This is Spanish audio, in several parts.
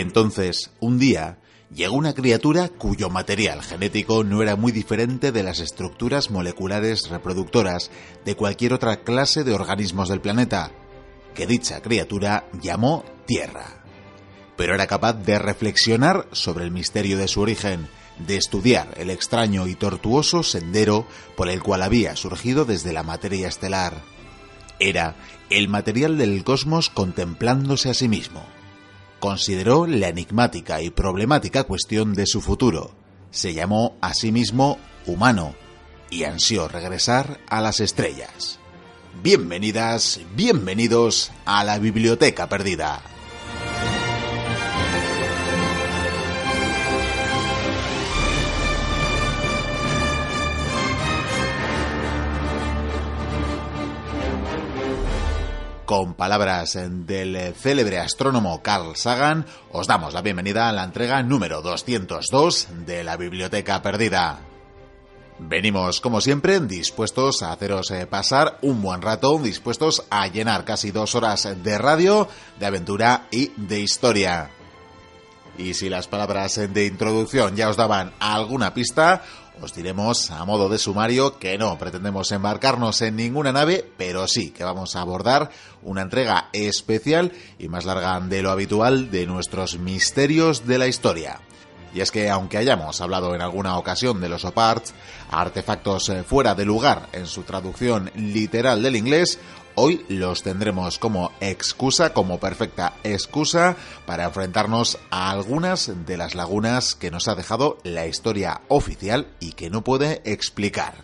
Entonces, un día, llegó una criatura cuyo material genético no era muy diferente de las estructuras moleculares reproductoras de cualquier otra clase de organismos del planeta, que dicha criatura llamó Tierra. Pero era capaz de reflexionar sobre el misterio de su origen, de estudiar el extraño y tortuoso sendero por el cual había surgido desde la materia estelar. Era el material del cosmos contemplándose a sí mismo consideró la enigmática y problemática cuestión de su futuro. Se llamó a sí mismo humano y ansió regresar a las estrellas. Bienvenidas, bienvenidos a la Biblioteca Perdida. Con palabras del célebre astrónomo Carl Sagan, os damos la bienvenida a la entrega número 202 de la Biblioteca Perdida. Venimos, como siempre, dispuestos a haceros eh, pasar un buen rato, dispuestos a llenar casi dos horas de radio, de aventura y de historia. Y si las palabras de introducción ya os daban alguna pista, os diremos a modo de sumario que no pretendemos embarcarnos en ninguna nave, pero sí que vamos a abordar una entrega especial y más larga de lo habitual de nuestros misterios de la historia. Y es que aunque hayamos hablado en alguna ocasión de los OPARTs, artefactos fuera de lugar en su traducción literal del inglés, Hoy los tendremos como excusa, como perfecta excusa, para enfrentarnos a algunas de las lagunas que nos ha dejado la historia oficial y que no puede explicar.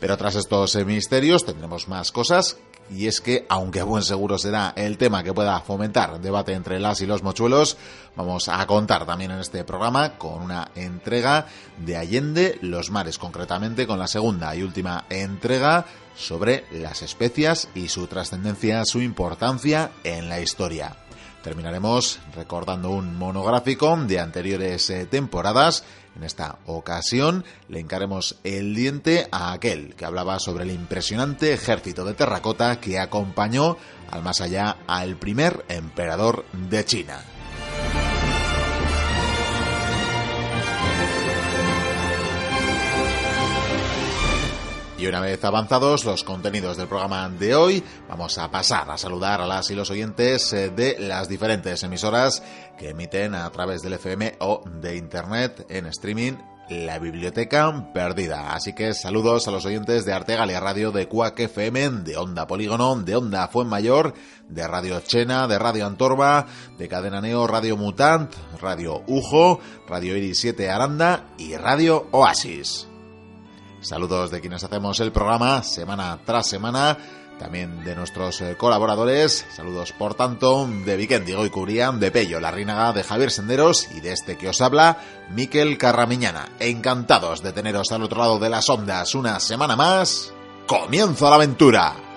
Pero tras estos misterios tendremos más cosas y es que, aunque buen seguro será el tema que pueda fomentar debate entre las y los mochuelos, vamos a contar también en este programa con una entrega de Allende los Mares, concretamente con la segunda y última entrega sobre las especias y su trascendencia, su importancia en la historia. Terminaremos recordando un monográfico de anteriores eh, temporadas. En esta ocasión le encaremos el diente a aquel que hablaba sobre el impresionante ejército de terracota que acompañó al más allá al primer emperador de China. Y una vez avanzados los contenidos del programa de hoy, vamos a pasar a saludar a las y los oyentes eh, de las diferentes emisoras que emiten a través del FM o de Internet en streaming la biblioteca perdida. Así que saludos a los oyentes de Artegalia Radio, de Cuac FM, de Onda Polígono, de Onda Fuenmayor, de Radio Chena, de Radio Antorba, de Cadena Neo, Radio Mutant, Radio Ujo, Radio Iris 7 Aranda y Radio Oasis. Saludos de quienes hacemos el programa semana tras semana, también de nuestros eh, colaboradores. Saludos, por tanto, de Viken y Curián, de Pello Larrínaga, de Javier Senderos y de este que os habla, Miquel Carramiñana. Encantados de teneros al otro lado de las ondas una semana más. ¡Comienza la aventura!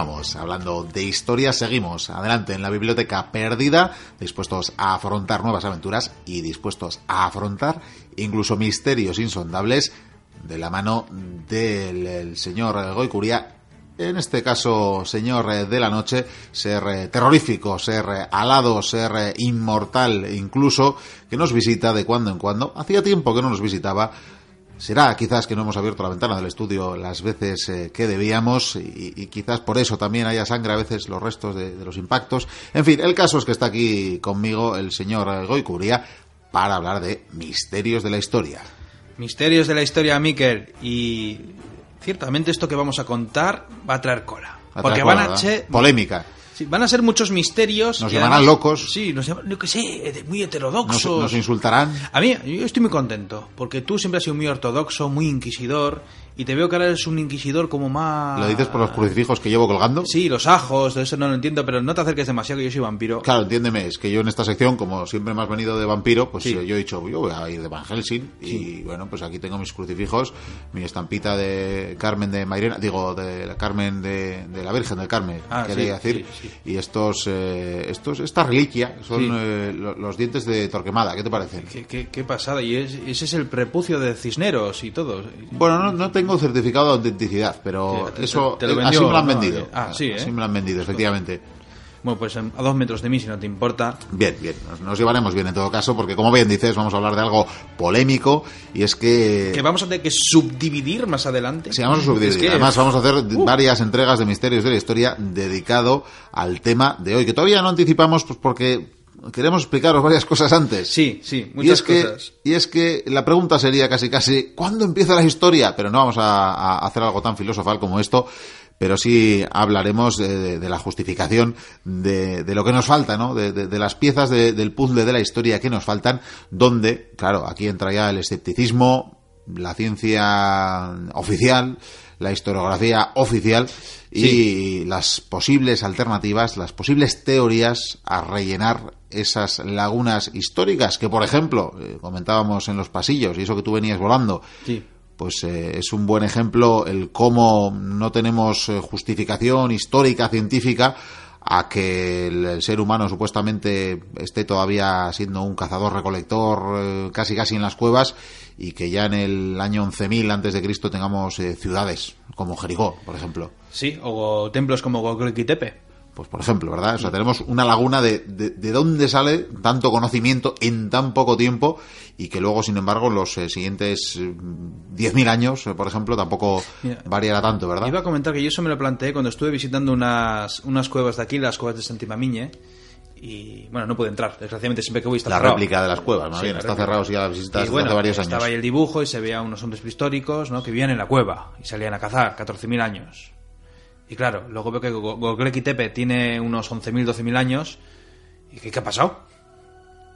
Hablando de historia, seguimos adelante en la biblioteca perdida, dispuestos a afrontar nuevas aventuras y dispuestos a afrontar incluso misterios insondables de la mano del señor Goicuría en este caso, señor de la noche, ser terrorífico, ser alado, ser inmortal incluso, que nos visita de cuando en cuando. Hacía tiempo que no nos visitaba. Será quizás que no hemos abierto la ventana del estudio las veces eh, que debíamos y, quizás por eso también haya sangre a veces los restos de, de, los impactos. En fin, el caso es que está aquí conmigo el señor Goicuria para hablar de misterios de la historia. Misterios de la historia, Miquel. Y ciertamente esto que vamos a contar va a traer cola. Porque van a Polémica. Sí, van a ser muchos misterios. Nos llamarán además- locos. Sí, nos llaman, yo qué sé, de- muy Nos, heterodoxos. nos insultarán. A mí, yo estoy muy contento, porque tú siempre has sido muy ortodoxo, muy inquisidor, y te veo que ahora eres un inquisidor como más... ¿Lo dices por los crucifijos que llevo colgando? Sí, los ajos, eso no lo entiendo, pero no te acerques demasiado que yo soy vampiro. Claro, entiéndeme, es que yo en esta sección, como siempre me has venido de vampiro, pues Sí. yo he dicho, yo voy a ir de Van Helsing y bueno, pues aquí tengo mis crucifijos, mi estampita de Carmen de Mairena, digo, de la Carmen de, de la Virgen del Carmen, Ah, quería sí, decir, y estos, eh, estos, esta reliquia son eh, lo- los dientes de Torquemada, ¿qué te parecen? Qué, qué- qué pasada, y es- ese es el prepucio de Cisneros y todo. Bueno, no, no tengo certificado de autenticidad, pero Sí, eso te eh, vendió, así me lo han ¿no? vendido. Ah, sí, Así ¿eh? me lo han vendido, efectivamente. Bueno, pues em, a dos metros de mí, si no te importa. Bien, bien, nos, llevaremos bien en todo caso, porque como bien dices, vamos a hablar de algo polémico y es que... Que vamos a tener que subdividir más adelante. Sí, vamos a subdividir. Es que- Uh. Además, vamos a hacer varias entregas de Misterios de la Historia dedicado al tema de hoy, que todavía no anticipamos pues porque queremos explicaros varias cosas antes. Sí, sí, y muchas que, cosas. y es que la pregunta sería casi casi, ¿cuándo empieza la historia? Pero no vamos a, a hacer algo tan filosofal como esto, pero sí hablaremos de, de- de la justificación de, de lo que nos falta, ¿no? De, las piezas de- del puzzle de la historia que nos faltan, donde, claro, aquí entra ya el escepticismo, la ciencia oficial, la historiografía oficial y las posibles alternativas, las posibles teorías a rellenar esas lagunas históricas que, por ejemplo, eh, comentábamos en los pasillos y eso que tú venías volando, Sí. pues eh, es un buen ejemplo el cómo no tenemos eh, justificación histórica, científica, a que el, ser humano supuestamente esté todavía siendo un cazador-recolector eh, casi casi en las cuevas y que ya en el año 11.000 antes de Cristo tengamos eh, ciudades como Jericó, por ejemplo. Sí, o templos como Göbekli Tepe. Pues por ejemplo, ¿verdad? O sea, tenemos una laguna de, de, de dónde sale tanto conocimiento en tan poco tiempo y que luego, sin embargo, los eh, siguientes eh, 10.000 años, eh, por ejemplo, tampoco Mira, variará tanto, ¿verdad? Iba a comentar que yo eso me lo planteé cuando estuve visitando unas, unas cuevas de aquí, las cuevas de Santimamiñe. Y bueno, no pude entrar. Desgraciadamente, siempre que voy está La cerrado. réplica de las cuevas, más Sí, bien. la Está réplica. cerrado si ya la visitas bueno, hace varios años. estaba ahí el dibujo y se veía unos hombres prehistóricos ¿no? que vivían en la cueva y salían a cazar 14.000 años. Y claro, luego veo que Göbekli Tepe tiene unos 11.000, 12.000 años. ¿Y qué, ha pasado?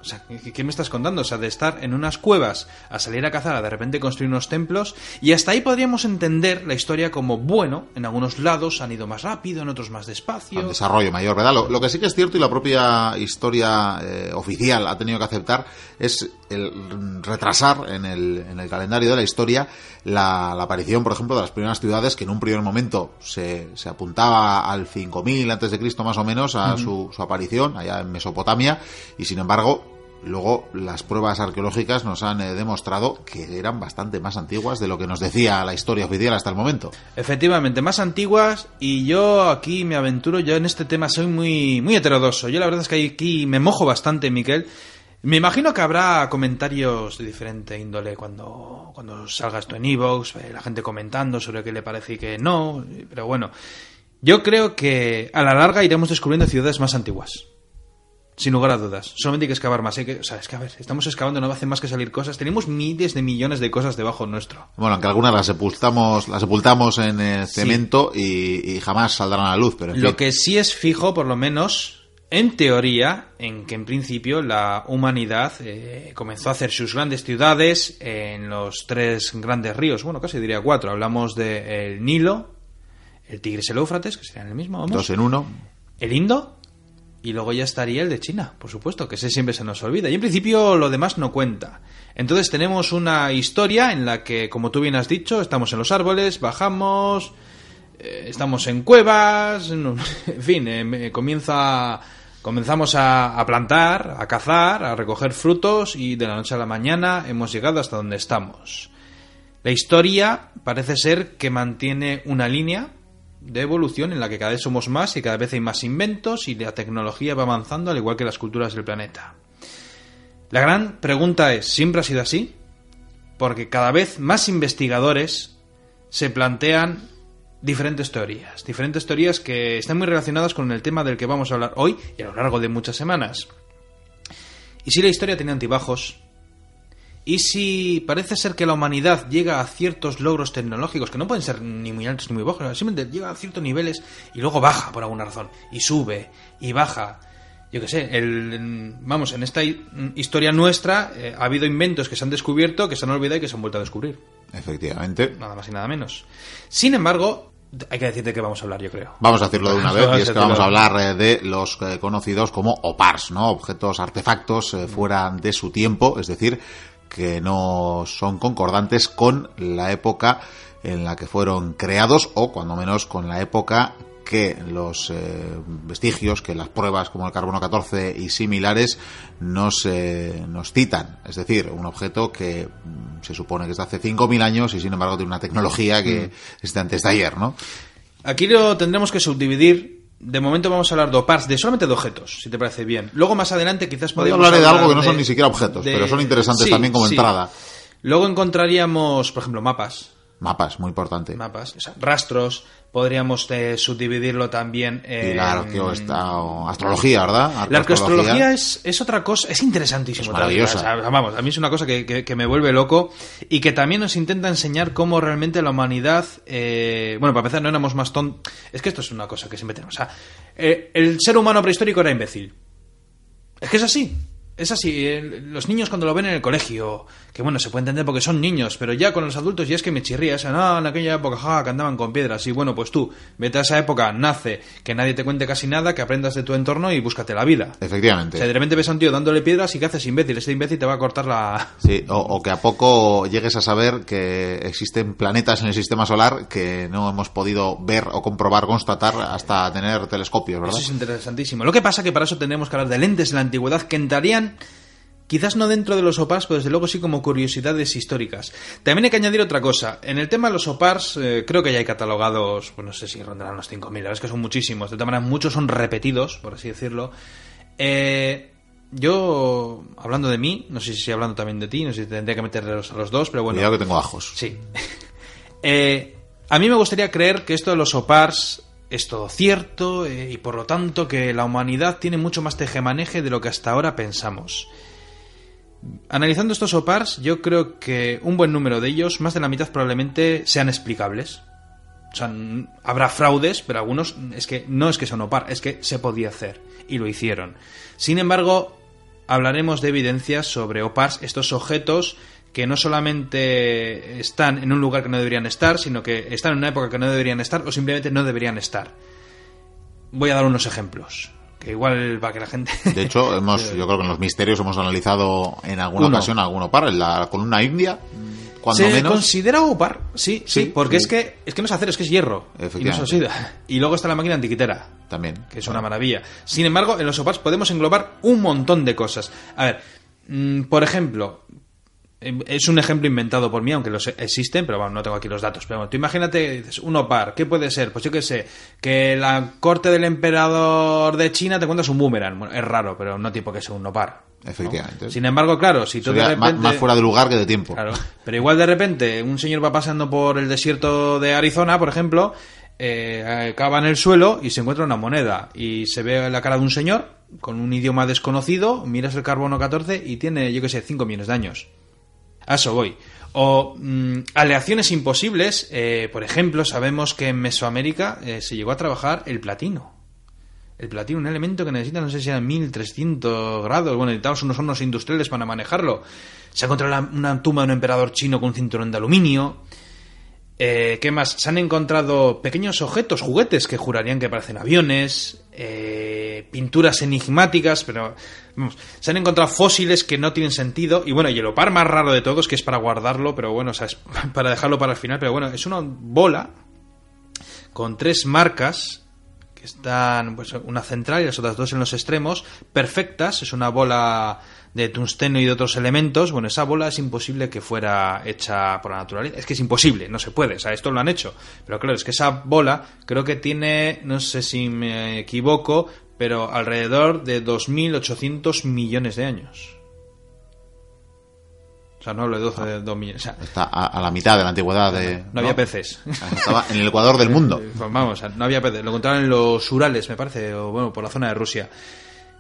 O sea, ¿qué, me estás contando? O sea, de estar en unas cuevas a salir a cazar, a de repente construir unos templos, y hasta ahí podríamos entender la historia como, bueno, en algunos lados han ido más rápido, en otros más despacio. al desarrollo mayor, ¿verdad? Lo, lo que sí que es cierto y la propia historia eh, oficial ha tenido que aceptar es el retrasar en el, en el calendario de la historia la, la aparición, por ejemplo, de las primeras ciudades que en un primer momento se, se apuntaba al 5000 antes de Cristo más o menos a su, su aparición allá en Mesopotamia y sin embargo Luego, las pruebas arqueológicas nos han eh, demostrado que eran bastante más antiguas de lo que nos decía la historia oficial hasta el momento. Efectivamente, más antiguas y yo aquí me aventuro, yo en este tema soy muy, muy heterodoso. Yo la verdad es que aquí me mojo bastante, Miquel. Me imagino que habrá comentarios de diferente índole cuando, cuando salga esto en Evox, la gente comentando sobre qué le parece y qué no, pero bueno, yo creo que a la larga iremos descubriendo ciudades más antiguas. Sin lugar a dudas. Solamente hay que excavar más. Hay que, o sea, es que a ver, estamos excavando, no hacen más que salir cosas. Tenemos miles de millones de cosas debajo nuestro. Bueno, aunque algunas las sepultamos, las sepultamos en eh, cemento y, y jamás saldrán a la luz, pero en Lo fin. que sí es fijo, por lo menos, en teoría, en que en principio la humanidad eh, comenzó a hacer sus grandes ciudades en los tres grandes ríos. Bueno, casi diría cuatro. Hablamos del Nilo, el Tigris y el Éufrates, que serían el mismo, vamos. Dos en uno. El Indo. Y luego ya estaría el de China, por supuesto, que ese siempre se nos olvida. Y en principio lo demás no cuenta. Entonces tenemos una historia en la que, como tú bien has dicho, estamos en los árboles, bajamos, eh, estamos en cuevas, en fin, eh, comienza, comenzamos a, plantar, a cazar, a recoger frutos y de la noche a la mañana hemos llegado hasta donde estamos. La historia parece ser que mantiene una línea de evolución en la que cada vez somos más y cada vez hay más inventos y la tecnología va avanzando al igual que las culturas del planeta. La gran pregunta es, ¿siempre ha sido así? Porque cada vez más investigadores se plantean diferentes teorías, diferentes teorías que están muy relacionadas con el tema del que vamos a hablar hoy y a lo largo de muchas semanas. Y si la historia tiene antibajos, y si parece ser que la humanidad llega a ciertos logros tecnológicos, que no pueden ser ni muy altos ni muy bajos, simplemente llega a ciertos niveles y luego baja por alguna razón, y sube, y baja. Yo qué sé, el, vamos, en esta historia nuestra eh, ha habido inventos que se han descubierto, que se han olvidado y que se han vuelto a descubrir. Efectivamente. Nada más y nada menos. Sin embargo, hay que decirte que vamos a hablar, yo creo. Vamos a decirlo de una vez, y es que vamos a hablar eh, de los eh, conocidos como OPARS, ¿no? Objetos, artefactos fuera de su tiempo, es decir, que no son concordantes con la época en la que fueron creados o cuando menos con la época que los eh, vestigios, que las pruebas como el carbono 14 y similares nos, eh, nos citan. Es decir, un objeto que mm, se supone que es de hace 5.000 años y sin embargo tiene una tecnología que mm. es de antes de ayer, ¿no? Aquí lo tendremos que subdividir de momento vamos a hablar de de solamente de objetos, si te parece bien. Luego más adelante quizás podríamos hablar de algo que no son ni siquiera objetos, pero son interesantes también como entrada. Luego encontraríamos, por ejemplo, mapas. Mapas, muy importante. Mapas, rastros, podríamos eh, subdividirlo también en... Y la astrología, ¿verdad? La arqueoastrología es, es otra cosa, es interesantísimo. Es maravillosa. vamos, a mí es una cosa que, me vuelve loco y que también nos intenta enseñar cómo realmente la humanidad... Eh, bueno, para empezar, no éramos más tontos... Es que esto es una cosa que siempre tenemos. O sea, eh, el ser humano prehistórico era imbécil. Es que es así. Es así, los niños cuando lo ven en el colegio, que bueno, se puede entender porque son niños, pero ya con los adultos ya es que me chirría, o no, en aquella época, ja, que andaban con piedras, y bueno, pues tú, vete a esa época, nace, que nadie te cuente casi nada, que aprendas de tu entorno y búscate la vida. Efectivamente. O sea, de repente ves a un tío dándole piedras y ¿qué haces, imbécil? Este imbécil te va a cortar la... Sí, o, que a poco llegues a saber que existen planetas en el sistema solar que no hemos podido ver o comprobar, constatar hasta tener telescopios, ¿verdad? Eso es interesantísimo. Lo que pasa que para eso tenemos que hablar de lentes de la antigüedad que entrarían Quizás no dentro de los OPARS, pero desde luego sí como curiosidades históricas. También hay que añadir otra cosa. En el tema de los OPARS, eh, creo que ya hay catalogados, pues no sé si rondarán los 5.000, la verdad es que son muchísimos. De todas maneras, muchos son repetidos, por así decirlo. Eh, yo, hablando de mí, no sé si hablando también de ti, no sé si tendría que meterlos a los dos, pero bueno. Cuidado que tengo ajos. Sí. Eh, a mí me gustaría creer que esto de los OPARS es todo cierto eh, y por lo tanto que la humanidad tiene mucho más tejemaneje de lo que hasta ahora pensamos. Analizando estos OPARs, yo creo que un buen número de ellos, más de la mitad probablemente, sean explicables. O sea, habrá fraudes, pero algunos es que no es que son OPAR, es que se podía hacer y lo hicieron. Sin embargo, hablaremos de evidencias sobre OPARs, estos objetos que no solamente están en un lugar que no deberían estar, sino que están en una época que no deberían estar o simplemente no deberían estar. Voy a dar unos ejemplos. Que igual para que la gente. De hecho, hemos, yo creo que en los misterios hemos analizado en alguna ocasión alguno par, en la columna india. Cuando se menos... considera OPAR, sí, sí, porque es que es que no es acero, es que es hierro y no es oxida. Y luego está la máquina antiquitera, también, que es una maravilla. Sin embargo, en los OPARs podemos englobar un montón de cosas. A ver, mm, por ejemplo, Em, es un ejemplo inventado por mí, aunque los existen, pero bueno, no tengo aquí los datos. Pero bueno, tú imagínate, dices, un opar, ¿qué puede ser? Pues yo qué sé, que la corte del emperador de China te cuentas un boomerang. Bueno, es raro, pero no tipo que sea un opar. Efectivamente. Sin embargo, claro, si tú de repente... Más, fuera de lugar que de tiempo. Claro, pero igual de repente un señor va pasando por el desierto de Arizona, por ejemplo, eh, acaba en el suelo y se encuentra una moneda y se ve la cara de un señor con un idioma desconocido, miras el carbono 14 y tiene, yo qué sé, 5 millones de años. A eso voy. O mm, aleaciones imposibles, eh, por ejemplo, sabemos que en Mesoamérica eh, se llegó a trabajar el platino. El platino, un elemento que necesita, no sé si eran 1300 grados. Bueno, necesitamos unos hornos industriales para manejarlo. Se ha encontrado una tumba de un emperador chino con un cinturón de aluminio. Eh, ¿Qué más? Se han encontrado pequeños objetos, juguetes que jurarían que parecen aviones, eh, pinturas enigmáticas, pero se han encontrado fósiles que no tienen sentido. Y bueno, y el opar más raro de todos, que es para guardarlo, pero bueno, o sea, es para dejarlo para el final, pero bueno, es una bola con tres marcas están, pues, una central y las otras dos en los extremos, perfectas. Es una bola de tungsteno y de otros elementos. Bueno, esa bola es imposible que fuera hecha por la naturaleza. Es que es imposible, no se puede. O sea, esto lo han hecho. Pero claro, es que esa bola creo que tiene, no sé si me equivoco, pero alrededor de 2.800 millones de años. O sea, no hablo de 12 de 2 millones. O sea, Está a, a la mitad de la antigüedad de... no había peces. Estaba en el Ecuador del mundo. Pues vamos, no había peces. Lo encontraron en los Urales, me parece, o bueno, por la zona de Rusia.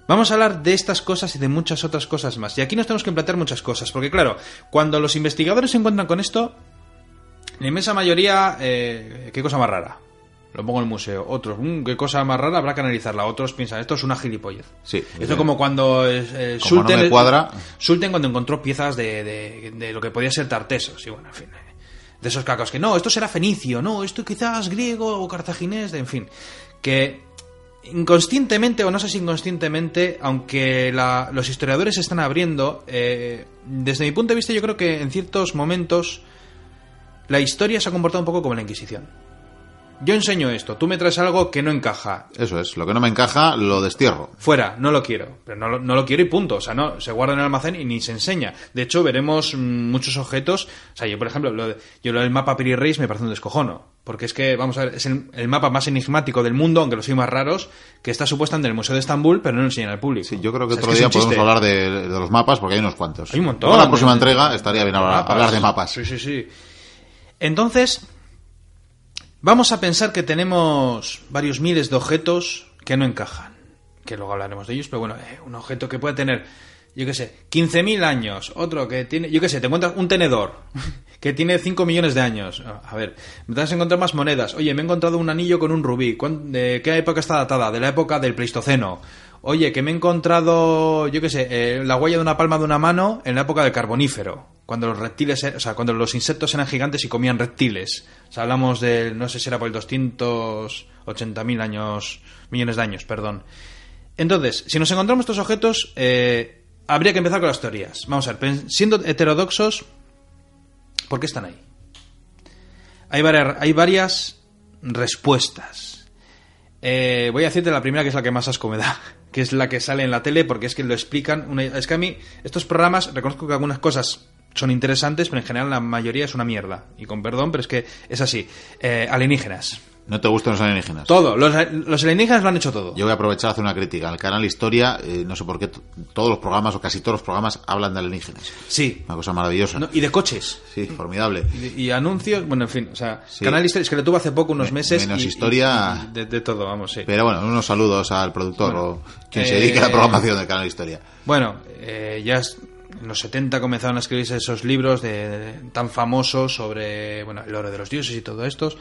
Vamos a hablar de estas cosas y de muchas otras cosas más. Y aquí nos tenemos que plantear muchas cosas, porque claro, cuando los investigadores se encuentran con esto, la inmensa mayoría, eh, qué cosa más rara. Lo pongo en el museo. Otros, "Mm, qué cosa más rara, habrá que analizarla. Otros piensan, esto es una gilipollez. Sí. Esto es como cuando eh, eh, Como no me cuadra. Sulten cuando encontró piezas de, de- de lo que podía ser tartesos. Y bueno, en fin. eh, De esos cacos que no, esto será fenicio, no, esto quizás griego o cartaginés, de, en fin. Que inconscientemente o no sé si inconscientemente, aunque la- los historiadores se están abriendo, eh, desde mi punto de vista yo creo que en ciertos momentos la historia se ha comportado un poco como la Inquisición. Yo enseño esto, tú me traes algo que no encaja, Eso es, lo que no me encaja lo destierro. Fuera, no lo quiero. Pero no, lo- no lo quiero y punto. O sea, no, se guarda en el almacén y ni se enseña. De hecho, veremos mm, muchos objetos. O sea, yo, por ejemplo, lo de- yo lo del mapa Piri Reis me parece un descojono. Porque es que, vamos a ver, es el, el mapa más enigmático del mundo, aunque los hay más raros, que está supuestamente en el Museo de Estambul, pero no lo enseñan al público. Sí, yo creo que O sea, es otro es día podemos hablar de, de los mapas porque hay unos cuantos. Hay un montón. Luego la próxima De- entrega estaría bien hablar de mapas. Sí, sí, sí. Entonces, vamos a pensar que tenemos varios miles de objetos que no encajan. Que luego hablaremos de ellos, pero bueno, eh, un objeto que puede tener, yo qué sé, 15.000 años. Otro que tiene, yo qué sé, te encuentras un tenedor que tiene 5 millones de años. A ver, me vas a encontrar más monedas. Oye, me he encontrado un anillo con un rubí. ¿Cuán- ¿De qué época está datada? De la época del Pleistoceno. Oye, que me he encontrado, yo qué sé, eh, la huella de una palma de una mano en la época del Carbonífero, cuando los reptiles, eh, o sea, cuando los insectos eran gigantes y comían reptiles. O sea, hablamos de, no sé si era por el 280.000 años, millones de años, perdón. Entonces, si nos encontramos estos objetos, eh, habría que empezar con las teorías. Vamos a ver, siendo heterodoxos, ¿por qué están ahí? Hay varias, hay varias respuestas. Eh, voy a decirte la primera, que es la que más asco me da, que es la que sale en la tele, porque es que lo explican. es que a mí, estos programas, reconozco que algunas cosas son interesantes, pero en general la mayoría es una mierda. Y con perdón, pero es que es así. Eh, alienígenas. ¿No te gustan los alienígenas? Todo. Los, los alienígenas lo han hecho todo. Yo voy a aprovechar a hacer una crítica. El canal Historia, eh, no sé por qué todos los programas o casi todos los programas hablan de alienígenas. Sí. Una cosa maravillosa. No, y de coches. Sí, formidable. Y, y anuncios, bueno, en fin, o sea, Sí. Canal Historia, es que lo tuvo hace poco, unos Me- meses. menos y- historia. y- de, de todo, vamos, sí. Pero bueno, unos saludos al productor o quien se eh, dedique a la programación del canal Historia. Bueno, eh, ya en los 70 comenzaron a escribirse esos libros de, tan famosos sobre bueno, el oro de los dioses y todo estos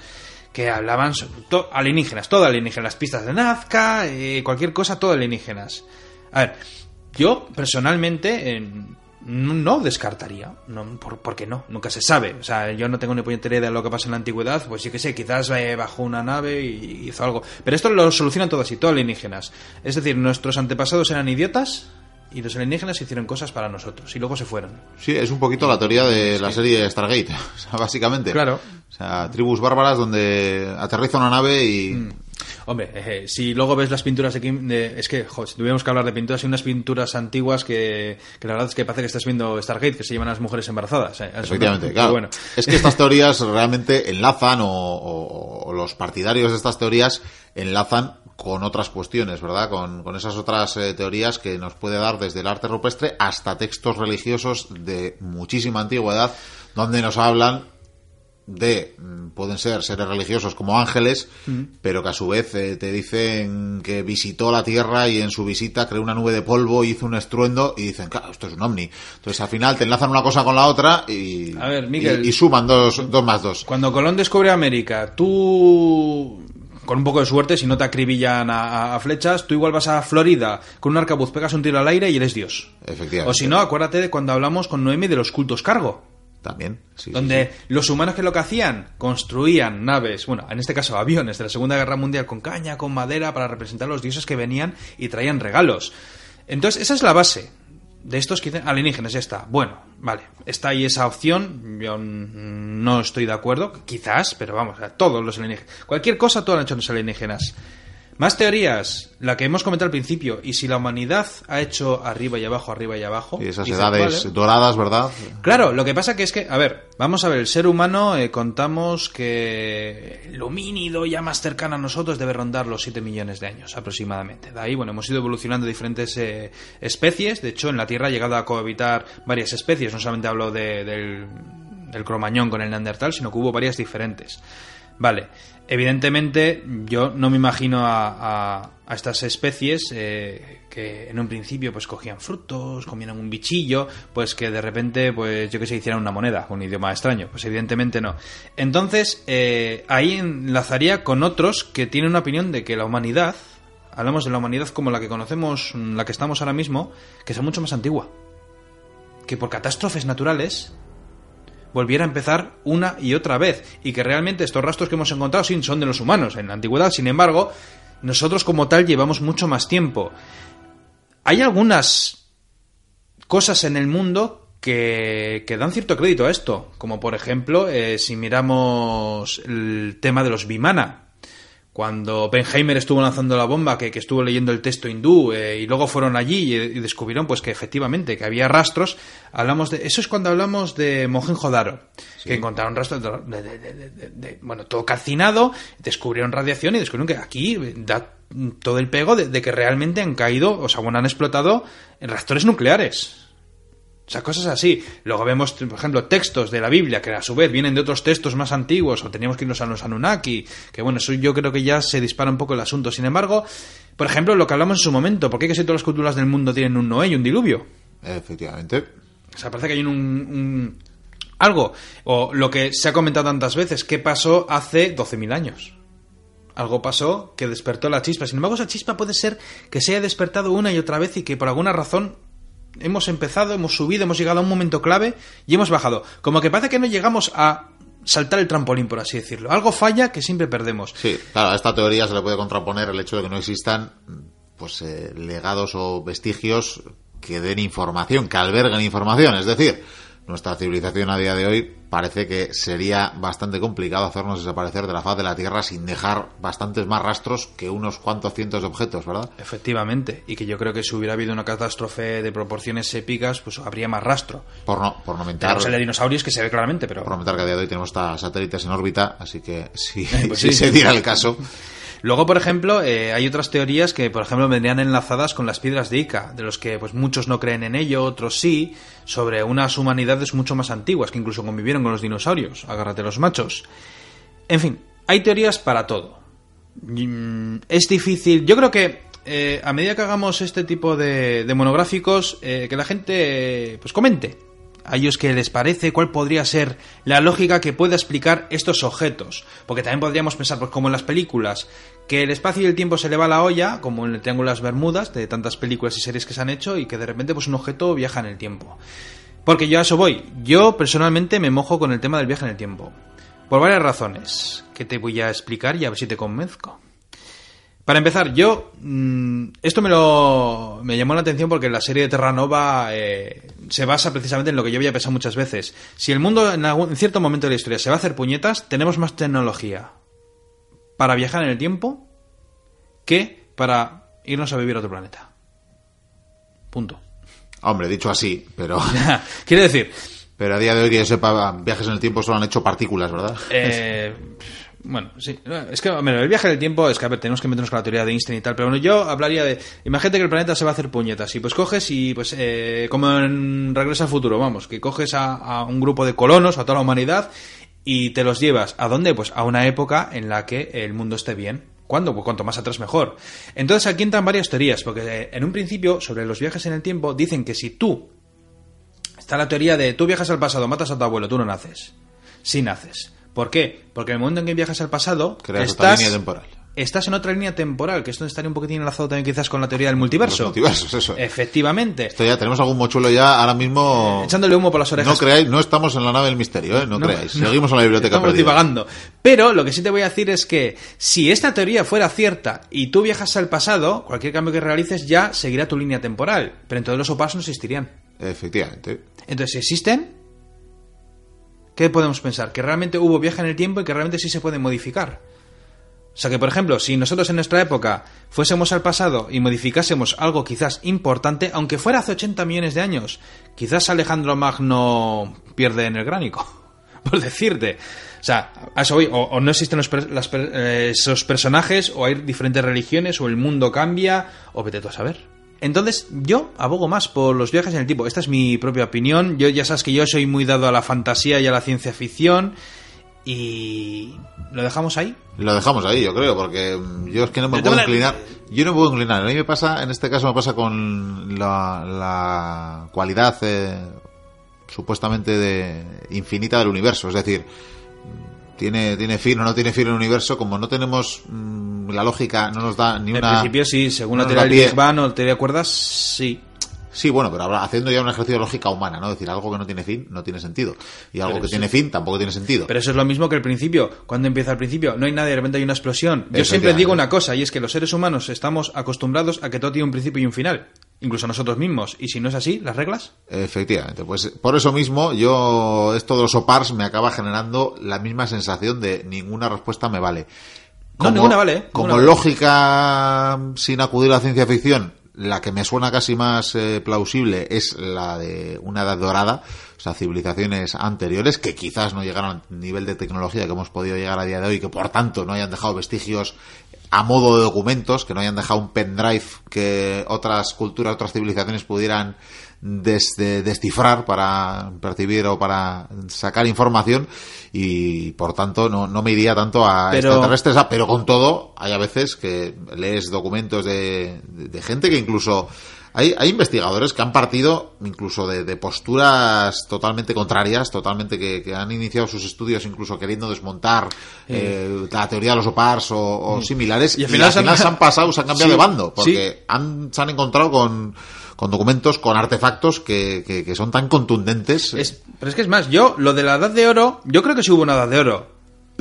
que hablaban sobre to- alienígenas, todo alienígenas, las pistas de Nazca, eh, cualquier cosa, todo alienígenas. A ver, yo personalmente eh, no, descartaría, no, por, ¿por qué no? Nunca se sabe. O sea, yo no tengo ni puñetera idea de lo que pasa en la antigüedad, pues sí que sé, quizás eh, bajó una nave y hizo algo. Pero esto lo solucionan todo así, todo alienígenas. Es decir, nuestros antepasados eran idiotas y los alienígenas hicieron cosas para nosotros y luego se fueron. Sí, es un poquito la teoría de la serie Stargate, o sea, básicamente. Claro. O sea, tribus bárbaras donde aterriza una nave y... Mm. Hombre, eh, si luego ves las pinturas de, Kim- de- es que, joder, si tuviéramos que hablar de pinturas, hay unas pinturas antiguas que, que la verdad es que parece que estás viendo Stargate, que se llevan a las mujeres embarazadas. eh. Efectivamente, claro. bueno. Es que estas teorías realmente enlazan o, o- o los partidarios de estas teorías enlazan con otras cuestiones, ¿verdad? Con, con esas otras eh, teorías que nos puede dar desde el arte rupestre hasta textos religiosos de muchísima antigüedad donde nos hablan de mm, pueden ser seres religiosos como ángeles, pero que a su vez eh, te dicen que visitó la Tierra y en su visita creó una nube de polvo, hizo un estruendo y dicen, claro, esto es un ovni. Entonces al final te enlazan una cosa con la otra y, A ver, Miguel. y, y suman dos, dos más dos. Cuando Colón descubre América, tú, con un poco de suerte, si no te acribillan a, flechas, tú igual vas a Florida con un arcabuz, pegas un tiro al aire y eres Dios. Efectivamente. O si no, acuérdate de cuando hablamos con Noemi de los cultos cargo. También. sí, sí, donde sí. los humanos que lo que hacían construían naves, bueno, en este caso aviones de la Segunda Guerra Mundial con caña, con madera para representar a los dioses que venían y traían regalos. Entonces, esa es la base. De estos que dicen alienígenas, ya está. Bueno, vale, está ahí esa opción, yo no estoy de acuerdo, quizás, pero vamos, a todos los alienígenas. Cualquier cosa, todo lo han los alienígenas. Más teorías, la que hemos comentado al principio, y si la humanidad ha hecho arriba y abajo, arriba y abajo. Y esas edades doradas, ¿verdad? Claro, lo que pasa que es que, a ver, vamos a ver, el ser humano eh, contamos que lo mínido ya más cercano a nosotros debe rondar los 7 millones de años aproximadamente. De ahí, bueno, hemos ido evolucionando diferentes eh, especies, de hecho en la Tierra ha llegado a cohabitar varias especies, no solamente hablo del, del cromañón con el neandertal, sino que hubo varias diferentes. Vale, evidentemente yo no me imagino a, estas especies eh, que en un principio pues cogían frutos, comían un bichillo, pues que de repente pues yo que sé hicieran una moneda un idioma extraño, pues evidentemente no. Entonces eh, ahí enlazaría con otros que tienen una opinión de que la humanidad, hablamos de la humanidad como la que conocemos, la que estamos ahora mismo, que es mucho más antigua, que por catástrofes naturales volviera a empezar una y otra vez. Y que realmente estos rastros que hemos encontrado sí son de los humanos en la antigüedad. Sin embargo, nosotros como tal llevamos mucho más tiempo. Hay algunas cosas en el mundo que, que dan cierto crédito a esto. Como por ejemplo, eh, si miramos el tema de los Vimana cuando Benheimer estuvo lanzando la bomba, que, estuvo leyendo el texto hindú, eh, y luego fueron allí y, descubrieron pues que efectivamente que había rastros, hablamos de eso es cuando hablamos de Mohenjo-Daro, que encontraron rastros de, bueno todo calcinado, descubrieron radiación y descubrieron que aquí da todo el pego de, que realmente han caído, o sea, bueno, han explotado en reactores nucleares. O sea, cosas así. Luego vemos, por ejemplo, textos de la Biblia que a su vez vienen de otros textos más antiguos, o teníamos que irnos a los Anunnaki, que bueno, eso yo creo que ya se dispara un poco el asunto. Sin embargo, por ejemplo, lo que hablamos en su momento, ¿por qué que si todas las culturas del mundo tienen un Noé y un diluvio? Efectivamente. O sea, parece que hay un, algo. O lo que se ha comentado tantas veces, ¿qué pasó hace 12.000 años? Algo pasó que despertó la chispa. Sin embargo, esa chispa puede ser que se haya despertado una y otra vez y que por alguna razón hemos empezado, hemos subido, hemos llegado a un momento clave y hemos bajado. Como que parece que no llegamos a saltar el trampolín, por así decirlo. Algo falla que siempre perdemos. Sí, claro, a esta teoría se le puede contraponer el hecho de que no existan pues eh, legados o vestigios que den información, que alberguen información. Es decir, nuestra civilización a día de hoy parece que sería bastante complicado hacernos desaparecer de la faz de la Tierra sin dejar bastantes más rastros que unos cuantos cientos de objetos, ¿verdad? Efectivamente, y que yo creo que si hubiera habido una catástrofe de proporciones épicas, pues habría más rastro. Por no, por no mentar. el de dinosaurios que se ve claramente, pero. Por no mentar que a día de hoy tenemos satélites en órbita, así que si, pues si se diera el caso. Luego, por ejemplo, eh, hay otras teorías que, por ejemplo, vendrían enlazadas con las piedras de Ica, de los que pues muchos no creen en ello, otros sí, sobre unas humanidades mucho más antiguas que incluso convivieron con los dinosaurios. Agárrate los machos. En fin, hay teorías para todo. Mm, es difícil. Yo creo que eh, a medida que hagamos este tipo de, monográficos, eh, que la gente pues comente a ellos que les parece, cuál podría ser la lógica que pueda explicar estos objetos. Porque también podríamos pensar, pues como en las películas, que el espacio y el tiempo se le va a la olla, como en el Triángulo de las Bermudas, de tantas películas y series que se han hecho, y que de repente pues un objeto viaja en el tiempo. Porque yo a eso voy. Yo personalmente me mojo con el tema del viaje en el tiempo. Por varias razones, que te voy a explicar y a ver si te convenzco. Para empezar, yo. Mm, esto me lo. me llamó la atención porque la serie de Terranova eh, se basa precisamente en lo que yo había pensado muchas veces. Si el mundo en, en cierto momento de la historia se va a hacer puñetas, tenemos más tecnología para viajar en el tiempo que para irnos a vivir a otro planeta. Punto. Hombre, dicho así, pero. Quiere decir. Pero a día de hoy que yo sepa, viajes en el tiempo solo han hecho partículas, ¿verdad? Eh. Bueno, sí. Es que, el viaje del tiempo es que, a ver, tenemos que meternos con la teoría de Einstein y tal. Pero bueno, yo hablaría de. Imagínate que el planeta se va a hacer puñetas. Y pues coges y, pues, eh, como en Regresa al futuro, vamos, que coges a, un grupo de colonos, a toda la humanidad, y te los llevas. ¿A dónde? Pues a una época en la que el mundo esté bien. ¿Cuándo? Pues cuanto más atrás mejor. Entonces aquí entran varias teorías, porque eh, en un principio, sobre los viajes en el tiempo, dicen que si tú. Está la teoría de tú viajas al pasado, matas a tu abuelo, tú no naces. Sí naces. ¿Por qué? Porque en el momento en que viajas al pasado, Creas estás, línea temporal. Estás en otra línea temporal, que esto estaría un poquitín enlazado también quizás con la teoría del multiverso. Los multiversos, eso. Efectivamente. Esto ya tenemos algún mochuelo ya ahora mismo. Echándole humo por las orejas. No creáis, no estamos en la nave del misterio, ¿eh? No, creáis. Seguimos en la biblioteca Estamos perdida. divagando. Pero lo que sí te voy a decir es que si esta teoría fuera cierta y tú viajas al pasado, cualquier cambio que realices ya seguirá tu línea temporal. Pero entonces los OPARs no existirían. Efectivamente. Entonces, si existen, ¿qué podemos pensar? Que realmente hubo viaje en el tiempo y que realmente sí se pueden modificar. O sea que, por ejemplo, si nosotros en nuestra época fuésemos al pasado y modificásemos algo quizás importante, aunque fuera hace 80 millones de años, quizás Alejandro Magno pierde en el gránico, por decirte. O sea, a eso voy, o, no existen los eh, esos personajes, o hay diferentes religiones, o el mundo cambia, o vete tú a saber. Entonces, yo abogo más por los viajes en el tiempo. Esta es mi propia opinión. Yo ya sabes que yo soy muy dado a la fantasía y a la ciencia ficción. Y lo dejamos ahí. Lo dejamos ahí, yo creo, porque mm, yo es que no me puedo inclinar. Yo no me puedo inclinar. A mí me pasa, en este caso me pasa con la, la cualidad eh, supuestamente de infinita del universo. Es decir, mm, tiene, tiene fin o no tiene fin el universo, como no tenemos mm, la lógica, no nos da ni En una... principio, sí, según no la teoría del. Big Bang o la teoría de cuerdas, sí. Sí, bueno, pero ahora haciendo ya un ejercicio de lógica humana, ¿no? Es decir, algo que no tiene fin no tiene sentido. Y algo Pero que sí. tiene fin tampoco tiene sentido. Pero eso es lo mismo que el principio. Cuando empieza el principio, no hay nadie, de repente hay una explosión. Yo siempre digo una cosa, y es que los seres humanos estamos acostumbrados a que todo tiene un principio y un final. Incluso nosotros mismos. Y si no es así, ¿las reglas? Efectivamente, pues por eso mismo yo esto de los OPARS me acaba generando la misma sensación de ninguna respuesta me vale. No, ninguna vale. Como vale. lógica sin acudir a la ciencia ficción, la que me suena casi más eh, plausible es la de una edad dorada, o sea, civilizaciones anteriores que quizás no llegaron al nivel de tecnología que hemos podido llegar a día de hoy, que por tanto no hayan dejado vestigios a modo de documentos, que no hayan dejado un pendrive que otras culturas, otras civilizaciones pudieran des- de- descifrar para percibir o para sacar información y por tanto no, no me iría tanto a Pero- extraterrestres, ah, pero con todo hay a veces que lees documentos de, de- de gente que incluso hay, hay investigadores que han partido incluso de, de posturas totalmente contrarias, totalmente que, que han iniciado sus estudios incluso queriendo desmontar eh, la teoría de los OPARs o, o similares Y y al al final final, se han- se han pasado, se han cambiado Sí, de bando porque sí. han, se han encontrado con, con documentos, con artefactos que, que- que son tan contundentes. Es, pero es que es más, yo, lo de la edad de oro, yo creo que sí hubo una edad de oro.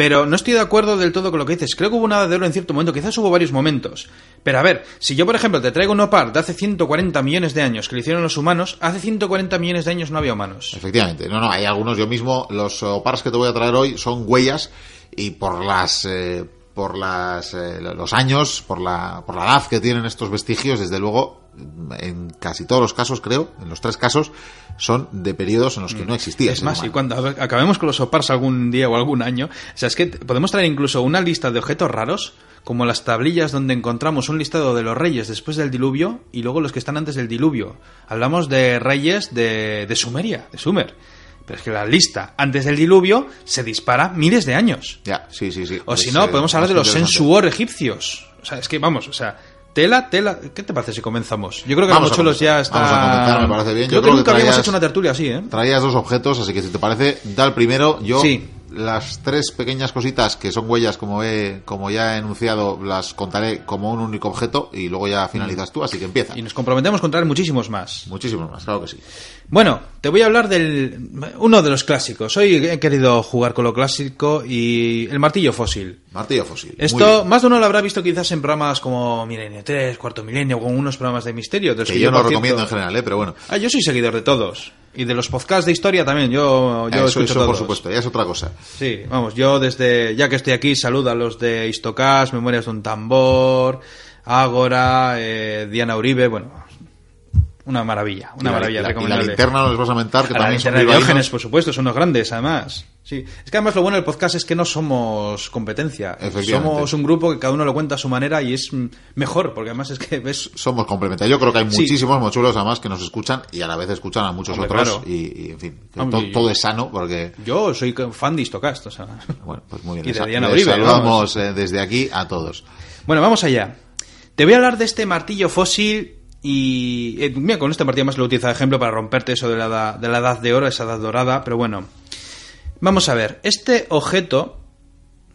Pero no estoy de acuerdo del todo con lo que dices. Creo que hubo una edad de oro en cierto momento, quizás hubo varios momentos. Pero a ver, si yo, por ejemplo, te traigo un opar de hace 140 millones de años que lo hicieron los humanos, hace 140 millones de años no había humanos. Efectivamente, no, no, hay algunos, yo mismo, los opars que te voy a traer hoy son huellas y por las, eh, por las, eh, los años, por la, por la edad que tienen estos vestigios, desde luego, en casi todos los casos, creo, en los tres casos, son de periodos en los que no existía. Mm. Es más, y cuando acabemos con los opars algún día o algún año, o sea, es que podemos traer incluso una lista de objetos raros, como las tablillas donde encontramos un listado de los reyes después del diluvio y luego los que están antes del diluvio. Hablamos de reyes de, de Sumeria, de Sumer. Pero es que la lista antes del diluvio se dispara miles de años. Ya, sí, sí, sí. O si no, eh, podemos hablar de los sensuor egipcios. O sea, es que vamos, o sea, tela, tela. ¿Qué te parece si comenzamos? Yo creo que Vamos los mochuelos ya está. Vamos a comenzar, me parece bien. Creo Yo que creo que nunca habíamos hecho una tertulia así, ¿eh? Traías dos objetos, así que si te parece, da el primero. Yo, Sí. Las tres pequeñas cositas que son huellas, como he, como ya he enunciado, las contaré como un único objeto y luego ya finalizas tú, así que empieza. Y nos comprometemos con traer muchísimos más. Muchísimos más, claro que sí. Bueno, te voy a hablar del uno de los clásicos. Hoy he querido jugar con lo clásico y el martillo fósil. Martillo fósil. Esto, más de uno lo habrá visto quizás en programas como Milenio 3, Cuarto Milenio, o con unos programas de misterio. de los que yo no recomiendo en general, ¿eh? pero bueno. Ah, yo soy seguidor de todos. Y de los podcasts de historia también. Yo, yo eso, escucho eso todos. por supuesto, ya es otra cosa. Sí, vamos, yo desde, ya que estoy aquí, saludo a los de Istocas, Memorias de un Tambor, Ágora, eh, Diana Uribe, bueno, una maravilla, una Y maravilla, la- y la linterna no les vas a mentar, que A también son. Diógenes, por supuesto, son los grandes, además. Sí. Es que además lo bueno del podcast es que no somos competencia. Somos un grupo que cada uno lo cuenta a su manera y es mejor, porque además es que ves... Somos complementarios. Yo creo que hay Sí. muchísimos mochuelos además que nos escuchan y a la vez escuchan a muchos Hombre, otros claro. y, y, en fin, Hombre, yo- todo es sano porque Yo soy fan de Istocast, o sea... Bueno, pues muy bien. Y de Diana les Uribe, saludamos vamos. eh, desde aquí a todos. Bueno, vamos allá. Te voy a hablar de este martillo fósil y... eh, mira, con este martillo más lo utiliza de ejemplo para romperte eso de la, de la edad de oro, esa edad dorada, pero bueno. Vamos a ver, este objeto,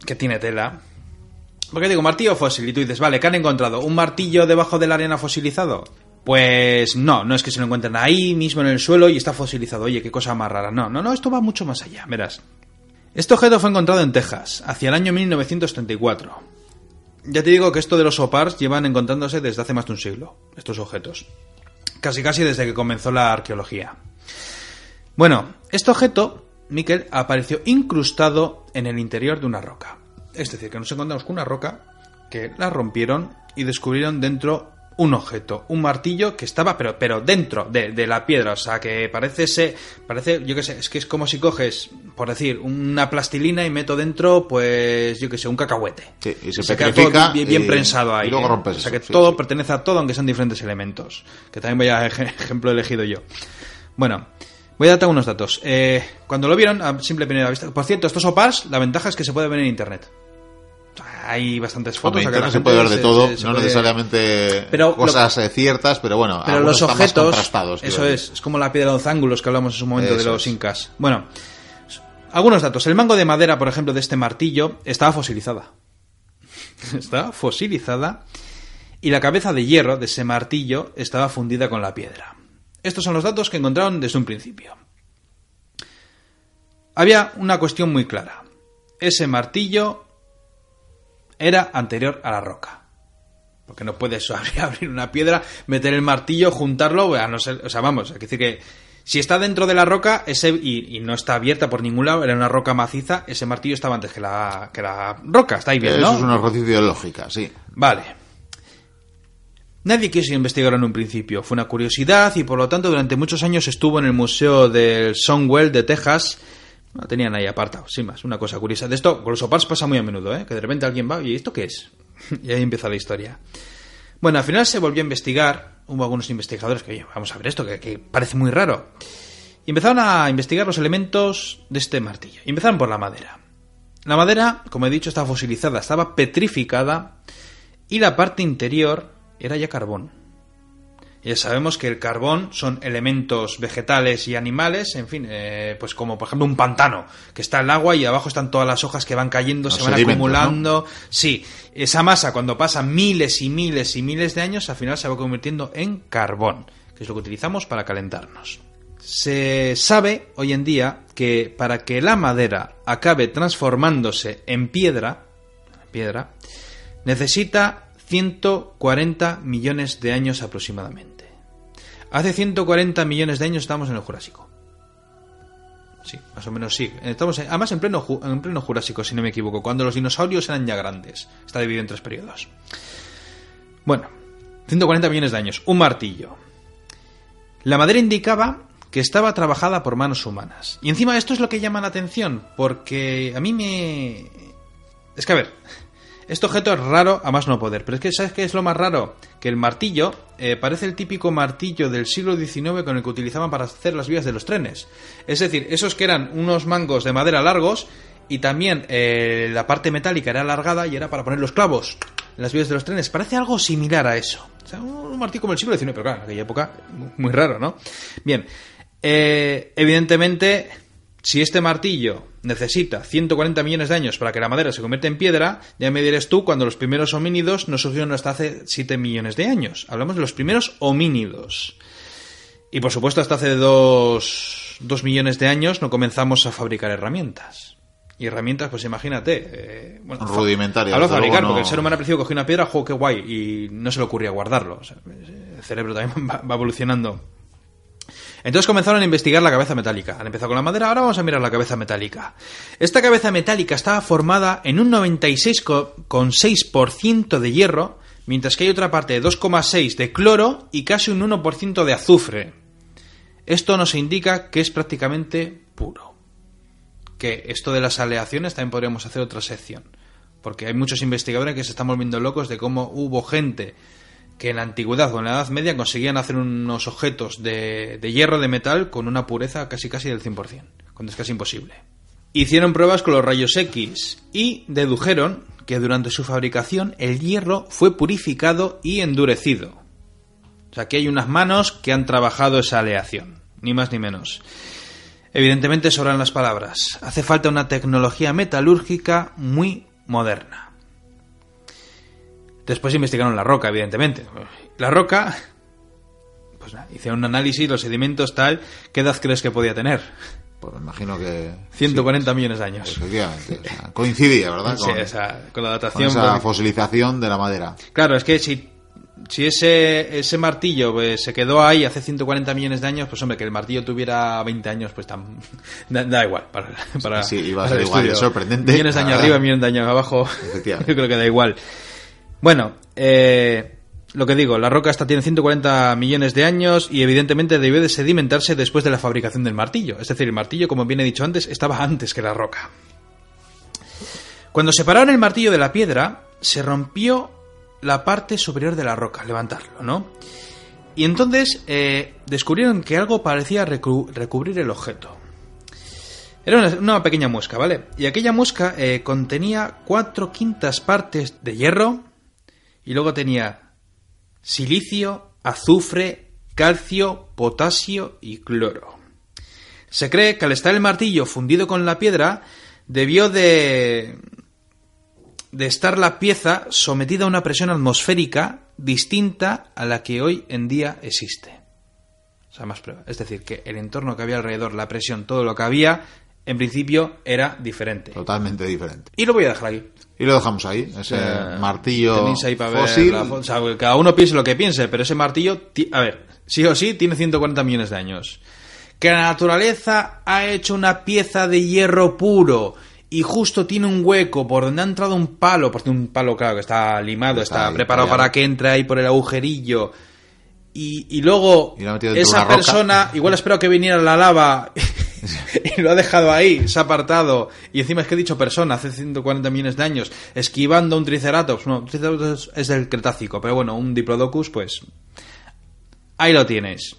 que tiene tela, Porque digo, martillo fósil, y tú dices, vale, ¿qué han encontrado? ¿Un martillo debajo de la arena fosilizado? Pues no, no es que se lo encuentren ahí mismo en el suelo y está fosilizado. Oye, qué cosa más rara. No, no, no, esto va mucho más allá, verás. Este objeto fue encontrado en Texas, hacia el año 1934. Ya te digo que esto de los opars llevan encontrándose desde hace más de un siglo, estos objetos. Casi casi desde que comenzó la arqueología. Bueno, este objeto, Miquel, apareció incrustado en el interior de una roca. Es decir, que nos encontramos con una roca que la rompieron y descubrieron dentro un objeto, un martillo que estaba, pero, pero dentro de, de la piedra, o sea, que parece ese, parece, yo qué sé, es que es como si coges, por decir, una plastilina y meto dentro, pues, yo qué sé, un cacahuete. Sí, y se O sea, queda petrifica todo bien, bien y- prensado ahí. y luego ¿eh? rompes O sea, que eso, todo sí. pertenece a todo, aunque sean diferentes elementos. Que también vaya ej- ejemplo elegido yo. Bueno, voy a darte algunos datos. Eh, cuando lo vieron, a simple primera vista. Por cierto, estos opars, la ventaja es que se puede ver en internet. Hay bastantes fotos. Hombre, la se puede ver de todo, se- se no puede- necesariamente Pero cosas eh, ciertas, pero bueno, Pero los objetos, eso es, es como la piedra de los ángulos que hablamos en su momento de los es. incas. Bueno, algunos datos. El mango de madera, por ejemplo, de este martillo estaba fosilizada. estaba fosilizada y la cabeza de hierro de ese martillo estaba fundida con la piedra. Estos son los datos que encontraron desde un principio. Había una cuestión muy clara. Ese martillo era anterior a la roca. Porque no puedes abrir, una piedra, meter el martillo, juntarlo, a no ser, o sea, vamos, hay que decir que si está dentro de la roca ese, y, y no está abierta por ningún lado, era una roca maciza, ese martillo estaba antes que la, que la roca, está ahí bien, Eso ¿no? es un ejercicio de lógica, sí. Vale. Nadie quiso investigar en un principio, fue una curiosidad y por lo tanto durante muchos años estuvo en el Museo del Songwell de Texas. Lo tenían ahí apartado, sin más, una cosa curiosa. De esto, con los opars pasa muy a menudo, ¿eh? que de repente alguien va y ¿esto qué es? y ahí empieza la historia. Bueno, al final se volvió a investigar, hubo algunos investigadores que, oye, vamos a ver esto, que, que parece muy raro. Y empezaron a investigar los elementos de este martillo. Y empezaron por la madera. La madera, como he dicho, estaba fosilizada, estaba petrificada y la parte interior era ya carbón. Ya sabemos que el carbón son elementos vegetales y animales, en fin, eh, pues como por ejemplo un pantano, que está el agua y abajo están todas las hojas que van cayendo, Los se van acumulando. Sí, esa masa cuando pasa miles y miles y miles de años, al final se va convirtiendo en carbón, que es lo que utilizamos para calentarnos. Se sabe hoy en día que para que la madera acabe transformándose en piedra, piedra, necesita 140 millones de años aproximadamente. Hace 140 millones de años estábamos en el Jurásico. Sí, más o menos sí. Estamos en- además en pleno, en pleno Jurásico, si no me equivoco, cuando los dinosaurios eran ya grandes. Está dividido en tres periodos. Bueno, 140 millones de años. Un martillo. La madera indicaba que estaba trabajada por manos humanas. Y encima esto es lo que llama la atención, porque a mí me... Es que a ver, este objeto es raro a más no poder, pero es que ¿sabes qué es lo más raro? Que el martillo eh, parece el típico martillo del siglo XIX con el que utilizaban para hacer las vías de los trenes. Es decir, esos que eran unos mangos de madera largos y también eh, la parte metálica era alargada y era para poner los clavos en las vías de los trenes. Parece algo similar a eso. O sea, un martillo como el siglo XIX, pero claro, en aquella época muy raro, ¿no? Bien, eh, evidentemente, si este martillo necesita 140 millones de años para que la madera se convierta en piedra, ya me dirás tú cuando los primeros homínidos no surgieron hasta hace 7 millones de años. Hablamos de los primeros homínidos. Y por supuesto, hasta hace 2 millones de años no comenzamos a fabricar herramientas. Y herramientas, pues imagínate. eh, bueno, Rudimentarias, Hablo de fabricar, no- porque el ser humano al principio cogió una piedra, juego qué guay, y no se le ocurría guardarlo. O sea, el cerebro también va- va evolucionando. Entonces comenzaron a investigar la cabeza metálica. Han empezado con la madera, ahora vamos a mirar la cabeza metálica. Esta cabeza metálica estaba formada en un 96,6% de hierro, mientras que hay otra parte de 2,6% de cloro y casi un 1% de azufre. Esto nos indica que es prácticamente puro. Que esto de las aleaciones también podríamos hacer otra sección. Porque hay muchos investigadores que se están volviendo locos de cómo hubo gente que en la antigüedad o en la Edad Media conseguían hacer unos objetos de, de hierro, de metal, con una pureza casi casi del 100%, cuando es casi imposible. Hicieron pruebas con los rayos X y dedujeron que durante su fabricación el hierro fue purificado y endurecido. O sea, que hay unas manos que han trabajado esa aleación, ni más ni menos. Evidentemente sobran las palabras. Hace falta una tecnología metalúrgica muy moderna. Después investigaron la roca, evidentemente. La roca, pues nada, hicieron un análisis, los sedimentos tal, ¿qué edad crees que podía tener? Pues me imagino que... 140 millones de años. Efectivamente. o sea, coincidía, ¿verdad? Sí, Con, o sea, con la con datación. esa pues, fosilización de la madera. Claro, es que si, si ese, ese martillo pues, se quedó ahí hace 140 millones de años, pues hombre, que el martillo tuviera 20 años, pues tam- da, da igual. Para, para, Sí, iba a ser igual sorprendente. Millones de años arriba, millones de años abajo. Efectivamente. Yo creo que da igual. Bueno, eh, lo que digo, la roca esta tiene 140 millones de años y evidentemente debió de sedimentarse después de la fabricación del martillo. Es decir, el martillo, como bien he dicho antes, estaba antes que la roca. Cuando separaron el martillo de la piedra, se rompió la parte superior de la roca, levantarlo, ¿no? Y entonces eh, descubrieron que algo parecía recu- recubrir el objeto. Era una, pequeña muesca, ¿vale? Y aquella muesca eh, contenía cuatro quintas partes de hierro y luego tenía silicio, azufre, calcio, potasio y cloro. Se cree que al estar el martillo fundido con la piedra, debió de de estar la pieza sometida a una presión atmosférica distinta a la que hoy en día existe. O sea, más prueba. Es decir, que el entorno que había alrededor, la presión, todo lo que había, en principio era diferente. Totalmente diferente. Y lo voy a dejar aquí. Y lo dejamos ahí, ese Eh, martillo tenéis ahí para ver fósil. la fo- o sea, cada uno piense lo que piense, pero ese martillo, ti- a ver, sí o sí, tiene 140 millones de años. Que la naturaleza ha hecho una pieza de hierro puro y justo tiene un hueco por donde ha entrado un palo, porque un palo, claro, que está limado, Está está, ahí, preparado para que entre ahí por el agujerillo. Y, y luego Y esa roca. persona, igual espero que viniera la lava y lo ha dejado ahí, se ha apartado. Y encima es que he dicho persona, hace 140 millones de años, esquivando un triceratops. No, triceratops es del Cretácico, pero bueno, un diplodocus, pues. Ahí lo tienes.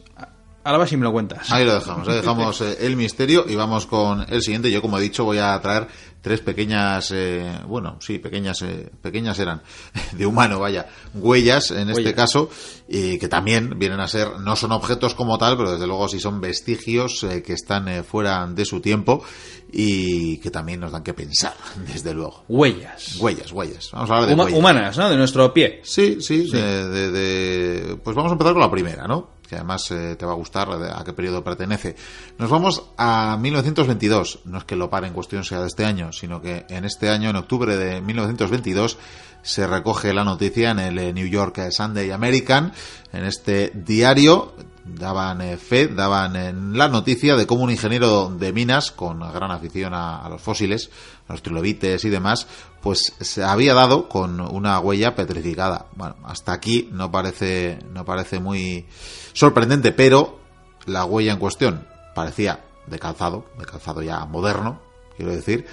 Ahora vas y me lo cuentas. Ahí lo dejamos, ahí dejamos eh, el misterio y vamos con el siguiente. Yo, como he dicho, voy a traer tres pequeñas, eh, bueno, sí, pequeñas, eh, pequeñas eran, de humano, vaya, huellas en este caso, y que también vienen a ser, no son objetos como tal, pero desde luego sí son vestigios eh, que están eh, fuera de su tiempo y que también nos dan que pensar, desde luego. Huellas. Huellas, huellas. Vamos a hablar de Huma- huellas. humanas, ¿no? De nuestro pie. Sí, sí, de- de- de- pues vamos a empezar con la primera, ¿no? Que además eh, te va a gustar a qué periodo pertenece. Nos vamos a 1922. No es que lo pare en cuestión sea de este año, sino que en este año, en octubre de 1922, se recoge la noticia en el eh, New York Sunday American. En este diario daban eh, fe, daban en la noticia de cómo un ingeniero de minas con gran afición a, a los fósiles, a los trilobites y demás, pues se había dado con una huella petrificada. Bueno, hasta aquí no parece, no parece muy sorprendente, pero la huella en cuestión parecía de calzado, de calzado ya moderno, quiero decir,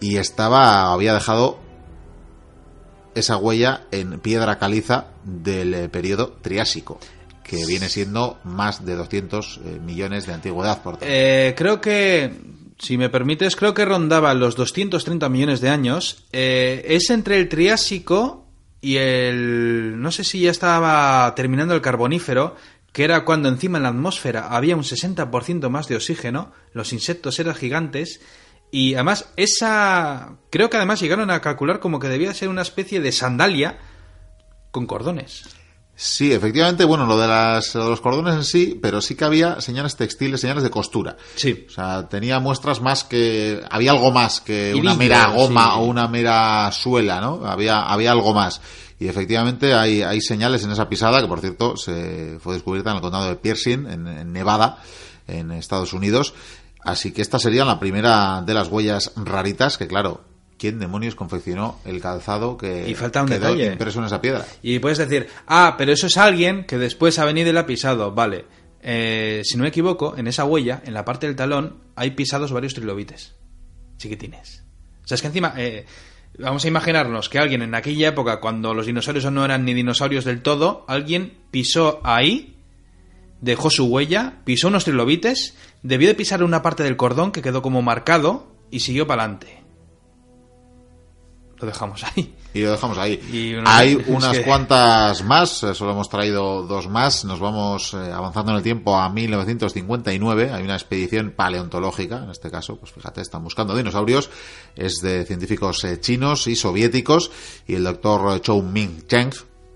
y estaba, había dejado esa huella en piedra caliza del eh, periodo Triásico, que viene siendo más de 200 eh, millones de antigüedad, por. Eh, creo que, si me permites, creo que rondaba los 230 millones de años. Eh, es entre el Triásico y el... No sé si ya estaba terminando el Carbonífero, que era cuando encima en la atmósfera había un 60% más de oxígeno, los insectos eran gigantes, y además esa... Creo que además llegaron a calcular como que debía ser una especie de sandalia con cordones. Sí, efectivamente, bueno, lo de, las, lo de los cordones en sí, pero sí que había señales textiles, señales de costura. Sí. O sea, tenía muestras más que... Había algo más que una mera goma sí. o una mera suela, ¿no? Había, había algo más. Y efectivamente hay, hay señales en esa pisada, que por cierto se fue descubierta en el condado de Piercing, en, en Nevada, en Estados Unidos. Así que esta sería la primera de las huellas raritas, que claro, ¿quién demonios confeccionó el calzado que Y falta un quedó detalle. impreso en esa piedra? Y puedes decir, ah, pero eso es alguien que después ha venido y la ha pisado. Vale. Eh, si no me equivoco, en esa huella, en la parte del talón, hay pisados varios trilobites. Chiquitines. O sea, es que encima, eh, vamos a imaginarnos que alguien en aquella época, cuando los dinosaurios no eran ni dinosaurios del todo, alguien pisó ahí, dejó su huella, pisó unos trilobites, debió de pisar una parte del cordón que quedó como marcado y siguió para adelante. Lo dejamos ahí. Y lo dejamos ahí. Y uno- Hay unas que- cuantas más, eh, solo hemos traído dos más. Nos vamos eh, avanzando en el tiempo a 1959. Hay una expedición paleontológica, en este caso, pues fíjate, están buscando dinosaurios. Es de científicos eh, chinos y soviéticos. Y el doctor Chou Ming Cheng,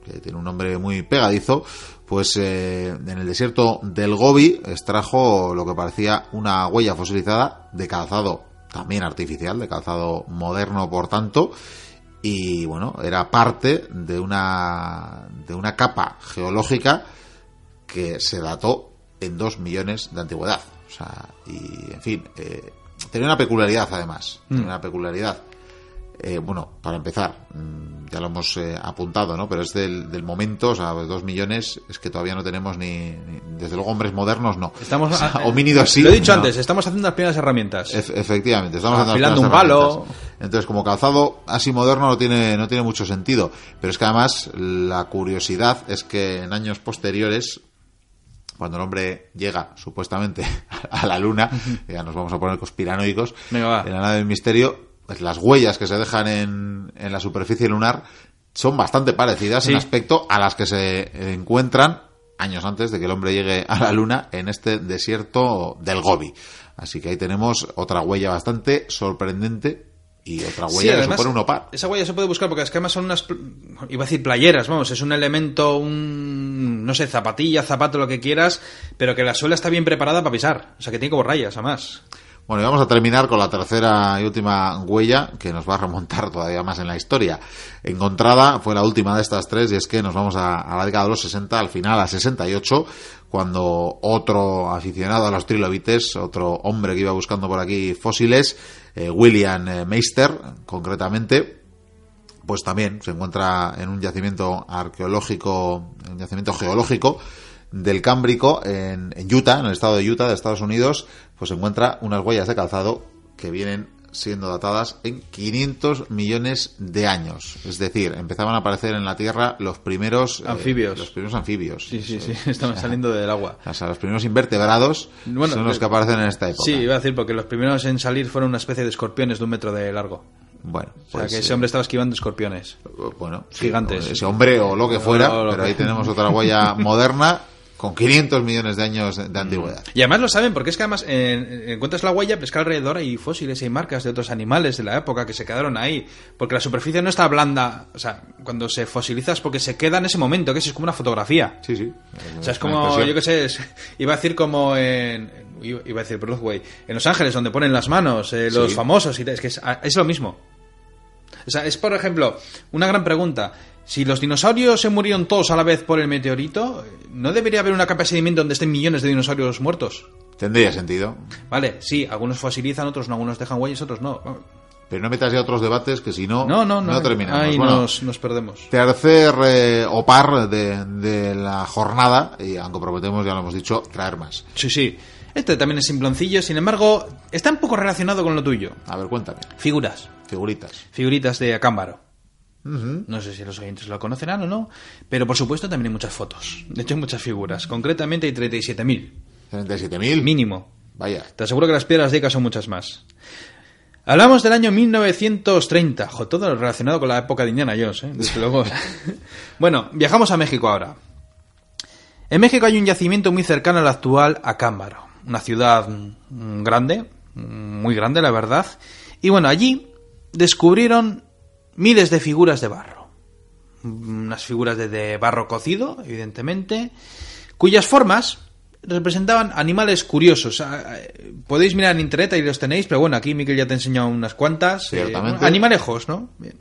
que tiene un nombre muy pegadizo, pues eh, en el desierto del Gobi extrajo lo que parecía una huella fosilizada de calzado también artificial, de calzado moderno por tanto, y bueno, era parte de una de una capa geológica que se dató en dos millones de antigüedad. O sea, y en fin, eh, tenía una peculiaridad además, tenía una peculiaridad. Eh, bueno, para empezar, mm, ya lo hemos eh, apuntado, ¿no? Pero es del, del momento, o sea, dos millones, es que todavía no tenemos ni, ni- desde luego, hombres modernos, no. Estamos O sea, homínidos sí. Lo he dicho no. antes, estamos haciendo las primeras herramientas. Ef- efectivamente, estamos Afilando un palo. Entonces, como calzado así moderno no tiene, no tiene mucho sentido. Pero es que además la curiosidad es que en años posteriores, cuando el hombre llega supuestamente a la luna, ya nos vamos a poner conspiranoicos, Venga, en la nave del misterio, pues las huellas que se dejan en, en la superficie lunar son bastante parecidas Sí. en aspecto a las que se encuentran años antes de que el hombre llegue a la luna en este desierto del Gobi. Así que ahí tenemos otra huella bastante sorprendente y otra Sí, huella que además, supone un opar. Esa huella se puede buscar porque es que además son unas, iba a decir playeras, vamos, es un elemento, un, no sé, zapatilla, zapato, lo que quieras, pero que la suela está bien preparada para pisar. O sea, que tiene como rayas, además. Bueno, y vamos a terminar con la tercera y última huella que nos va a remontar todavía más en la historia. Encontrada fue la última de estas tres y es que nos vamos a, a la década de los 60, al final a 68, cuando otro aficionado a los trilobites, otro hombre que iba buscando por aquí fósiles, eh, William eh, Meister, concretamente, pues también se encuentra en un yacimiento arqueológico, un yacimiento geológico del Cámbrico en, en Utah, en el estado de Utah de Estados Unidos, pues se encuentra unas huellas de calzado que vienen siendo datadas en 500 millones de años. Es decir, empezaban a aparecer en la Tierra los primeros eh, Anfibios. los primeros anfibios. Sí, sí, sí, estaban saliendo del agua. O sea, los primeros invertebrados Bueno, son los de- que aparecen en esta época. Sí, iba a decir, porque los primeros en salir fueron una especie de escorpiones de un metro de largo. Bueno, O sea, pues, que eh, ese hombre estaba esquivando escorpiones. bueno, sí, Gigantes. ese hombre o lo que fuera, pero ahí tenemos otra huella moderna con 500 millones de años de antigüedad. Y además lo saben, porque es que además eh, encuentras la huella, que alrededor hay fósiles y marcas de otros animales de la época que se quedaron ahí. Porque la superficie no está blanda. O sea, cuando se fosiliza es porque se queda en ese momento, que es como una fotografía. Sí, sí. O sea, es como, yo qué sé, es- iba a decir como en. Iba a decir Broadway. En Los Ángeles, donde ponen las manos, eh, los Sí. famosos, y es que es, es lo mismo. O sea, es por ejemplo, una gran pregunta. Si los dinosaurios se murieron todos a la vez por el meteorito, ¿no debería haber una capa de sedimento donde estén millones de dinosaurios muertos? Tendría sentido. Vale, sí, algunos fosilizan, otros no, algunos dejan huellas, otros no. Pero no metas ya otros debates que si no, No, no, no. terminamos. Ahí Bueno, nos, nos perdemos. Tercer eh, opar de, de la jornada, y aunque prometemos, ya lo hemos dicho, traer más. Sí, sí. Este también es simploncillo, sin embargo, está un poco relacionado con lo tuyo. A ver, cuéntame. Figuras. Figuritas. Figuritas de Acámbaro. No sé si los oyentes lo conocerán o no, pero por supuesto también hay muchas fotos. De hecho, hay muchas figuras. Concretamente hay 37.000. 37.000. Mínimo. Vaya. Te aseguro que las piedras de Ica son muchas más. Hablamos del año 1930. Jo, todo relacionado con la época de Indiana Jones, ¿eh? Desde luego. bueno, viajamos a México ahora. En México hay un yacimiento muy cercano al actual Acámbaro. Una ciudad mm, grande, mm, muy grande, la verdad. Y bueno, allí descubrieron miles de figuras de barro. Unas figuras de, de barro cocido, evidentemente, cuyas formas representaban animales curiosos. Ah, eh, Podéis mirar en internet, ahí los tenéis, pero bueno, aquí Miquel ya te ha enseñado unas cuantas. eh, Ciertamente. animalejos, ¿no? Bien.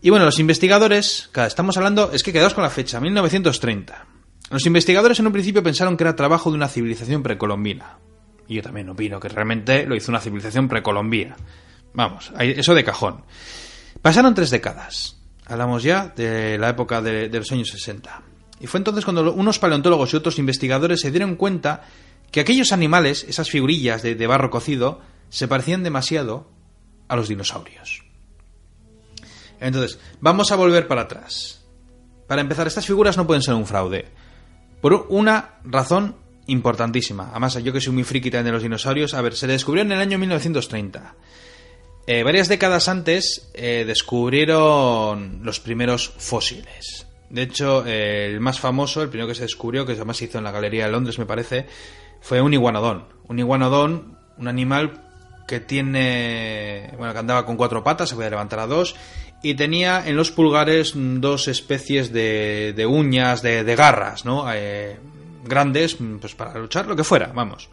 Y bueno, los investigadores, claro, estamos hablando, es que quedaos con la fecha, 1930. Los investigadores en un principio pensaron que era trabajo de una civilización precolombina. Y yo también opino que realmente lo hizo una civilización precolombina. Vamos, eso de cajón. Pasaron tres décadas. Hablamos ya de la época de, los años 60. Y fue entonces cuando unos paleontólogos y otros investigadores se dieron cuenta que aquellos animales, esas figurillas de, de barro cocido, se parecían demasiado a los dinosaurios. Entonces, vamos a volver para atrás. Para empezar, estas figuras no pueden ser un fraude. Por una razón importantísima. Además, yo que soy muy friki también de los dinosaurios, a ver, se descubrió en el año 1930. Eh, varias décadas antes eh, descubrieron los primeros fósiles. De hecho, eh, el más famoso, el primero que se descubrió, que además se hizo en la Galería de Londres, me parece, fue un iguanodón. Un iguanodón, un animal que tiene, bueno, que andaba con cuatro patas, se podía levantar a dos, y tenía en los pulgares dos especies de, de uñas, de, de garras, ¿no? Eh, grandes, pues para luchar, lo que fuera, vamos.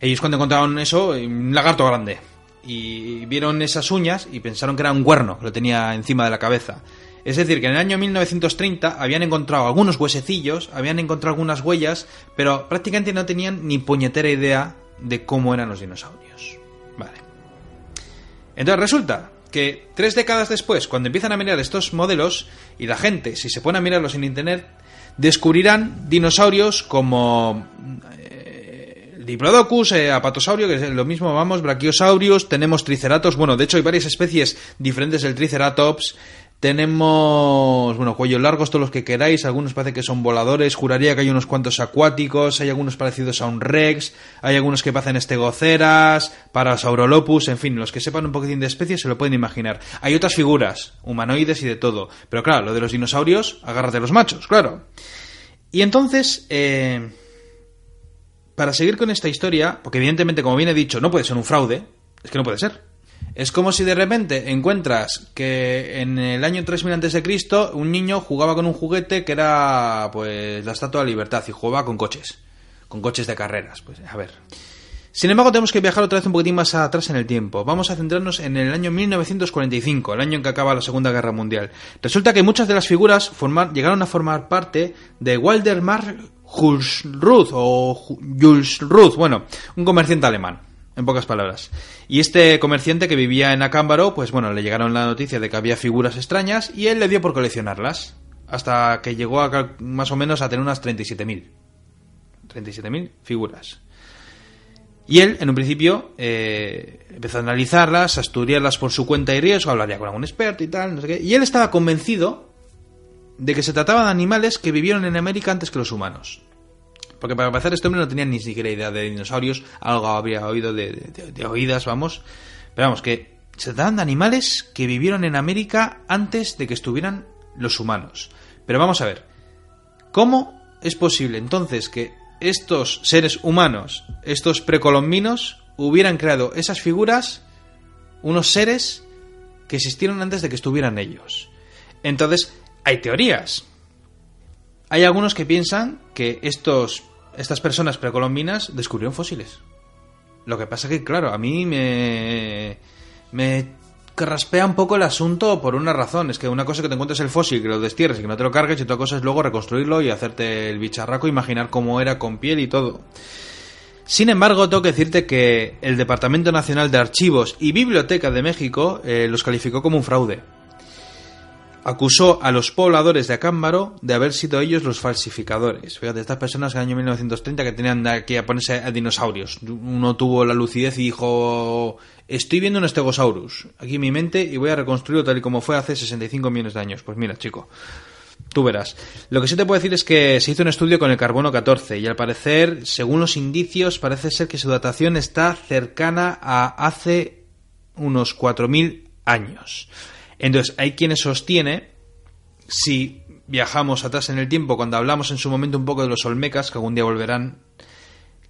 Ellos cuando encontraron eso, un lagarto grande, y vieron esas uñas y pensaron que era un cuerno que lo tenía encima de la cabeza. Es decir, que en el año 1930 habían encontrado algunos huesecillos, habían encontrado algunas huellas, pero prácticamente no tenían ni puñetera idea de cómo eran los dinosaurios. Vale. Entonces resulta que tres décadas después, cuando empiezan a mirar estos modelos, y la gente, si se pone a mirarlos en internet, descubrirán dinosaurios como Diplodocus, eh, Apatosaurio, que es lo mismo, vamos, Brachiosaurus, tenemos Triceratops, bueno, de hecho hay varias especies diferentes del Triceratops, tenemos, bueno, cuellos largos, todos los que queráis. Algunos parece que son voladores. Juraría que hay unos cuantos acuáticos. Hay algunos parecidos a un Rex. Hay algunos que parecen estegoceras, Parasaurolopus. En fin, los que sepan un poquitín de especies se lo pueden imaginar. Hay otras figuras, humanoides y de todo. Pero claro, lo de los dinosaurios, agárrate los machos, claro. Y entonces, eh, para seguir con esta historia, porque evidentemente, como bien he dicho, no puede ser un fraude. Es que no puede ser. Es como si de repente encuentras que en el año 3000 a.C. un niño jugaba con un juguete que era pues la Estatua de la Libertad y jugaba con coches, con coches de carreras. Pues a ver. Sin embargo, tenemos que viajar otra vez un poquitín más atrás en el tiempo. Vamos a centrarnos en el año 1945, el año en que acaba la Segunda Guerra Mundial. Resulta que muchas de las figuras llegaron a formar parte de Waldemar Hulsruth o Jules Ruth, bueno, un comerciante alemán en pocas palabras. Y este comerciante que vivía en Acámbaro, pues bueno, le llegaron la noticia de que había figuras extrañas y él le dio por coleccionarlas. Hasta que llegó a más o menos a tener unas 37.000. 37.000 figuras. Y él, en un principio, eh, empezó a analizarlas, a estudiarlas por su cuenta y riesgo, hablaría con algún experto y tal, no sé qué. Y él estaba convencido de que se trataba de animales que vivieron en América antes que los humanos. Porque para empezar, este hombre no tenía ni siquiera idea de dinosaurios, algo habría oído de, oídas, vamos. Pero vamos, que se tratan de animales que vivieron en América antes de que estuvieran los humanos. Pero vamos a ver, ¿cómo es posible entonces que estos seres humanos, estos precolombinos, hubieran creado esas figuras, unos seres que existieron antes de que estuvieran ellos? Entonces, hay teorías. Hay algunos que piensan que estos, estas personas precolombinas descubrieron fósiles. Lo que pasa que, claro, a mí me, me raspea un poco el asunto por una razón. Es que una cosa es que te encuentres el fósil, que lo destierres y que no te lo cargues, y otra cosa es luego reconstruirlo y hacerte el bicharraco, imaginar cómo era con piel y todo. Sin embargo, tengo que decirte que el Departamento Nacional de Archivos y Biblioteca de México eh, los calificó como un fraude acusó a los pobladores de Acámbaro de haber sido ellos los falsificadores. Fíjate, estas personas en el año 1930 que tenían que ponerse a dinosaurios. Uno tuvo la lucidez y dijo, estoy viendo un Stegosaurus aquí en mi mente y voy a reconstruirlo tal y como fue hace 65 millones de años. Pues mira, chico. Tú verás. Lo que sí te puedo decir es que se hizo un estudio con el carbono 14 y al parecer, según los indicios, parece ser que su datación está cercana a hace unos 4.000 años. Entonces, hay quienes sostiene, si viajamos atrás en el tiempo, cuando hablamos en su momento un poco de los Olmecas, que algún día volverán,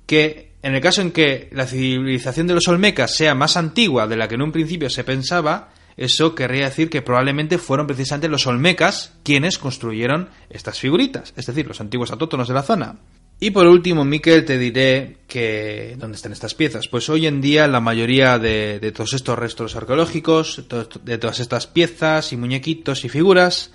que en el caso en que la civilización de los Olmecas sea más antigua de la que en un principio se pensaba, eso querría decir que probablemente fueron precisamente los Olmecas quienes construyeron estas figuritas, es decir, los antiguos autóctonos de la zona. Y por último, Miquel, te diré que ¿dónde están estas piezas? Pues hoy en día la mayoría de, todos estos restos arqueológicos, de todas estas piezas y muñequitos y figuras,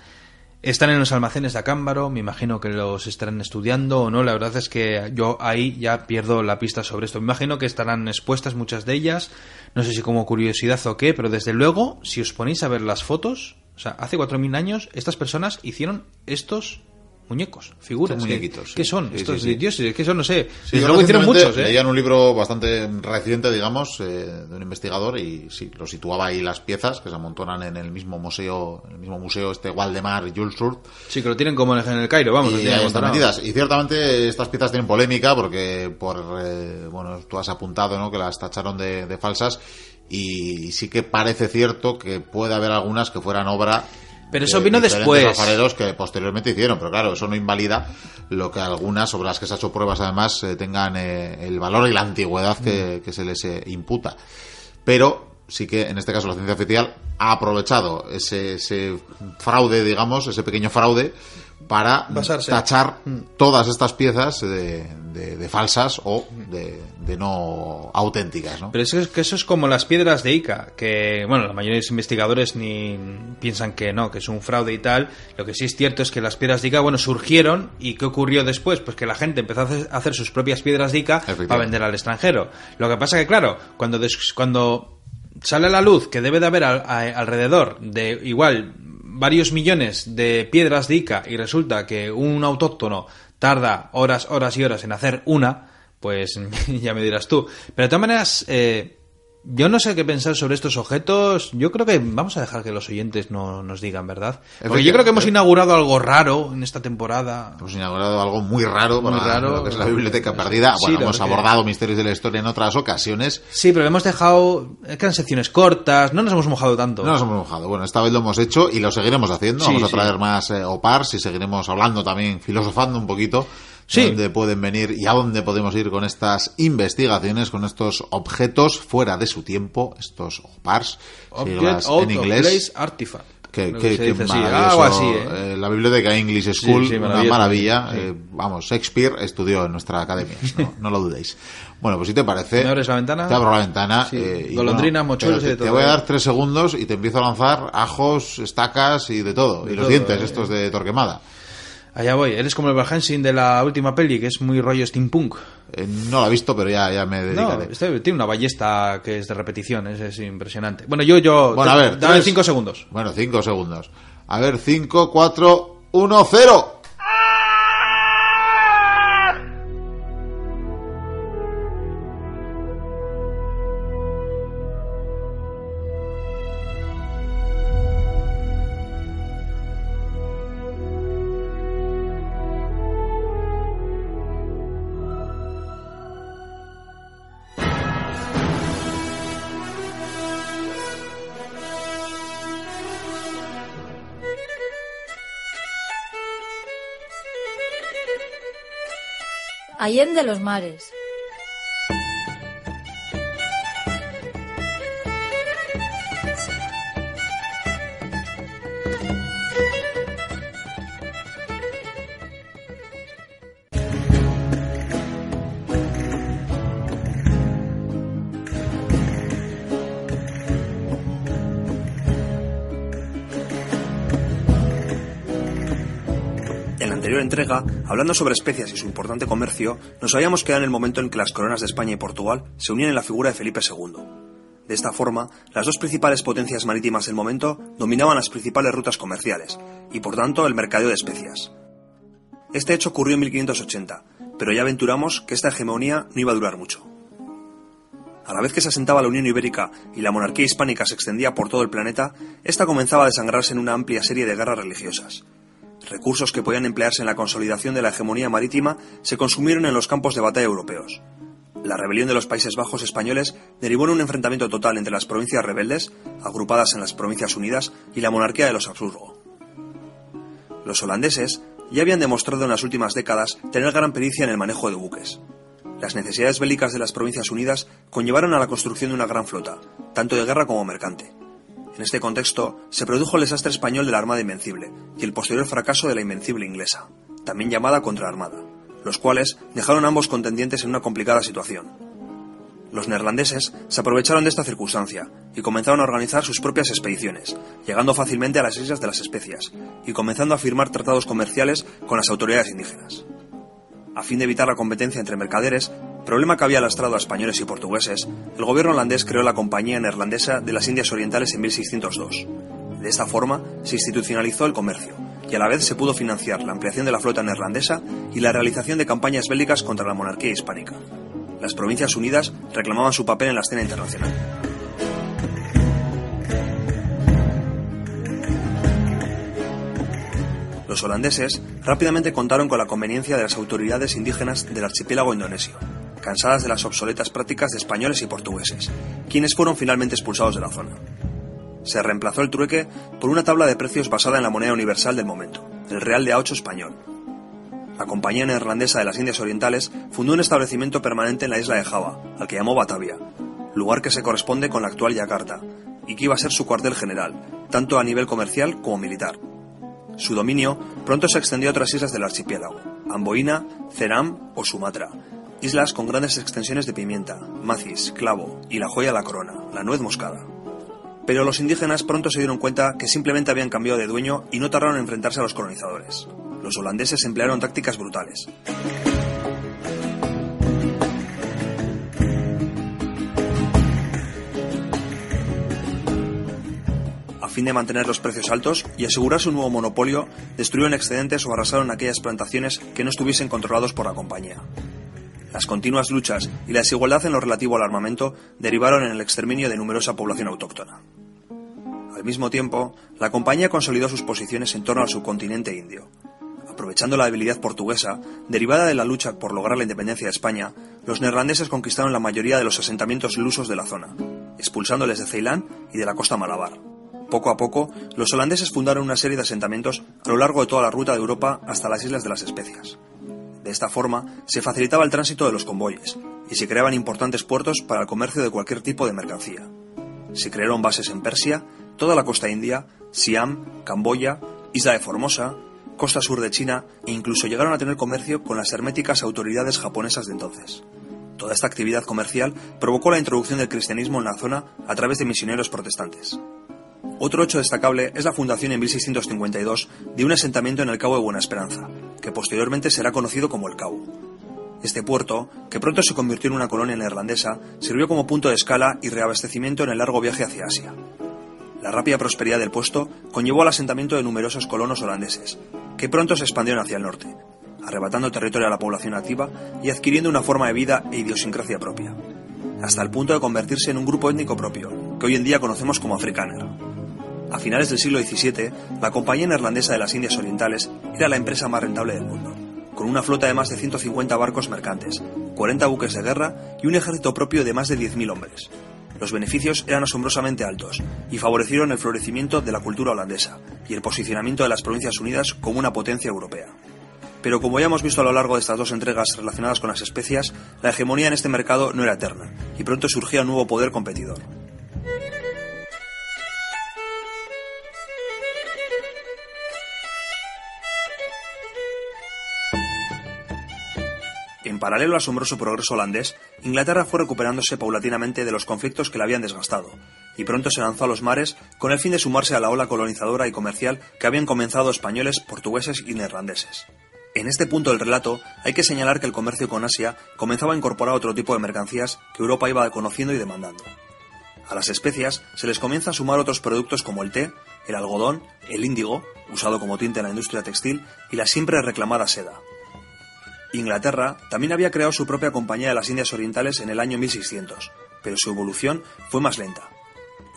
están en los almacenes de Acámbaro, me imagino que los estarán estudiando o no, la verdad es que yo ahí ya pierdo la pista sobre esto. Me imagino que estarán expuestas muchas de ellas, no sé si como curiosidad o qué, pero desde luego, si os ponéis a ver las fotos, o sea, hace 4.000 años estas personas hicieron estos muñecos, figuras. muñequitos. ¿Qué, son? Estos dioses, ¿qué son? No sé. Sí, luego hicieron muchos, ¿eh? Leían un libro bastante reciente, digamos, eh, de un investigador y sí, lo situaba ahí las piezas que se amontonan en el mismo museo, el mismo museo este Waldemar Jules Sí, que lo tienen como en el Cairo, vamos. Y, están metidas. y ciertamente estas piezas tienen polémica porque por, eh, bueno, tú has apuntado, ¿no? Que las tacharon de, de falsas y sí que parece cierto que puede haber algunas que fueran obra pero eso vino después. alfareros que posteriormente hicieron, pero claro, eso no invalida lo que algunas sobre las que se ha hecho pruebas además eh, tengan eh, el valor y la antigüedad que, Mm. que se les eh, imputa. Pero sí que en este caso la ciencia oficial ha aprovechado ese, ese fraude, digamos, ese pequeño fraude para Basarse. tachar Mm. todas estas piezas de, de- de falsas o de, de no auténticas, ¿no? Pero eso es que eso es como las piedras de Ica, que bueno, la mayoría de los investigadores ni piensan que no, que es un fraude y tal. Lo que sí es cierto es que las piedras de Ica, bueno, surgieron y ¿qué ocurrió después? Pues que la gente empezó a hacer, a hacer sus propias piedras de Ica para vender al extranjero. Lo que pasa que claro, cuando des- cuando sale a la luz que debe de haber al- a- alrededor de igual varios millones de piedras de Ica y resulta que un autóctono tarda horas, horas y horas en hacer una, pues ya me dirás tú. Pero de todas maneras, eh, yo no sé qué pensar sobre estos objetos. Yo creo que vamos a dejar que los oyentes no nos digan, ¿verdad? Porque yo creo que hemos inaugurado algo raro en esta temporada. Hemos inaugurado algo muy raro Muy para raro. lo que es la biblioteca perdida. Sí, Bueno, hemos que- abordado misterios de la historia en otras ocasiones. Sí, pero hemos dejado... Eran secciones cortas, no nos hemos mojado tanto. No nos hemos mojado. Bueno, esta vez lo hemos hecho y lo seguiremos haciendo. Sí, Vamos a sí. traer más eh, OPARs y seguiremos hablando también, filosofando un poquito. Sí. Dónde pueden venir y a dónde podemos ir con estas investigaciones, con estos objetos fuera de su tiempo, estos OPARs, Object out en of inglés. place artifact. Que, que- que maravilloso. así, ¿eh? Eh, la biblioteca English School, sí, una maravilloso. maravilla. Sí. Eh, vamos, Shakespeare estudió en nuestra academia, no, no lo dudéis. Bueno, pues si te parece... ¿Me abres la ventana? Te abro la ventana. Sí, eh, y golondrinas, bueno, mochuelos y de te, te todo, voy a ¿eh? dar tres segundos y te empiezo a lanzar ajos, estacas y de todo. De y los todo, dientes eh. estos de Torquemada. Allá voy. Eres como el Valhensing de la última peli, que es muy rollo steampunk. Eh, no lo he visto, pero ya, ya me No, dedicaré. este tiene una ballesta que es de repetición, es, es impresionante. Bueno, yo, yo... Bueno, a ver. Dame tres- cinco segundos. Bueno, cinco segundos. A ver, cinco, cuatro, uno, cero. Allende los mares. En la anterior entrega, hablando sobre especias y su importante comercio, nos habíamos quedado en el momento en que las coronas de España y Portugal se unían en la figura de Felipe II. De esta forma, las dos principales potencias marítimas del momento dominaban las principales rutas comerciales, y por tanto el mercadeo de especias. Este hecho ocurrió en 1580, pero ya aventuramos que esta hegemonía no iba a durar mucho. A la vez que se asentaba la Unión Ibérica y la monarquía hispánica se extendía por todo el planeta, esta comenzaba a desangrarse en una amplia serie de guerras religiosas. Recursos que podían emplearse en la consolidación de la hegemonía marítima se consumieron en los campos de batalla europeos. La rebelión de los Países Bajos españoles derivó en un enfrentamiento total entre las provincias rebeldes, agrupadas en las Provincias Unidas, y la monarquía de los Habsburgo. Los holandeses ya habían demostrado en las últimas décadas tener gran pericia en el manejo de buques. Las necesidades bélicas de las Provincias Unidas conllevaron a la construcción de una gran flota, tanto de guerra como mercante. En este contexto, se produjo el desastre español de la Armada Invencible y el posterior fracaso de la Invencible inglesa, también llamada Contraarmada, los cuales dejaron a ambos contendientes en una complicada situación. Los neerlandeses se aprovecharon de esta circunstancia y comenzaron a organizar sus propias expediciones, llegando fácilmente a las Islas de las Especias y comenzando a firmar tratados comerciales con las autoridades indígenas. A fin de evitar la competencia entre mercaderes, problema que había lastrado a españoles y portugueses, el gobierno holandés creó la Compañía Neerlandesa de las Indias Orientales en 1602. De esta forma, se institucionalizó el comercio, y a la vez se pudo financiar la ampliación de la flota neerlandesa y la realización de campañas bélicas contra la monarquía hispánica. Las Provincias Unidas reclamaban su papel en la escena internacional. Los holandeses rápidamente contaron con la conveniencia de las autoridades indígenas del archipiélago indonesio. Cansadas de las obsoletas prácticas de españoles y portugueses, quienes fueron finalmente expulsados de la zona. Se reemplazó el trueque por una tabla de precios basada en la moneda universal del momento, el real de A8 español. La Compañía Neerlandesa de las Indias Orientales fundó un establecimiento permanente en la isla de Java, al que llamó Batavia, lugar que se corresponde con la actual Yakarta, y que iba a ser su cuartel general, tanto a nivel comercial como militar. Su dominio pronto se extendió a otras islas del archipiélago, Amboina, Ceram o Sumatra, islas con grandes extensiones de pimienta, macis, clavo y la joya la corona, la nuez moscada. Pero los indígenas pronto se dieron cuenta que simplemente habían cambiado de dueño y no tardaron en enfrentarse a los colonizadores. Los holandeses emplearon tácticas brutales. fin de mantener los precios altos y asegurarse un nuevo monopolio, destruyeron excedentes o arrasaron aquellas plantaciones que no estuviesen controlados por la compañía. Las continuas luchas y la desigualdad en lo relativo al armamento derivaron en el exterminio de numerosa población autóctona. Al mismo tiempo, la compañía consolidó sus posiciones en torno al subcontinente indio. Aprovechando la debilidad portuguesa, derivada de la lucha por lograr la independencia de España, los neerlandeses conquistaron la mayoría de los asentamientos lusos de la zona, expulsándoles de Ceilán y de la costa malabar. Poco a poco, los holandeses fundaron una serie de asentamientos a lo largo de toda la ruta de Europa hasta las Islas de las Especias. De esta forma, se facilitaba el tránsito de los convoyes y se creaban importantes puertos para el comercio de cualquier tipo de mercancía. Se crearon bases en Persia, toda la costa india, Siam, Camboya, Isla de Formosa, costa sur de China e incluso llegaron a tener comercio con las herméticas autoridades japonesas de entonces. Toda esta actividad comercial provocó la introducción del cristianismo en la zona a través de misioneros protestantes. Otro hecho destacable es la fundación en 1652 de un asentamiento en el Cabo de Buena Esperanza, que posteriormente será conocido como el Cabo. Este puerto, que pronto se convirtió en una colonia neerlandesa, sirvió como punto de escala y reabastecimiento en el largo viaje hacia Asia. La rápida prosperidad del puesto conllevó al asentamiento de numerosos colonos holandeses, que pronto se expandieron hacia el norte, arrebatando territorio a la población activa y adquiriendo una forma de vida e idiosincrasia propia, hasta el punto de convertirse en un grupo étnico propio, que hoy en día conocemos como afrikaner. A finales del siglo XVII, la Compañía Neerlandesa de las Indias Orientales era la empresa más rentable del mundo, con una flota de más de 150 barcos mercantes, 40 buques de guerra y un ejército propio de más de 10.000 hombres. Los beneficios eran asombrosamente altos y favorecieron el florecimiento de la cultura holandesa y el posicionamiento de las Provincias Unidas como una potencia europea. Pero como ya hemos visto a lo largo de estas dos entregas relacionadas con las especias, la hegemonía en este mercado no era eterna y pronto surgía un nuevo poder competidor. Paralelo al asombroso progreso holandés, Inglaterra fue recuperándose paulatinamente de los conflictos que la habían desgastado, y pronto se lanzó a los mares con el fin de sumarse a la ola colonizadora y comercial que habían comenzado españoles, portugueses y neerlandeses. En este punto del relato hay que señalar que el comercio con Asia comenzaba a incorporar otro tipo de mercancías que Europa iba conociendo y demandando. A las especias se les comienza a sumar otros productos como el té, el algodón, el índigo, usado como tinte en la industria textil, y la siempre reclamada seda. Inglaterra también había creado su propia Compañía de las Indias Orientales en el año 1600, pero su evolución fue más lenta.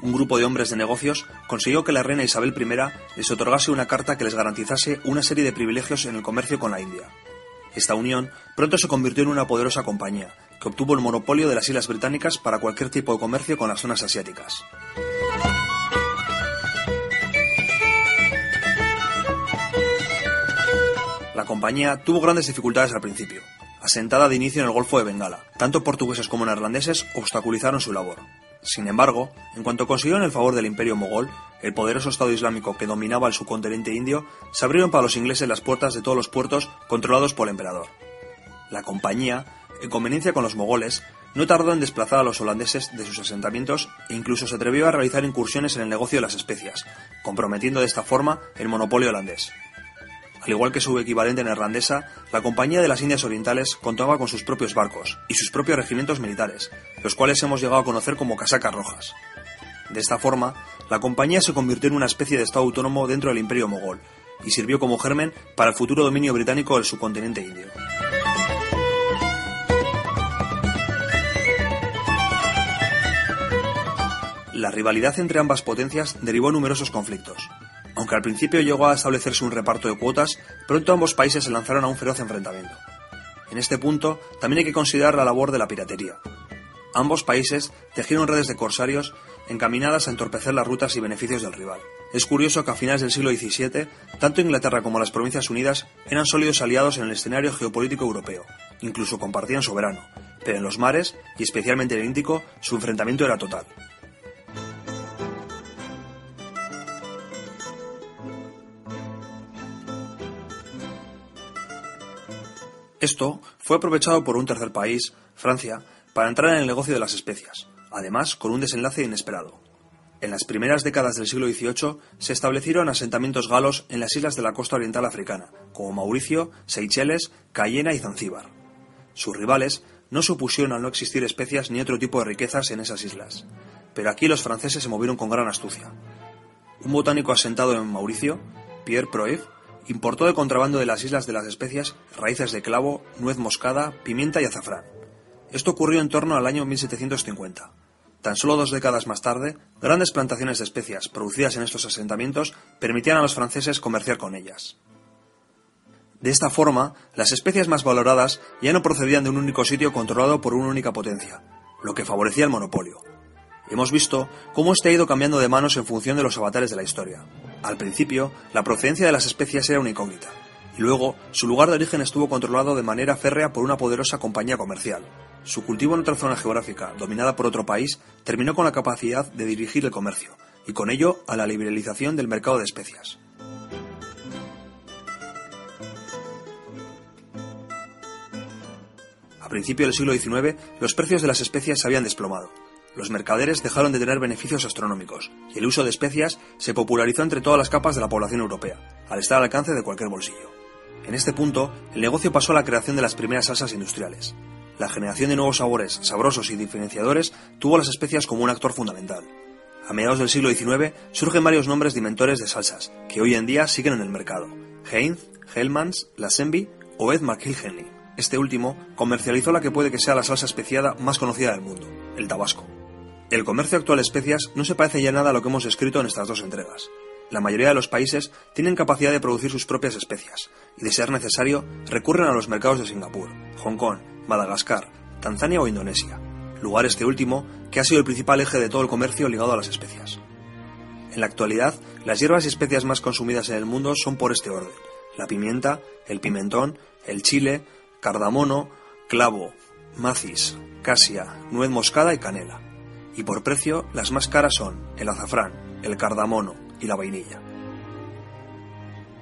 Un grupo de hombres de negocios consiguió que la reina Isabel I les otorgase una carta que les garantizase una serie de privilegios en el comercio con la India. Esta unión pronto se convirtió en una poderosa compañía, que obtuvo el monopolio de las Islas Británicas para cualquier tipo de comercio con las zonas asiáticas. La compañía tuvo grandes dificultades al principio. Asentada de inicio en el Golfo de Bengala, tanto portugueses como neerlandeses obstaculizaron su labor. Sin embargo, en cuanto consiguieron el favor del imperio mogol, el poderoso Estado Islámico que dominaba el subcontinente indio, se abrieron para los ingleses las puertas de todos los puertos controlados por el emperador. La compañía, en conveniencia con los mogoles, no tardó en desplazar a los holandeses de sus asentamientos e incluso se atrevió a realizar incursiones en el negocio de las especias, comprometiendo de esta forma el monopolio holandés. Al igual que su equivalente neerlandesa, la Compañía de las Indias Orientales contaba con sus propios barcos y sus propios regimientos militares, los cuales hemos llegado a conocer como casacas rojas. De esta forma, la compañía se convirtió en una especie de Estado autónomo dentro del Imperio Mogol y sirvió como germen para el futuro dominio británico del subcontinente indio. La rivalidad entre ambas potencias derivó en numerosos conflictos, aunque al principio llegó a establecerse un reparto de cuotas, pronto ambos países se lanzaron a un feroz enfrentamiento. En este punto también hay que considerar la labor de la piratería. Ambos países tejieron redes de corsarios encaminadas a entorpecer las rutas y beneficios del rival. Es curioso que a finales del siglo XVII, tanto Inglaterra como las Provincias Unidas eran sólidos aliados en el escenario geopolítico europeo, incluso compartían soberano, pero en los mares, y especialmente en el Índico, su enfrentamiento era total. Esto fue aprovechado por un tercer país, Francia, para entrar en el negocio de las especias, además con un desenlace inesperado. En las primeras décadas del siglo XVIII se establecieron asentamientos galos en las islas de la costa oriental africana, como Mauricio, Seychelles, Cayena y Zanzíbar. Sus rivales no se opusieron al no existir especias ni otro tipo de riquezas en esas islas, pero aquí los franceses se movieron con gran astucia. Un botánico asentado en Mauricio, Pierre Proev, importó de contrabando de las islas de las especias raíces de clavo, nuez moscada, pimienta y azafrán. Esto ocurrió en torno al año 1750. Tan solo dos décadas más tarde, grandes plantaciones de especias producidas en estos asentamientos permitían a los franceses comerciar con ellas. De esta forma, las especias más valoradas ya no procedían de un único sitio controlado por una única potencia, lo que favorecía el monopolio. Hemos visto cómo este ha ido cambiando de manos en función de los avatares de la historia. Al principio, la procedencia de las especias era una incógnita, y luego su lugar de origen estuvo controlado de manera férrea por una poderosa compañía comercial. Su cultivo en otra zona geográfica, dominada por otro país, terminó con la capacidad de dirigir el comercio, y con ello a la liberalización del mercado de especias. A principios del siglo XIX, los precios de las especias se habían desplomado los mercaderes dejaron de tener beneficios astronómicos, y el uso de especias se popularizó entre todas las capas de la población europea, al estar al alcance de cualquier bolsillo. En este punto, el negocio pasó a la creación de las primeras salsas industriales. La generación de nuevos sabores, sabrosos y diferenciadores tuvo las especias como un actor fundamental. A mediados del siglo XIX surgen varios nombres de inventores de salsas, que hoy en día siguen en el mercado. Heinz, Hellmans, Lazenby o Ed McIlhenny. Este último comercializó la que puede que sea la salsa especiada más conocida del mundo, el tabasco. El comercio actual de especias no se parece ya nada a lo que hemos escrito en estas dos entregas. La mayoría de los países tienen capacidad de producir sus propias especias, y de ser necesario, recurren a los mercados de Singapur, Hong Kong, Madagascar, Tanzania o Indonesia, lugar este último que ha sido el principal eje de todo el comercio ligado a las especias. En la actualidad, las hierbas y especias más consumidas en el mundo son por este orden: la pimienta, el pimentón, el chile, cardamono, clavo, macis, casia, nuez moscada y canela y por precio las más caras son el azafrán, el cardamono y la vainilla.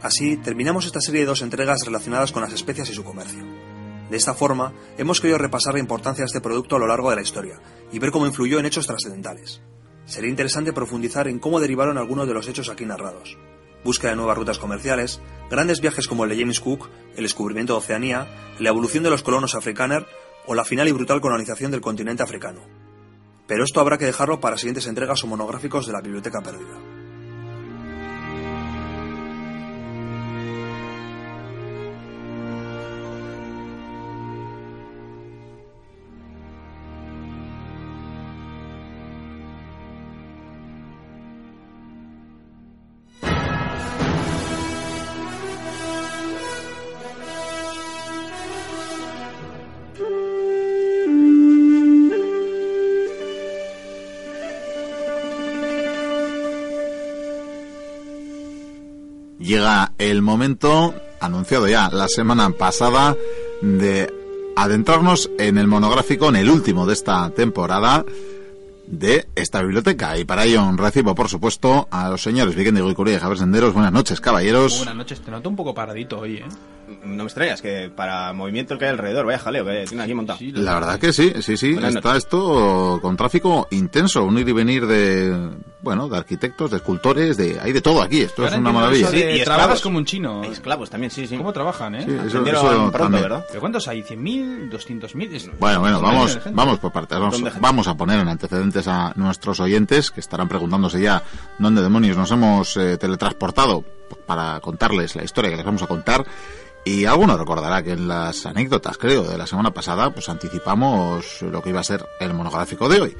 Así terminamos esta serie de dos entregas relacionadas con las especias y su comercio. De esta forma, hemos querido repasar la importancia de este producto a lo largo de la historia y ver cómo influyó en hechos trascendentales. Sería interesante profundizar en cómo derivaron algunos de los hechos aquí narrados. Búsqueda de nuevas rutas comerciales, grandes viajes como el de James Cook, el descubrimiento de Oceanía, la evolución de los colonos africanos o la final y brutal colonización del continente africano pero esto habrá que dejarlo para siguientes entregas o monográficos de la Biblioteca Perdida. Llega el momento, anunciado ya la semana pasada, de adentrarnos en el monográfico, en el último de esta temporada de esta biblioteca. Y para ello recibo, por supuesto, a los señores Vicente y Curía y Javier Senderos. Buenas noches, caballeros. Buenas noches, te noto un poco paradito hoy, ¿eh? no me extrañas que para movimiento que hay alrededor, vaya jaleo que tiene aquí montado. la verdad que sí, sí, sí. está esto con tráfico intenso, un ir y venir de, bueno, de arquitectos, de escultores, de hay de todo aquí. Esto es una maravilla. Sí, y trabajas como un chino. esclavos también, sí, sí. ¿Cómo trabajan, eh? eso, eso pronto, ¿verdad? ¿Pero cuántos hay? ¿100.000? ¿200.000? Bueno, bueno, vamos, vamos por partes. Vamos, vamos, a poner en antecedentes a nuestros oyentes que estarán preguntándose ya dónde demonios nos hemos eh, teletransportado para contarles la historia que les vamos a contar. Y alguno recordará que en las anécdotas, creo, de la semana pasada, pues anticipamos lo que iba a ser el monográfico de hoy,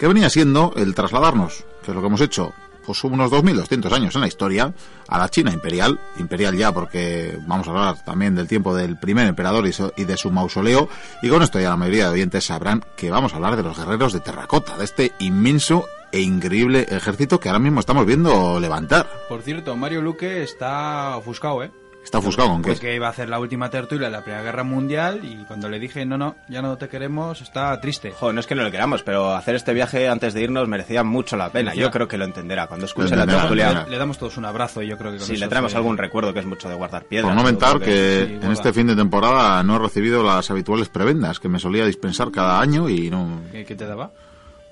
que venía siendo el trasladarnos, que es lo que hemos hecho, pues unos 2.200 años en la historia, a la China imperial, imperial ya porque vamos a hablar también del tiempo del primer emperador y, de su mausoleo, y con esto ya la mayoría de oyentes sabrán que vamos a hablar de los guerreros de terracota, de este inmenso e increíble ejército que ahora mismo estamos viendo levantar. Por cierto, Mario Luque está ofuscado, ¿eh? Está ofuscado con qué. Porque iba a hacer la última tertulia de la Primera Guerra Mundial y cuando le dije, no, no, ya no te queremos, está triste. Joder, no es que no lo queramos, pero hacer este viaje antes de irnos merecía mucho la pena. Yo creo que lo entenderá. Cuando escuche la tertulia. Le damos todos un abrazo y yo creo que con eso le traemos algún recuerdo, que es mucho de guardar piedras. Por no mentar que sí, en guarda. este fin de temporada no he recibido las habituales prebendas que me solía dispensar cada año y no... ¿Qué, qué te daba?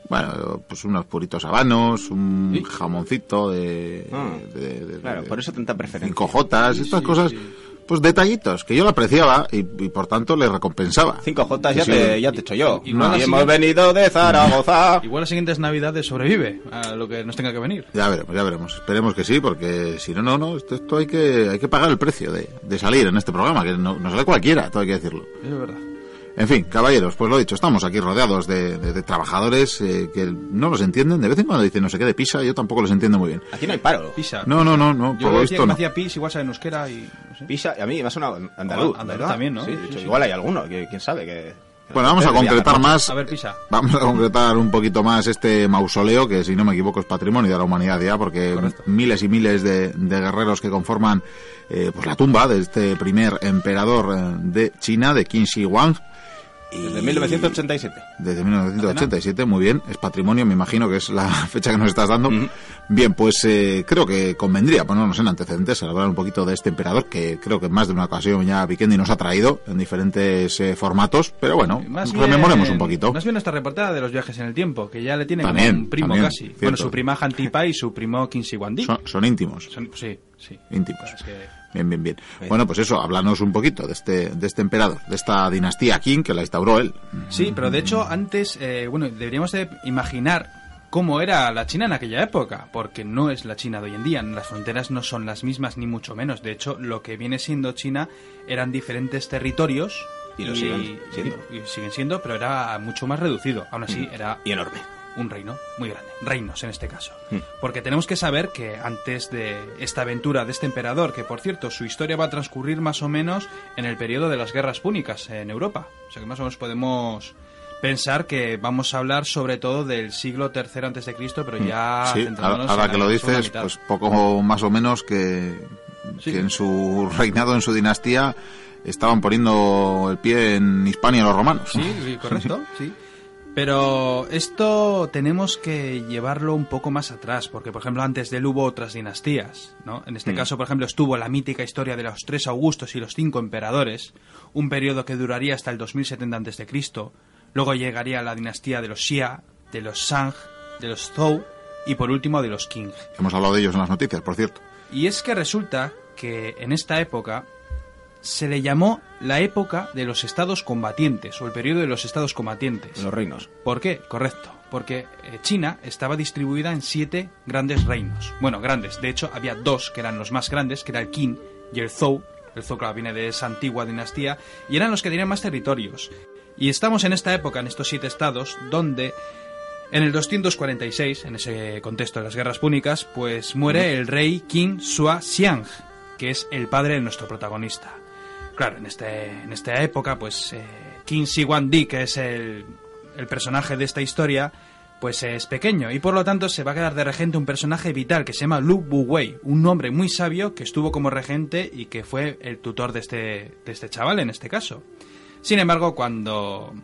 Bueno, pues unos puritos habanos, un Sí. jamoncito de... Ah, de- de- Claro, de- por eso tanta preferencia. cinco jotas, estas sí, cosas, sí. pues detallitos que yo lo apreciaba y, y por tanto le recompensaba. Cinco jotas Sí, ya, sí. te, ya te he hecho yo. Igual y así- hemos venido de Zaragoza. Igual las siguientes navidades sobrevive a lo que nos tenga que venir. Ya veremos, ya veremos. Esperemos que sí, porque si no, no, no, esto, esto hay que hay que pagar el precio de, de salir en este programa, que no, no sale cualquiera, todo hay que decirlo. Es verdad. En fin, caballeros, pues lo dicho, estamos aquí rodeados de, de- de trabajadores eh, que no los entienden. De vez en cuando dicen no sé qué de pisa, yo tampoco los entiendo muy bien. Aquí no hay paro. Pisa. No, no, no, no, Yo por visto que no. hacía pis, igual sabe en euskera y... No sé. Pisa, y a mí me ha sonado andaluz. Andaluz ¿verdad? también, ¿no? Sí, de Sí, hecho, sí. igual hay alguno, que, quién sabe. Que, Bueno, vamos a concretar más. A ver, pisa. Vamos a concretar un poquito más este mausoleo, que si no me equivoco es patrimonio de la humanidad ya, porque Correcto. miles y miles de, de guerreros que conforman eh, pues la tumba de este primer emperador eh, de China, de Qin Shi Huang. Y- Desde 1987. Desde 1987, muy bien. Es patrimonio, me imagino que es la fecha que nos estás dando. Bien, pues eh, creo que convendría ponernos en antecedentes, hablar un poquito de este emperador, que creo que más de una ocasión ya Vikendi nos ha traído en diferentes eh, formatos. Pero bueno, Más bien- rememoremos un poquito. Más bien nuestra reportera de los viajes en el tiempo, que ya le tiene También, como un primo también, casi. cierto. Bueno, su prima Hantipa y su primo Quincy Wandi. Son, son íntimos. Son- sí, sí. Íntimos. Es que- Bien, bien, bien. Bueno, pues eso, háblanos un poquito de este, de este emperador, de esta dinastía Qin que la instauró él. Sí, pero de hecho antes, eh, bueno, deberíamos de imaginar cómo era la China en aquella época, porque no es la China de hoy en día, las fronteras no son las mismas ni mucho menos. De hecho, lo que viene siendo China eran diferentes territorios Y lo siguen siendo. y- y siguen siendo, pero era mucho más reducido. Aún así, era Y enorme. Un reino muy grande, reinos en este caso. Mm. Porque tenemos que saber que antes de esta aventura de este emperador, que por cierto su historia va a transcurrir más o menos en el periodo de las guerras púnicas en Europa. O sea que más o menos podemos pensar que vamos a hablar sobre todo del siglo III antes de Cristo, pero ya Mm. sí, centrándonos ahora, en que lo dices, pues poco más o menos que, Sí. que en su reinado, en su dinastía, estaban poniendo el pie en Hispania los romanos. Sí, sí, correcto, sí. Pero esto tenemos que llevarlo un poco más atrás, porque por ejemplo antes de él hubo otras dinastías, ¿no? En este Mm. caso, por ejemplo, estuvo la mítica historia de los tres Augustos y los cinco emperadores, un periodo que duraría hasta el 2070 a.C. Luego llegaría la dinastía de los Xia, de los Shang, de los Zhou y por último de los Qing. Hemos hablado de ellos en las noticias, por cierto. Y es que resulta que en esta época se le llamó la época de los estados combatientes o el periodo de los estados combatientes. Los reinos. ¿Por qué? Correcto. Porque eh, China estaba distribuida en siete grandes reinos. Bueno, grandes. De hecho, había dos que eran los más grandes, que era el Qin y el Zhou. El Zhou, claro, viene de esa antigua dinastía. Y eran los que tenían más territorios. Y estamos en esta época, en estos siete estados, donde en el 246, en ese contexto de las guerras púnicas, pues muere el rey Qin Shua Xiang, que es el padre de nuestro protagonista. Claro, en, este, en esta época, pues eh, Qin Shi Huangdi, que es el, el personaje de esta historia, pues es pequeño y por lo tanto se va a quedar de regente un personaje vital que se llama Lu Buwei, un hombre muy sabio que estuvo como regente y que fue el tutor de este, de este chaval en este caso. Sin embargo, cuando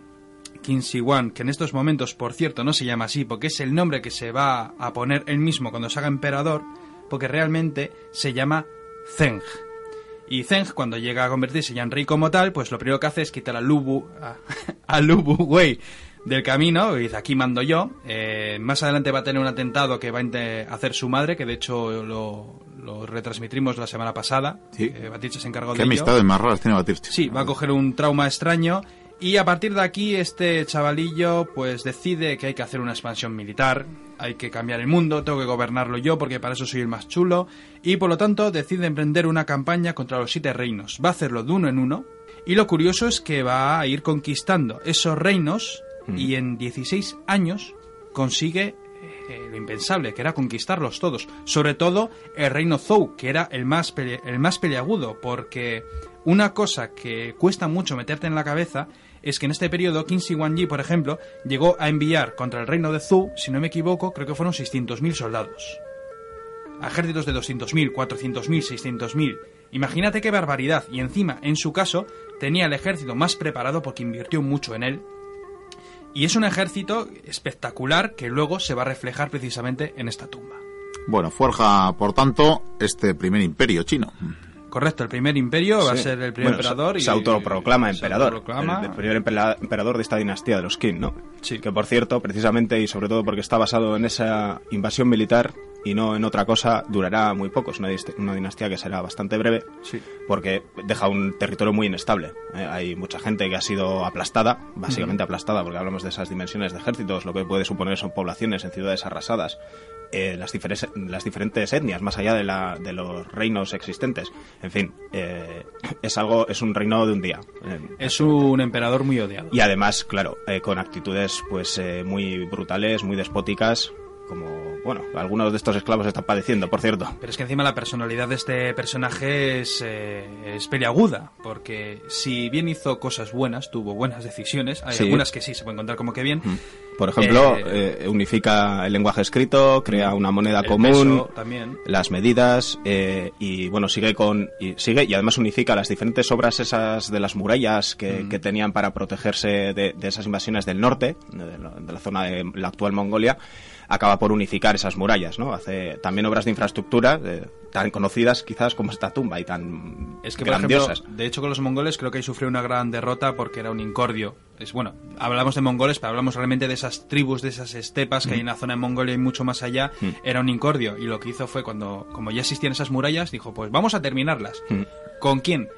Qin Shi Huang, que en estos momentos, por cierto, no se llama así, porque es el nombre que se va a poner él mismo cuando se haga emperador, porque realmente se llama Zheng. Y Zheng, cuando llega a convertirse ya en rey como tal, pues lo primero que hace es quitar a Lubu, a, a Lubu Wei del camino y dice, aquí mando yo. Eh, más adelante va a tener un atentado que va a hacer su madre, que de hecho lo, lo retransmitimos la semana pasada. Sí. Eh, se encargó Qué de ello. amistades más raras tiene. Sí, va a coger un trauma extraño y a partir de aquí este chavalillo pues decide que hay que hacer una expansión militar, hay que cambiar el mundo, tengo que gobernarlo yo porque para eso soy el más chulo y por lo tanto decide emprender una campaña contra los siete reinos. Va a hacerlo de uno en uno y lo curioso es que va a ir conquistando esos reinos y en 16 años consigue eh, lo impensable, que era conquistarlos todos. Sobre todo el reino Zhou, que era el más, pele- el más peleagudo, porque una cosa que cuesta mucho meterte en la cabeza es que en este periodo Qin Shi por ejemplo, llegó a enviar contra el reino de Zhou, si no me equivoco, creo que fueron 600.000 soldados. Ejércitos de 200.000, 400.000, 600.000. Imagínate qué barbaridad. Y encima, en su caso, tenía el ejército más preparado porque invirtió mucho en él. Y es un ejército espectacular que luego se va a reflejar precisamente en esta tumba. Bueno, forja, por tanto, este primer imperio chino. Correcto, el primer imperio va a ser el primer Bueno, se- emperador. Se, autoproclama se emperador. autoproclama. El, el primer emperador de esta dinastía de los Qin, ¿no? Sí. Que por cierto, precisamente y sobre todo porque está basado en esa invasión militar y no en otra cosa, durará muy poco. Es una, una dinastía que será bastante breve Sí. porque deja un territorio muy inestable. ¿eh? Hay mucha gente que ha sido aplastada, básicamente aplastada, porque hablamos de esas dimensiones de ejércitos, lo que puede suponer son poblaciones en ciudades arrasadas, eh, las, diferes- las diferentes etnias, más allá de, la, de los reinos existentes. En fin, eh, es algo, es un reino de un día. eh, Es un emperador muy odiado. y además, claro, eh, con actitudes pues eh, muy brutales, muy despóticas, como, bueno, algunos de estos esclavos están padeciendo, por cierto. Pero es que encima la personalidad de este personaje es, eh, es peliaguda, porque si bien hizo cosas buenas, tuvo buenas decisiones, hay Sí. algunas que sí se pueden contar como que bien. Por ejemplo, Eh, eh, unifica el lenguaje escrito, crea una moneda el común, peso también. las medidas eh, y bueno sigue con y sigue y además unifica las diferentes obras esas de las murallas que, Mm. que tenían para protegerse de, de esas invasiones del norte de la zona de la actual Mongolia acaba por unificar esas murallas no hace también obras de infraestructura eh, tan conocidas quizás como esta tumba y tan Es que, por ejemplo, grandiosas de hecho con los mongoles creo que ahí sufrió una gran derrota porque era un incordio. Es bueno, hablamos de mongoles, pero hablamos realmente de esas tribus, de esas estepas que hay en la zona de Mongolia y mucho más allá. Mm. Era un incordio y lo que hizo fue cuando, como ya existían esas murallas, dijo, pues vamos a terminarlas. Mm. ¿Con quién?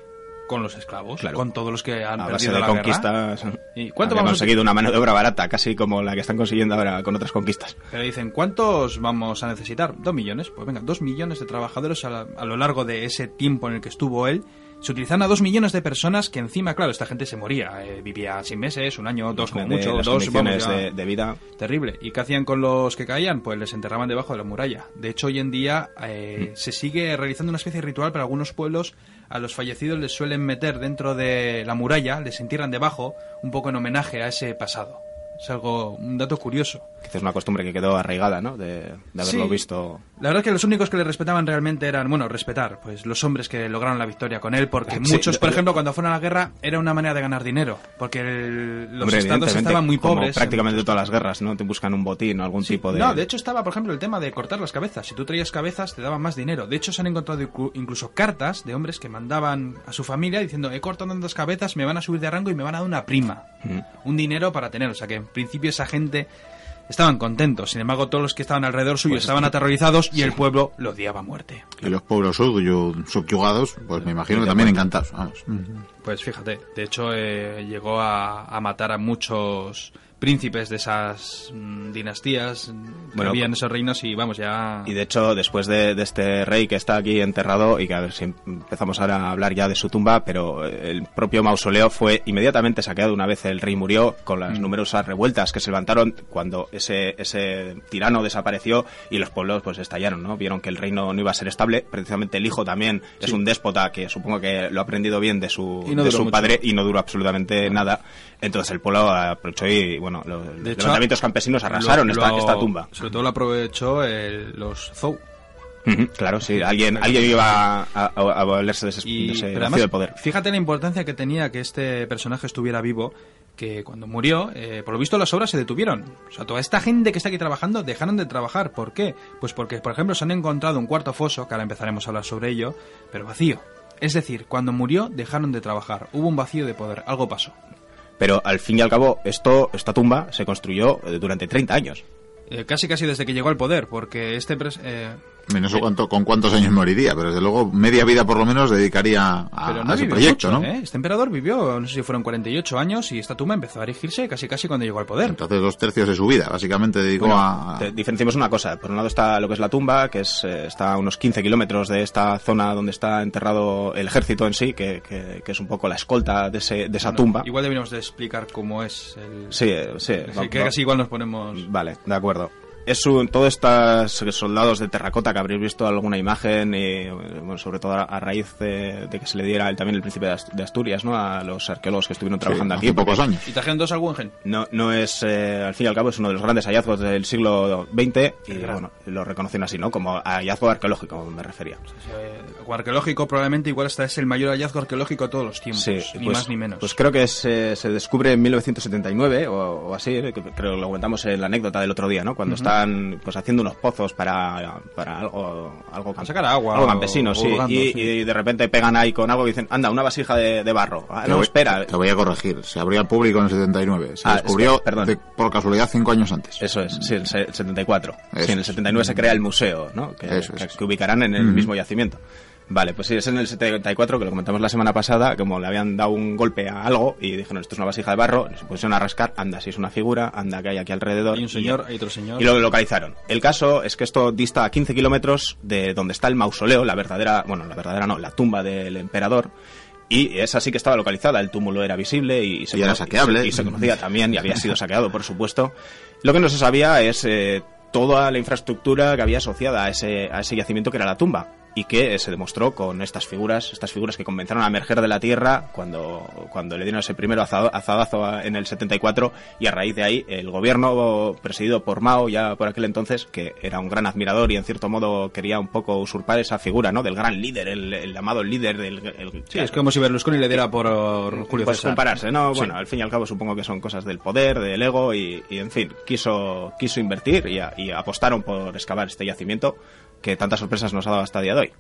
Con los esclavos, Claro. con todos los que han a base perdido de la guerra. conquistas ¿Y cuánto vamos a- conseguido una mano de obra barata casi como la que están consiguiendo ahora con otras conquistas Pero dicen, ¿cuántos vamos a necesitar? ¿Dos millones? Pues venga, dos millones de trabajadores a, la- a lo largo de ese tiempo en el que estuvo él. Se utilizan a dos millones de personas que encima, claro, esta gente se moría. eh, vivía seis meses, un año, dos como mucho, las dos, vamos, ya. de, de vida Terrible. ¿Y qué hacían con los que caían? Pues les enterraban debajo de la muralla. De hecho, hoy en día eh, se sigue realizando una especie de ritual para algunos pueblos. A los fallecidos les suelen meter dentro de la muralla, les entierran debajo, un poco en homenaje a ese pasado. Es algo, un dato curioso. Quizás una costumbre que quedó arraigada, ¿no? De, de haberlo Sí. visto. La verdad es que los únicos que le respetaban realmente eran, bueno, respetar, pues los hombres que lograron la victoria con él, porque Sí, muchos, por lo- ejemplo, cuando fueron a la guerra, era una manera de ganar dinero, porque el- los Hombre, estados estaban muy como pobres. prácticamente todas las guerras, ¿no? Te buscan un botín o algún Sí, tipo de. No, de hecho estaba, por ejemplo, el tema de cortar las cabezas. Si tú traías cabezas, te daban más dinero. De hecho, se han encontrado inclu- incluso cartas de hombres que mandaban a su familia diciendo, he cortado tantas cabezas, me van a subir de rango y me van a dar una prima. Mm. Un dinero para tener. O sea que en principio esa gente estaban contentos. Sin embargo, todos los que estaban alrededor suyo Pues estaban aterrorizados y el pueblo lo odiaba a muerte. Y los pueblos subyu- subyugados, pues me imagino que también encantados. Vamos. Pues fíjate, de hecho eh, llegó a, a matar a muchos príncipes de esas mm, dinastías que Bueno, había en esos reinos y vamos ya... Y de hecho, después de, de este rey que está aquí enterrado, y que a ver si empezamos ahora a hablar ya de su tumba, pero el propio mausoleo fue inmediatamente saqueado una vez el rey murió, con las numerosas revueltas que se levantaron cuando ese, ese tirano desapareció y los pueblos pues estallaron, ¿no? Vieron que el reino no iba a ser estable, precisamente el hijo también es un déspota que supongo que lo ha aprendido bien de su, no de su mucho. padre y no duró absolutamente nada. Entonces el pueblo aprovechó y, bueno, los hecho, levantamientos campesinos arrasaron lo- esta, lo- esta tumba. Sobre todo lo aprovechó el- los Zou. Claro, sí. Alguien, alguien iba a, a, a valerse de ese, Y, de ese pero vacío además, de poder. fíjate la importancia que tenía que este personaje estuviera vivo, que cuando murió, eh, por lo visto las obras se detuvieron. O sea, toda esta gente que está aquí trabajando dejaron de trabajar. ¿Por qué? Pues porque, por ejemplo, se han encontrado un cuarto foso, que ahora empezaremos a hablar sobre ello, pero vacío. Es decir, cuando murió dejaron de trabajar. Hubo un vacío de poder. Algo pasó. Pero al fin y al cabo, esto, esta tumba se construyó eh, durante 30 años. Eh, casi casi desde que llegó al poder, porque este... eh, No sé cuánto, con cuántos años moriría, pero desde luego media vida por lo menos dedicaría a, Pero no proyecto, mucho, ¿no? ¿eh? Este emperador vivió, no sé si fueron 48 años y esta tumba empezó a erigirse casi casi cuando llegó al poder. Entonces dos tercios de su vida, básicamente dedicó Bueno, a... te- diferenciemos una cosa. Por un lado está lo que es la tumba, que es, eh, está a unos 15 kilómetros de esta zona donde está enterrado el ejército en sí, que, que- que es un poco la escolta de, ese, de esa Bueno, tumba. Igual deberíamos de explicar cómo es el... Sí, eh, sí. Así va- que va- casi igual nos ponemos... Vale, de acuerdo. Es un, todos estos soldados de terracota que habréis visto alguna imagen, y, bueno, sobre todo a, raíz de, que se le diera el, también el príncipe de Asturias, ¿no? A los arqueólogos que estuvieron trabajando aquí. pocos años. ¿Y trajeron dos al Guggenheim? No, no es, eh, al fin y al cabo, es uno de los grandes hallazgos del siglo XX y, bueno, lo reconocen así, ¿no? Como hallazgo arqueológico, me refería. O arqueológico, probablemente igual esta es el mayor hallazgo arqueológico de todos los tiempos, ni pues, más ni menos. Pues creo que se, se descubre en 1979 o, así, eh, creo que lo comentamos en la anécdota del otro día, ¿no? Cuando están pues haciendo unos pozos para, para algo, algo sacar agua, algo campesino, sí, y, de repente pegan ahí con algo y dicen, anda, una vasija de, barro. Ah, no, espera. Te voy a corregir, se abrió al público en el 79, se ah, descubrió por casualidad cinco años antes. Eso es, sí, el 74. sí, en el 79 se crea el museo, ¿no? Que, que, ubicarán en el mismo yacimiento. Vale, pues sí, es en el 74, que lo comentamos la semana pasada, como le habían dado un golpe a algo y dijeron, esto es una vasija de barro, se pusieron a rascar, anda, si es una figura, anda, que hay aquí alrededor. Hay un señor, hay otro señor. Y lo localizaron. El caso es que esto dista a 15 kilómetros de donde está el mausoleo, la verdadera, bueno, la verdadera no, la tumba del emperador. Y esa sí que estaba localizada, el túmulo era visible y, se, era saqueable. Y se, conocía también y había sido saqueado, por supuesto. Lo que no se sabía es eh, toda la infraestructura que había asociada a ese, a ese yacimiento que era la tumba y que se demostró con estas figuras, estas figuras que comenzaron a emerger de la tierra cuando, cuando le dieron ese primero azadazo en el 74 y a raíz de ahí el gobierno presidido por Mao ya por aquel entonces, que era un gran admirador y en cierto modo quería un poco usurpar esa figura, ¿no? Del gran líder, el, llamado líder del... sí, es como si Berlusconi le diera por Julio pues compararse, ¿no? Bueno, al fin y al cabo supongo que son cosas del poder, del ego y, en fin, quiso, quiso invertir y, y apostaron por excavar este yacimiento que tantas sorpresas nos ha dado hasta el día de hoy.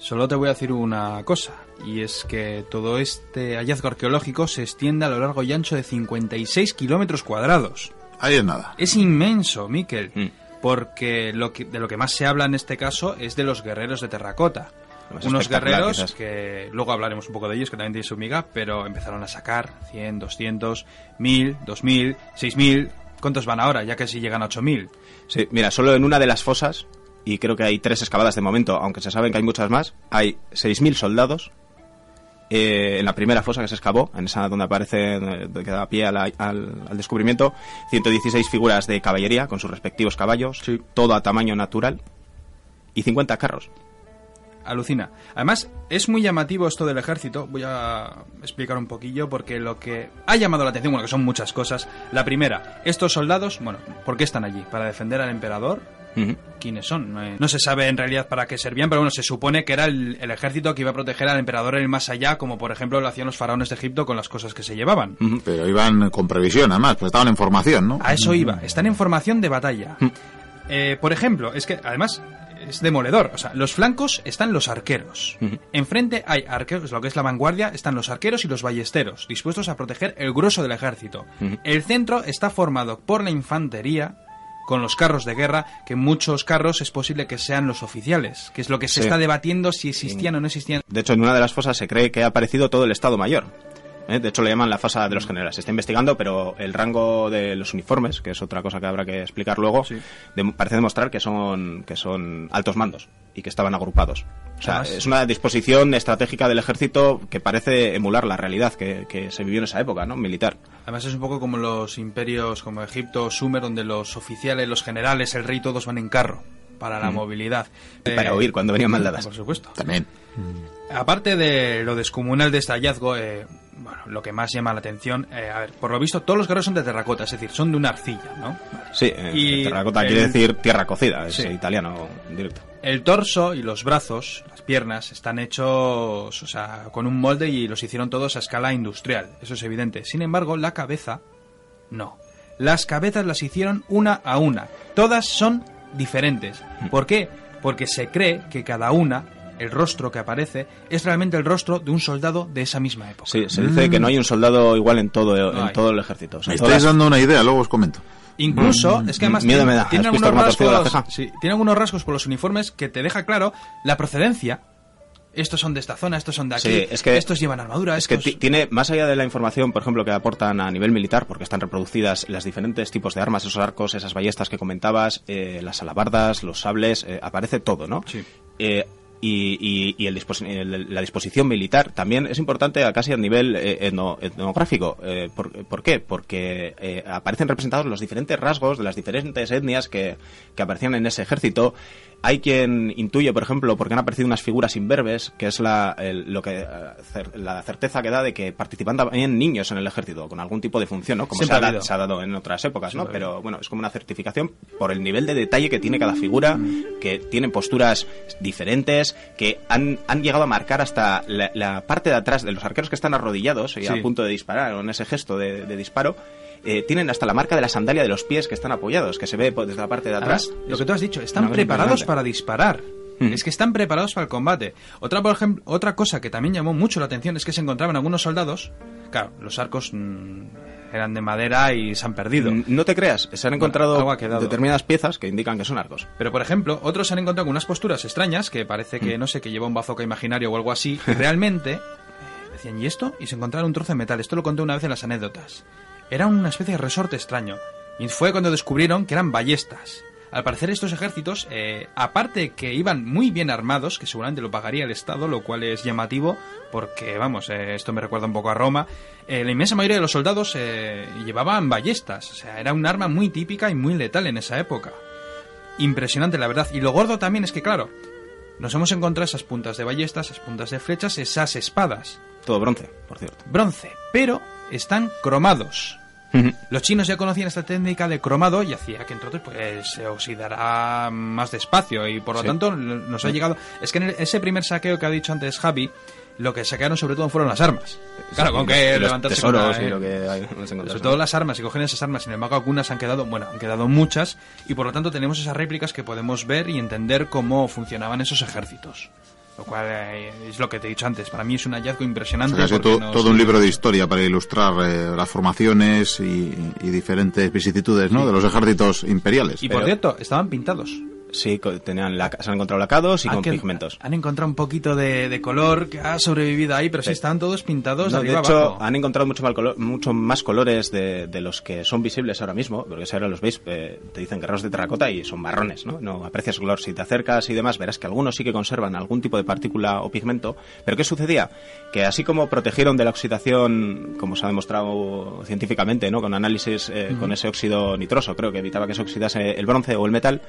Solo te voy a decir una cosa, y es que todo este hallazgo arqueológico se extiende a lo largo y ancho de 56 kilómetros cuadrados. Ahí es nada. Es inmenso, Miquel, mm. porque lo que, de lo que más se habla en este caso es de los guerreros de terracota. Unos guerreros que luego hablaremos un poco de ellos, que también tienen su miga, pero empezaron a sacar 100, 200, 1000, 2000, 6000. ¿Cuántos van ahora? Ya que si llegan a 8000. Sí, mira, solo en una de las fosas y creo que hay tres excavadas de momento, aunque se saben que hay muchas más. Hay 6.000 soldados eh, en la primera fosa que se excavó, en esa donde aparece, que da pie al, descubrimiento, 116 figuras de caballería con sus respectivos caballos, todo a tamaño natural, y 50 carros. Alucina. Además, es muy llamativo esto del ejército. Voy a explicar un poquillo porque lo que ha llamado la atención, bueno, que son muchas cosas. La primera, estos soldados, bueno, ¿por qué están allí? ¿Para defender al emperador? Quiénes son. No, se sabe en realidad para qué servían, pero bueno, se supone que era el, ejército que iba a proteger al emperador en el más allá, como por ejemplo lo hacían los faraones de Egipto con las cosas que se llevaban. Pero iban con previsión, además, pues estaban en formación, ¿no? A eso iba, están en formación de batalla. Eh, por ejemplo, es que además es demoledor. O sea, los flancos están los arqueros. Enfrente hay arqueros, lo que es la vanguardia, están los arqueros y los ballesteros, dispuestos a proteger el grueso del ejército. El centro está formado por la infantería, con los carros de guerra, que muchos carros es posible que sean los oficiales, que es lo que se está debatiendo si existían o no existían. De hecho, en una de las fosas se cree que ha aparecido todo el Estado Mayor. ¿Eh? De hecho, le llaman la fase de los generales. Se está investigando, pero el rango de los uniformes, que es otra cosa que habrá que explicar luego, parece demostrar que son, que son altos mandos y que estaban agrupados. O sea, es una disposición estratégica del ejército que parece emular la realidad que, que, se vivió en esa época, ¿no? Militar. Además es un poco como los imperios como Egipto, Sumer, donde los oficiales, los generales, el rey, todos van en carro para la movilidad. Y para huir cuando venían maldadas. Por supuesto. También. Aparte de lo descomunal de este hallazgo, eh, bueno, lo que más llama la atención, eh, a ver, por lo visto todos los guerreros son de terracota, es decir, son de una arcilla, ¿no? Sí, eh, terracota quiere decir tierra cocida, es italiano directo. El torso y los brazos, las piernas, están hechos, o sea, con un molde y los hicieron todos a escala industrial, eso es evidente. Sin embargo, la cabeza, no. Las cabezas las hicieron una a una. Todas son diferentes. Mm. ¿Por qué? Porque se cree que cada una el rostro que aparece es realmente el rostro de un soldado de esa misma época. Sí, se dice que no hay un soldado igual en todo, en todo el ejército. me estáis dando una idea, luego os comento. Incluso, es que además tiene, algunos rasgos, tiene algunos rasgos por los uniformes que te deja claro la procedencia estos son de esta zona, estos son de aquí, es que, estos llevan armadura. Es que tiene, más allá de la información, por ejemplo, que aportan a nivel militar, porque están reproducidas las diferentes tipos de armas, esos arcos, esas ballestas que comentabas, eh, las alabardas, los sables, eh, aparece todo, ¿no? Sí. Eh, y, y- y el dispos- la disposición militar también es importante casi a nivel eh, etno- etnográfico. Eh, ¿por, por qué? Porque eh, aparecen representados los diferentes rasgos de las diferentes etnias que, que aparecían en ese ejército. Hay quien intuye, por ejemplo, porque han aparecido unas figuras imberbes, que es la, el- lo que, la certeza que da de que participan también niños en el ejército, con algún tipo de función, ¿no? Como se ha, ha da- habido. se ha dado en otras épocas, ¿no? Siempre Pero bueno, es como una certificación por el nivel de detalle que tiene cada figura, que tienen posturas diferentes, que han, han llegado a marcar hasta la, la parte de atrás de los arqueros que están arrodillados y Sí. a punto de disparar, o en ese gesto de, de disparo. Eh, tienen hasta la marca de la sandalia de los pies que están apoyados, que se ve desde la parte de atrás. Lo que tú has dicho, están preparados para disparar. Mm. Es que están preparados para el combate. Otra, por ejemplo, otra cosa que también llamó mucho la atención es que se encontraban algunos soldados. Claro, los arcos mm, eran de madera y se han perdido. Mm, No te creas, se han encontrado ha determinadas piezas que indican que son arcos. Pero, por ejemplo, otros se han encontrado con unas posturas extrañas que parece que, no sé, que lleva un bazooka imaginario o algo así. Realmente eh, decían, ¿y esto? Y se encontraron un trozo de metal. Esto lo conté una vez en las anécdotas. Era una especie de resorte extraño. Y fue cuando descubrieron que eran ballestas. Al parecer estos ejércitos, eh, aparte que iban muy bien armados, que seguramente lo pagaría el Estado, lo cual es llamativo, porque, vamos, eh, esto me recuerda un poco a Roma, eh, la inmensa mayoría de los soldados llevaban ballestas. O sea, era un arma muy típica y muy letal en esa época impresionante, la verdad. Y lo gordo también es que, claro, nos hemos encontrado esas puntas de ballestas, esas puntas de flechas, esas espadas. Todo bronce, por cierto. Bronce, pero están cromados. Los chinos ya conocían esta técnica de cromado y hacía que entonces pues se oxidará más despacio y por lo Sí. tanto nos ha llegado... Es que en el- ese primer saqueo que ha dicho antes Javi, lo que saquearon sobre todo fueron las armas. Claro, con que los levantarse tesoros y lo que hay, sobre todo las armas, y cogen esas armas, sin embargo algunas han quedado, bueno, han quedado muchas, y por lo tanto tenemos esas réplicas que podemos ver y entender cómo funcionaban esos ejércitos. Lo cual eh, es lo que te he dicho antes, para mí es un hallazgo O impresionante. sea, to- todo un libro de historia para ilustrar eh, las formaciones y, y diferentes vicisitudes ¿no? de los ejércitos imperiales. Y por cierto, estaban pintados. Sí, tenían laca- se han encontrado lacados y Han con pigmentos. Han encontrado un poquito de, de color que ha sobrevivido ahí, pero sí, están todos pintados No, de de hecho, abajo. han encontrado mucho, mal color- mucho más colores de, de los que son visibles ahora mismo, porque si ahora los veis, eh, te dicen guerreros de terracota y son marrones, ¿no? No aprecias color. Si te acercas y demás, verás que algunos sí que conservan algún tipo de partícula o pigmento. Pero ¿qué sucedía? Que así como protegieron de la oxidación, como se ha demostrado científicamente, ¿no? Con análisis eh, con ese óxido nitroso, creo que evitaba que se oxidase el bronce o el metal,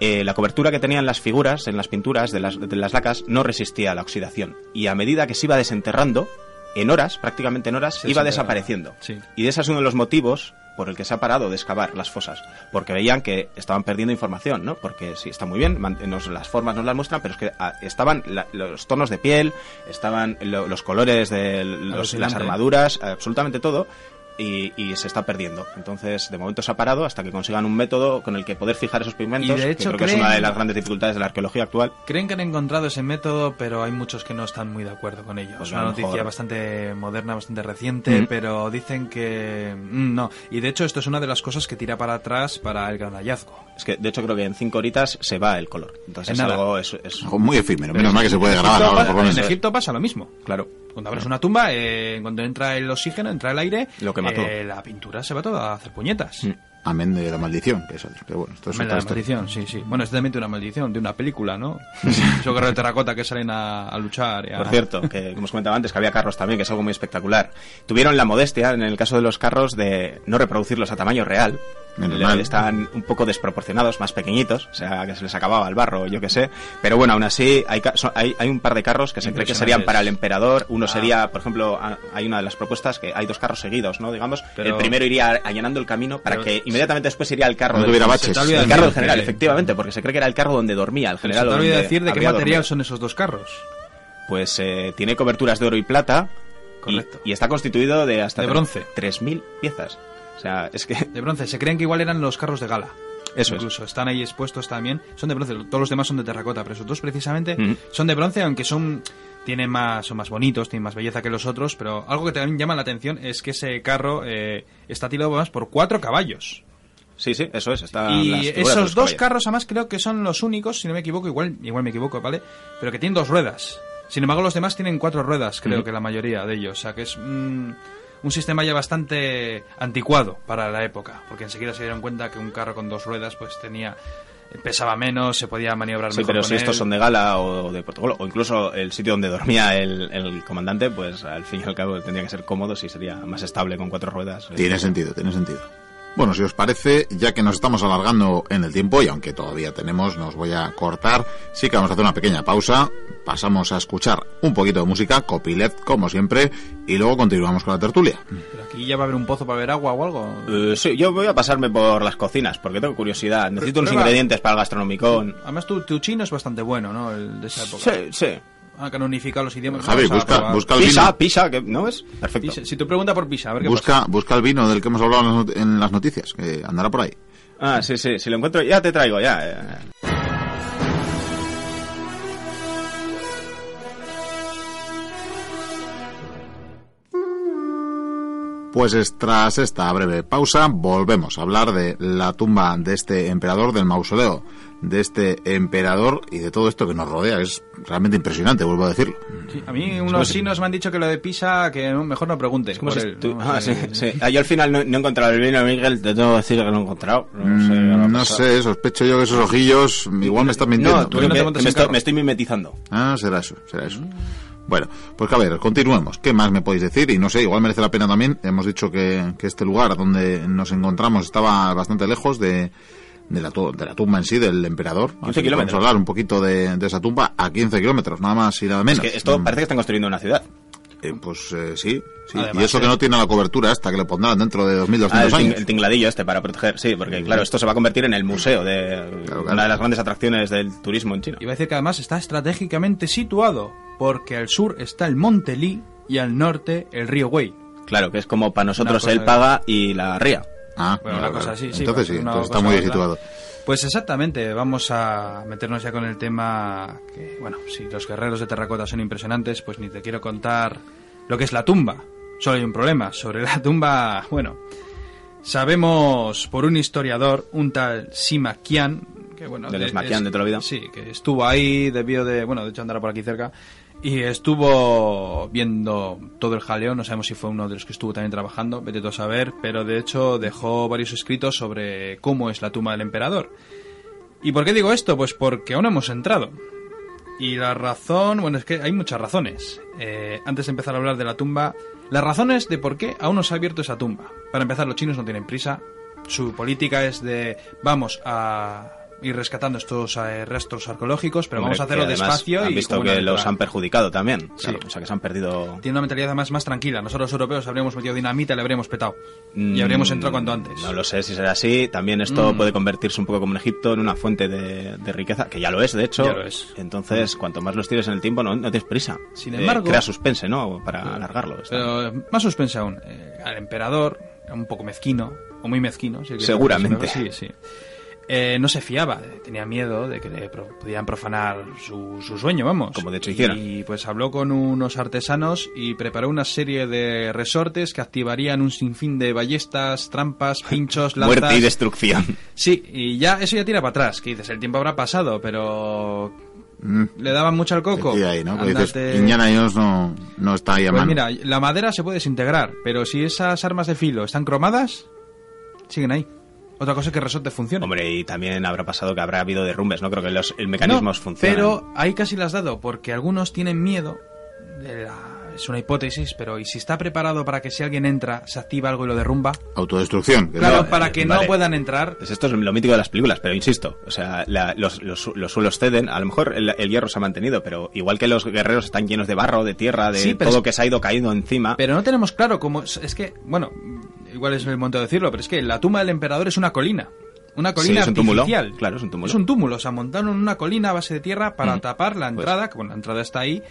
eh, la cobertura que tenían las figuras en las pinturas de las, de las lacas no resistía a la oxidación. Y a medida que se iba desenterrando, en horas, prácticamente en horas, Se iba desapareciendo. Sí. Y ese es uno de los motivos por el que se ha parado de excavar las fosas. Porque veían que estaban perdiendo información, ¿no? Porque sí, está muy bien, nos- las formas nos las muestran, pero es que ah, estaban la- los tonos de piel, estaban lo- los colores de los- las armaduras, absolutamente todo. Y, y se está perdiendo. Entonces, de momento se ha parado hasta que consigan un método con el que poder fijar esos pigmentos, Y de que hecho creo que es creen- una de las grandes dificultades de la arqueología actual. Creen que han encontrado ese método, pero hay muchos que no están muy de acuerdo con ello. Pues es a una noticia mejor- bastante moderna, bastante reciente, Mm. pero dicen que mm, no. Y de hecho esto es una de las cosas que tira para atrás para el gran hallazgo. Es que, de hecho, creo que en cinco horitas se va el color. Entonces, En es nada. algo... Es, es- Algo muy efímero, menos mal que se puede grabar en Egipto pasa lo mismo. claro. Cuando abres una tumba, eh, cuando entra el oxígeno, entra el aire, Lo que mató. eh, la pintura se va toda a hacer puñetas. Mm. Amén de la maldición, que es otro. Pero bueno, esto es Hombre, otra la historia. maldición, sí, sí. Bueno, es realmente una maldición de una película, ¿no? Esos guerreros de terracota que salen a, a luchar. y a- Por cierto, que como os comentaba antes, que había carros también, que es algo muy espectacular. Tuvieron la modestia, en el caso de los carros, de no reproducirlos a tamaño real. Estaban un poco desproporcionados, más pequeñitos, o sea, que se les acababa el barro, yo que sé. Pero bueno, aún así, hay, ca- son- hay, hay un par de carros que se cree que serían para el emperador. Uno Ah. sería, por ejemplo, hay una de las propuestas que hay dos carros seguidos, ¿no? Digamos, Pero- el primero iría allanando el camino para Pero- que inmediatamente después iría el carro No del- baches. el carro del general, que- efectivamente, porque se cree que era el carro donde dormía el Pero general. se te olvida decir de qué material dormido son esos dos carros. pues eh, tiene coberturas de oro y plata. y- Correcto. Y, está constituido de hasta De bronce. 3.000 piezas. O sea, es que... De bronce. Se creen que igual eran los carros de gala. Eso es. Incluso están ahí expuestos también. Son de bronce. Todos los demás son de terracota, pero esos dos precisamente son de bronce, aunque son tienen más son más bonitos, tienen más belleza que los otros. Pero algo que también llama la atención es que ese carro eh, está tirado más por cuatro caballos. Sí, sí, eso es. Está y esos dos caballos. carros, además, creo que son los únicos, si no me equivoco, igual, igual me equivoco, ¿vale? Pero que tienen dos ruedas. Sin embargo, los demás tienen cuatro ruedas, creo que la mayoría de ellos. O sea, que es mm, un sistema ya bastante anticuado para la época. Porque enseguida se dieron cuenta que un carro con dos ruedas, pues tenía pesaba menos, se podía maniobrar Sí, mejor pero con si estos son de gala o de protocolo, o incluso el sitio donde dormía el, el comandante, pues al fin y al cabo tendría que ser cómodo si sería más estable con cuatro ruedas. Tiene sentido, tiene sentido. Bueno, si os parece, ya que nos estamos alargando en el tiempo, y aunque todavía tenemos, nos voy a cortar, sí que vamos a hacer una pequeña pausa, pasamos a escuchar un poquito de música, copyleft como siempre, y luego continuamos con la tertulia. Pero aquí ya va a haber un pozo para beber agua o algo. Eh, sí, yo voy a pasarme por las cocinas porque tengo curiosidad. Necesito unos ingredientes para el gastronomicón. Además, tu, tu chino es bastante bueno, ¿no? El de esa época. Sí, sí. Han canonificado los idiomas. Javi, busca, busca el Pisa, vino, pisa, que ¿no es? Perfecto. Pisa. Si tú preguntas por pisa, a ver qué pasa. busca, busca el vino del que hemos hablado en las noticias, que andará por ahí. Ah, sí, sí, si lo encuentro ya te traigo, ya. Pues es- tras esta breve pausa volvemos a hablar de la tumba de este emperador, del mausoleo de este emperador y de todo esto que nos rodea. Es realmente impresionante, vuelvo a decirlo. Sí, a mí unos chinos me han dicho que lo de pisa, que mejor no preguntes. Ah, sí, sí. Ah, yo al final no, no he encontrado el vino, Miguel, te tengo que decir que no he encontrado. No sé, Mm, no sé, sospecho yo que esos ojillos igual me están mintiendo. No, tú ¿Por qué no que- te montas que me, estoy, carro? me estoy mimetizando. Ah, será eso, será eso. Bueno, pues que a ver, continuemos. ¿Qué más me podéis decir? Y no sé, igual merece la pena también. Hemos dicho que, que este lugar donde nos encontramos estaba bastante lejos de, de, la, de la tumba en sí, del emperador. 15 Así que Vamos kilómetros. a hablar un poquito de, de esa tumba a 15 kilómetros, nada más y nada menos. Es que esto Mm, parece que están construyendo una ciudad. eh, pues eh, sí, sí. Además, y eso que eh, no tiene la cobertura hasta que le pondrán dentro de 2.200 Ah, el, ting- años. el tingladillo este para proteger, sí, porque claro, esto se va a convertir en el museo de Claro, una claro. de las grandes atracciones del turismo en China. Iba a decir que además está estratégicamente situado, porque al sur está el Monte Li y al norte el río Wei. Claro, que es como para nosotros el paga y la ría. Ah, Bueno, una cosa así, sí, Entonces pues sí, entonces está muy bien situado. Pues exactamente, vamos a meternos ya con el tema que, bueno, si los guerreros de terracota son impresionantes, pues ni te quiero contar lo que es la tumba. Solo hay un problema, sobre la tumba, bueno, sabemos por un historiador, un tal Sima Qian, que bueno... Del de- Qian es- de toda la vida. Sí, que estuvo ahí, debió de, bueno, de hecho andará por aquí cerca, y estuvo viendo todo el jaleo, no sabemos si fue uno de los que estuvo también trabajando, vete a saber, pero de hecho dejó varios escritos sobre cómo es la tumba del emperador. ¿Y por qué digo esto? Pues porque aún no hemos entrado. Y la razón, bueno, es que hay muchas razones. Eh, antes de empezar a hablar de la tumba, las razones de por qué aún no se ha abierto esa tumba. Para empezar, los chinos no tienen prisa. Su política es de vamos a ir rescatando estos eh, restos arqueológicos, pero Hombre, vamos a hacerlo despacio Han y visto una que los han perjudicado también. Sí. Claro, o sea, que se han perdido. Tiene una mentalidad además más tranquila. Nosotros los europeos habríamos metido dinamita y le habríamos petado. Y Mm, habríamos entrado cuanto antes. No lo sé si será así. También esto Mm. puede convertirse un poco como en Egipto en una fuente de, de riqueza, que ya lo es, de hecho. Ya lo es. Entonces, cuanto más los tires en el tiempo, no, no tienes prisa. Sin Eh, embargo- crea suspense, ¿no? Para alargarlo. Pero más suspense aún. eh, al emperador, un poco mezquino, o muy mezquino. si Seguramente. decirlo, Sí, sí. Eh, no se fiaba, tenía miedo de que le pro- podían profanar su, su sueño, vamos. Como de hecho hicieron. Y pues habló con unos artesanos y preparó una serie de resortes que activarían un sinfín de ballestas, trampas, pinchos, lanzas. Muerte y destrucción. Sí, y ya eso ya tira para atrás. Que dices, el tiempo habrá pasado, pero Mm. le daban mucho al coco. Sí, ahí, ¿no? Dices, Indiana Jones no, no está ahí a pues mano. mira, la madera se puede desintegrar, pero si esas armas de filo están cromadas, siguen ahí. Otra cosa es que resorte funcione. Hombre, y también habrá pasado que habrá habido derrumbes, ¿no? Creo que los el mecanismos No, funcionan. Pero ahí casi las has dado, porque algunos tienen miedo. de la- es una hipótesis, pero ¿y si está preparado para que si alguien entra, se activa algo y lo derrumba? Autodestrucción. que Claro, es- para que vale. no puedan entrar. Pues esto es lo mítico de las películas, pero insisto, o sea, la- los, los- los suelos ceden, a lo mejor el, el hierro se ha mantenido, pero igual que los guerreros están llenos de barro, de tierra, de Sí, todo es- que se ha ido cayendo encima, Pero no tenemos claro cómo. Es que, bueno, igual es el momento de decirlo, pero es que la tumba del emperador es una colina. Una colina Sí, es un túmulo. artificial. Claro, es un túmulo. Es un túmulo. O sea, montaron una colina a base de tierra para Mm. tapar la Pues- entrada, que bueno, la entrada está ahí,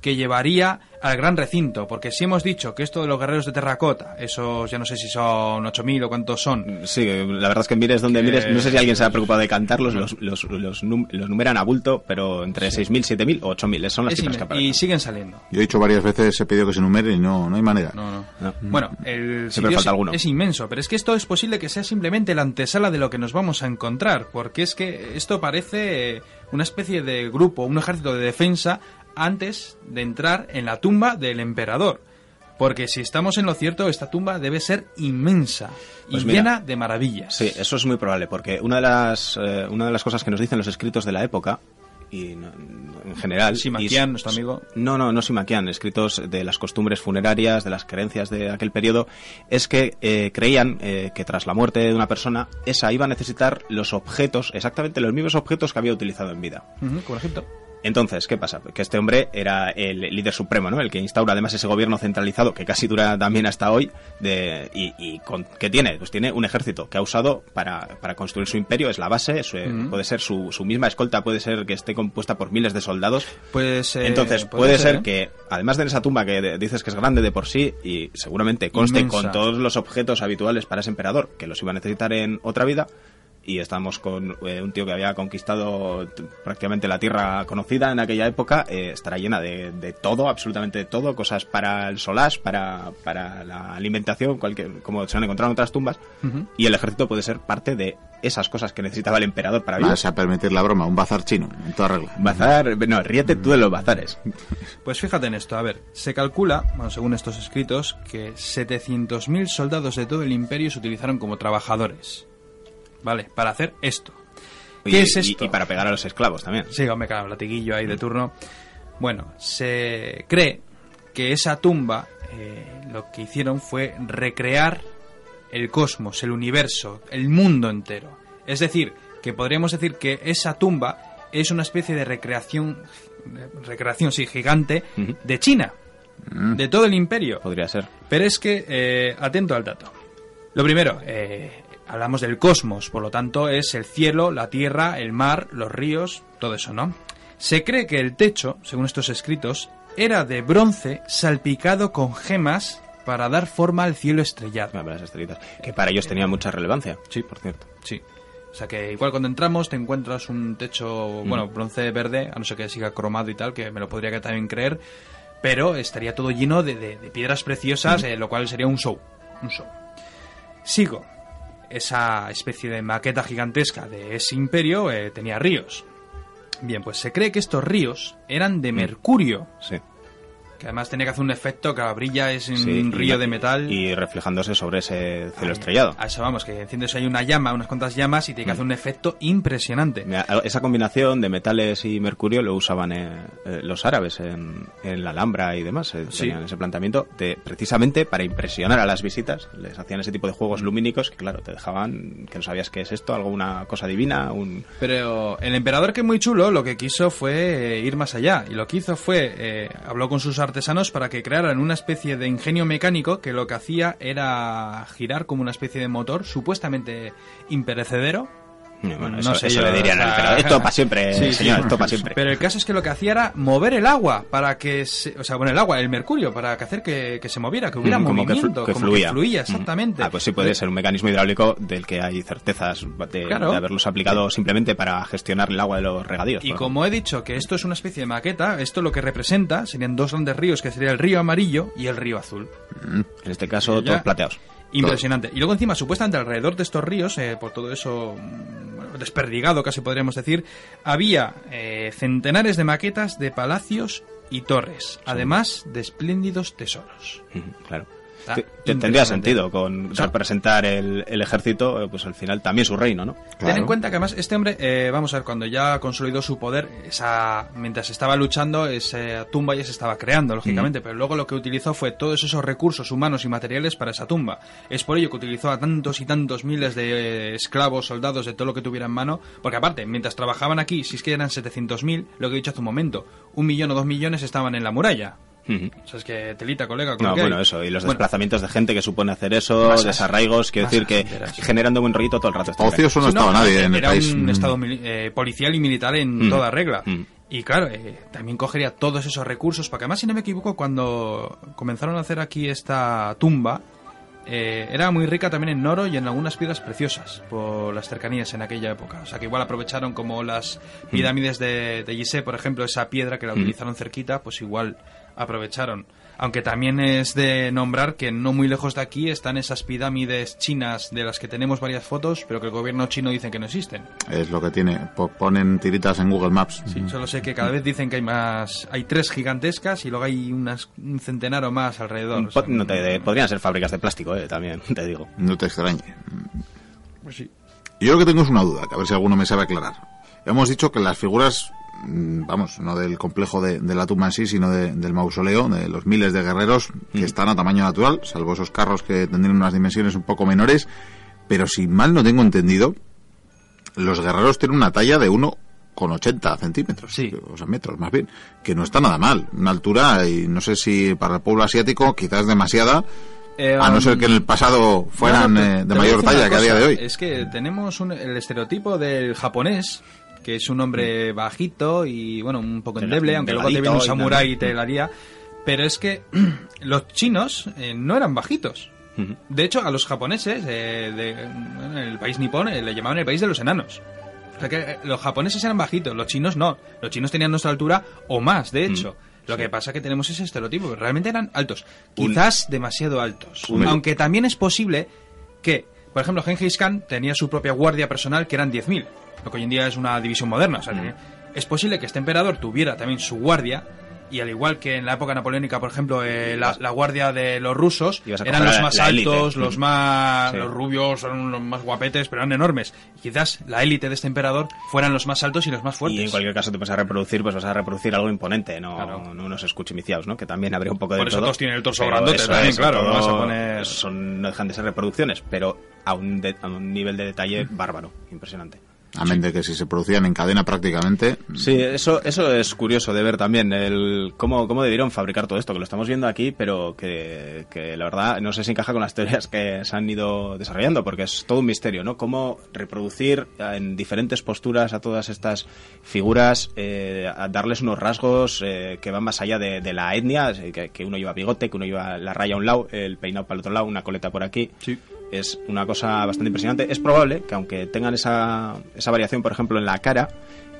que llevaría al gran recinto. Porque si hemos dicho que esto de los guerreros de terracota, esos ya no sé si son 8.000 o cuántos son, Sí, la verdad es que mires donde Que- mires, no sé si alguien se ha preocupado de cantarlos, los, los, los, num- los numeran a bulto, pero entre 6.000, 7.000 o 8.000, esas son las es cifras que aparecen. y siguen saliendo. Yo he dicho varias veces, he pedido que se numere y no, no hay manera. No, no. No. Bueno, el Siempre sitio falta es, alguno. es inmenso, pero es que esto es posible que sea simplemente la antesala de lo que nos vamos a encontrar, porque es que esto parece una especie de grupo, un ejército de defensa antes de entrar en la tumba del emperador. Porque si estamos en lo cierto, esta tumba debe ser inmensa Pues y mira, llena de maravillas. Sí, eso es muy probable, porque una de las, eh, una de las cosas que nos dicen los escritos de la época, y no- en general... Simaquian, nuestro amigo. No, no, no Simaquian, escritos de las costumbres funerarias, de las creencias de aquel periodo, es que eh, creían eh, que tras la muerte de una persona, esa iba a necesitar los objetos, exactamente los mismos objetos que había utilizado en vida. Ujú, como Egipto. Entonces, ¿qué pasa? Que este hombre era el líder supremo, ¿no? El que instaura además ese gobierno centralizado que casi dura también hasta hoy. De, y y con, ¿qué tiene? Pues tiene un ejército que ha usado para, para construir su imperio, es la base, su- puede ser su, su misma escolta, puede ser que esté compuesta por miles de soldados. Pues, eh, Entonces, puede ser ¿eh? que, además de esa tumba que dices que es grande de por sí, y seguramente conste Inmensa. con todos los objetos habituales para ese emperador, que los iba a necesitar en otra vida, y estamos con eh, un tío que había conquistado prácticamente la tierra conocida en aquella época, eh, estará llena de, de todo, absolutamente de todo, cosas para el solás, para, para la alimentación, cualquier, como se han encontrado en otras tumbas, y el ejército puede ser parte de esas cosas que necesitaba el emperador para vivir. Vas a permitir la broma, un bazar chino, en toda regla. Bazar, no, ríete tú de los bazares. Pues fíjate en esto, a ver, se calcula, bueno, según estos escritos, que 700.000 soldados de todo el imperio se utilizaron como trabajadores. ¿Vale? Para hacer esto. ¿Qué Y- es esto? Y, para pegar a los esclavos también. Sí, hombre, claro, latiguillo ahí de turno. Bueno, se cree que esa tumba eh, lo que hicieron fue recrear el cosmos, el universo, el mundo entero. Es decir, que podríamos decir que esa tumba es una especie de recreación, recreación sí, gigante de China, de todo el imperio. Podría ser. Pero es que, eh, atento al dato. Lo primero, eh, hablamos del cosmos, por lo tanto es el cielo, la tierra, el mar, los ríos, todo eso, ¿no? Se cree que el techo, según estos escritos, era de bronce salpicado con gemas para dar forma al cielo estrellado. Las estrellitas. Que para ellos tenía mucha relevancia. Sí, por cierto. Sí. O sea que igual cuando entramos te encuentras un techo, bueno, bronce verde, a no ser que siga cromado y tal, que me lo podría también creer, pero estaría todo lleno de, de- de piedras preciosas, eh, lo cual sería un show. Un show. Sigo. Esa especie de maqueta gigantesca de ese imperio eh, tenía ríos. Bien, pues se cree que estos ríos eran de mercurio, Sí. Que además tenía que hacer un efecto que brilla es un Sí, río y- de metal. Y reflejándose sobre ese cielo estrellado. A eso vamos, que enciendes ahí una llama, unas cuantas llamas y tiene que hacer un efecto impresionante. Mira, Esa combinación de metales y mercurio lo usaban eh, eh, los árabes en, en la Alhambra y demás. eh, Sí. Tenían ese planteamiento de, precisamente para impresionar a las visitas. Les hacían ese tipo de juegos lumínicos que, claro, te dejaban que no sabías qué es esto, alguna cosa divina, un... Pero el emperador, que es muy chulo, lo que quiso fue eh, ir más allá. Y lo que hizo fue, eh, habló con sus para que crearan una especie de ingenio mecánico que lo que hacía era girar como una especie de motor supuestamente imperecedero. Bueno, No sé eso yo, le dirían al emperador. Esto para siempre, Sí, sí. señor, esto para siempre. Pero el caso es que lo que hacía era mover el agua para que se, o sea, bueno, el agua, el mercurio, para que hacer que, que se moviera, que hubiera Mm, como que flu- movimiento, que como fluía. que fluía, Mm. exactamente. Ah, pues sí puede ser un mecanismo hidráulico del que hay certezas de, Claro. de haberlos aplicado simplemente para gestionar el agua de los regadíos. Y como he dicho que esto es una especie de maqueta, esto lo que representa serían dos grandes ríos, que sería el río amarillo y el río azul. ejemplo. En este caso, Ya. todos plateados. Impresionante. Y luego encima, supuestamente alrededor de estos ríos, eh, por todo eso mm, bueno, desperdigado casi podríamos decir, había eh, centenares de maquetas de palacios y torres, además de espléndidos tesoros. Claro. Te- tendría sentido con sea- representar el, el ejército, eh, pues al final también su reino, ¿no? Ten en cuenta que además este hombre, eh, vamos a ver, cuando ya consolidó su poder, esa, mientras estaba luchando, esa tumba ya se estaba creando, lógicamente, pero luego lo que utilizó fue todos esos recursos humanos y materiales para esa tumba. Es por ello que utilizó a tantos y tantos miles de esclavos, soldados, de todo lo que tuviera en mano, porque aparte, mientras trabajaban aquí, si es que eran 700.000, lo que he dicho hace un momento, un millón o dos millones estaban en la muralla. O sea, es que telita, colega. con No, que hay. bueno, eso, y los Bueno, desplazamientos de gente que supone hacer eso, Masas. desarraigos, quiero decir que Masas generando buen rollito todo el rato. Ocioso no no, estaba nadie en el era país. un Mm. estado eh, policial y militar en Mm. toda regla. Mm. Y claro, eh, también cogería todos esos recursos, porque además, si no me equivoco, cuando comenzaron a hacer aquí esta tumba, eh, era muy rica también en oro y en algunas piedras preciosas, por las cercanías en aquella época. O sea, que igual aprovecharon como las pirámides de, de Gizeh, por ejemplo, esa piedra que la utilizaron cerquita, pues igual aprovecharon. Aunque también es de nombrar que no muy lejos de aquí están esas pirámides chinas de las que tenemos varias fotos, pero que el gobierno chino dice que no existen. Es lo que tiene. Po- Ponen tiritas en Google Maps. Sí, solo sé que cada vez dicen que hay más, hay tres gigantescas y luego hay unas, un centenar o más alrededor. o sea, Po- no te- de- podrían ser fábricas de plástico, eh, también, te digo. No te extrañe. pues sí. Yo lo que tengo es una duda, que a ver si alguno me sabe aclarar. Hemos dicho que las figuras, vamos, no del complejo de, de la tumba en sí, sino de- del mausoleo, de los miles de guerreros que están a tamaño natural, salvo esos carros que tendrían unas dimensiones un poco menores, pero si mal no tengo entendido, los guerreros tienen una talla de 1,80 centímetros, Sí. o sea, metros más bien, que no está nada mal. Una altura, y no sé si para el pueblo asiático quizás demasiada, Eh, a no um, ser que en el pasado fueran No, no, te- eh, de mayor talla que a día de hoy. Es que tenemos un- el estereotipo del japonés, que es un hombre bajito y, bueno, un poco endeble, aunque luego te viene un samurái y te la haría. Pero es que los chinos eh, no eran bajitos. De hecho, a los japoneses eh, de, en el país nipón eh, le llamaban el país de los enanos. O sea que eh, los japoneses eran bajitos, los chinos no. Los chinos tenían nuestra altura o más, de hecho. Lo que pasa que tenemos ese estereotipo, que realmente eran altos. Un- Quizás demasiado altos. Un- Aunque también es posible que, por ejemplo, Genghis Khan tenía su propia guardia personal que eran 10.000, lo que hoy en día es una división moderna. O sea, que es posible que este emperador tuviera también su guardia. Y al igual que en la época napoleónica, por ejemplo, eh, la, la guardia de los rusos eran los más la altos, los más Sí. los rubios, eran los más guapetes, pero eran enormes. Y quizás la élite de este emperador fueran los más altos y los más fuertes. Y en cualquier caso te vas a reproducir, pues vas a reproducir algo imponente, no, Claro. no unos escuchimiciados, ¿no? Que también habría un poco de Por eso todo. todos tienen el torso grandote también, es, claro, todo no vas a poner- Son, no dejan de ser reproducciones, pero a un, de- a un nivel de detalle bárbaro, impresionante. Amén de que si se producían en cadena prácticamente. Sí, eso, eso es curioso de ver también, el cómo, cómo debieron fabricar todo esto, que lo estamos viendo aquí, pero que, que la verdad no sé si encaja con las teorías que se han ido desarrollando, porque es todo un misterio, ¿no? Cómo reproducir en diferentes posturas a todas estas figuras, eh, a darles unos rasgos eh, que van más allá de, de la etnia, eh, que, que uno lleva bigote, que uno lleva la raya a un lado, el peinado para el otro lado, una coleta por aquí. Sí. Es una cosa bastante impresionante. Es probable que aunque tengan esa, esa variación, por ejemplo, en la cara,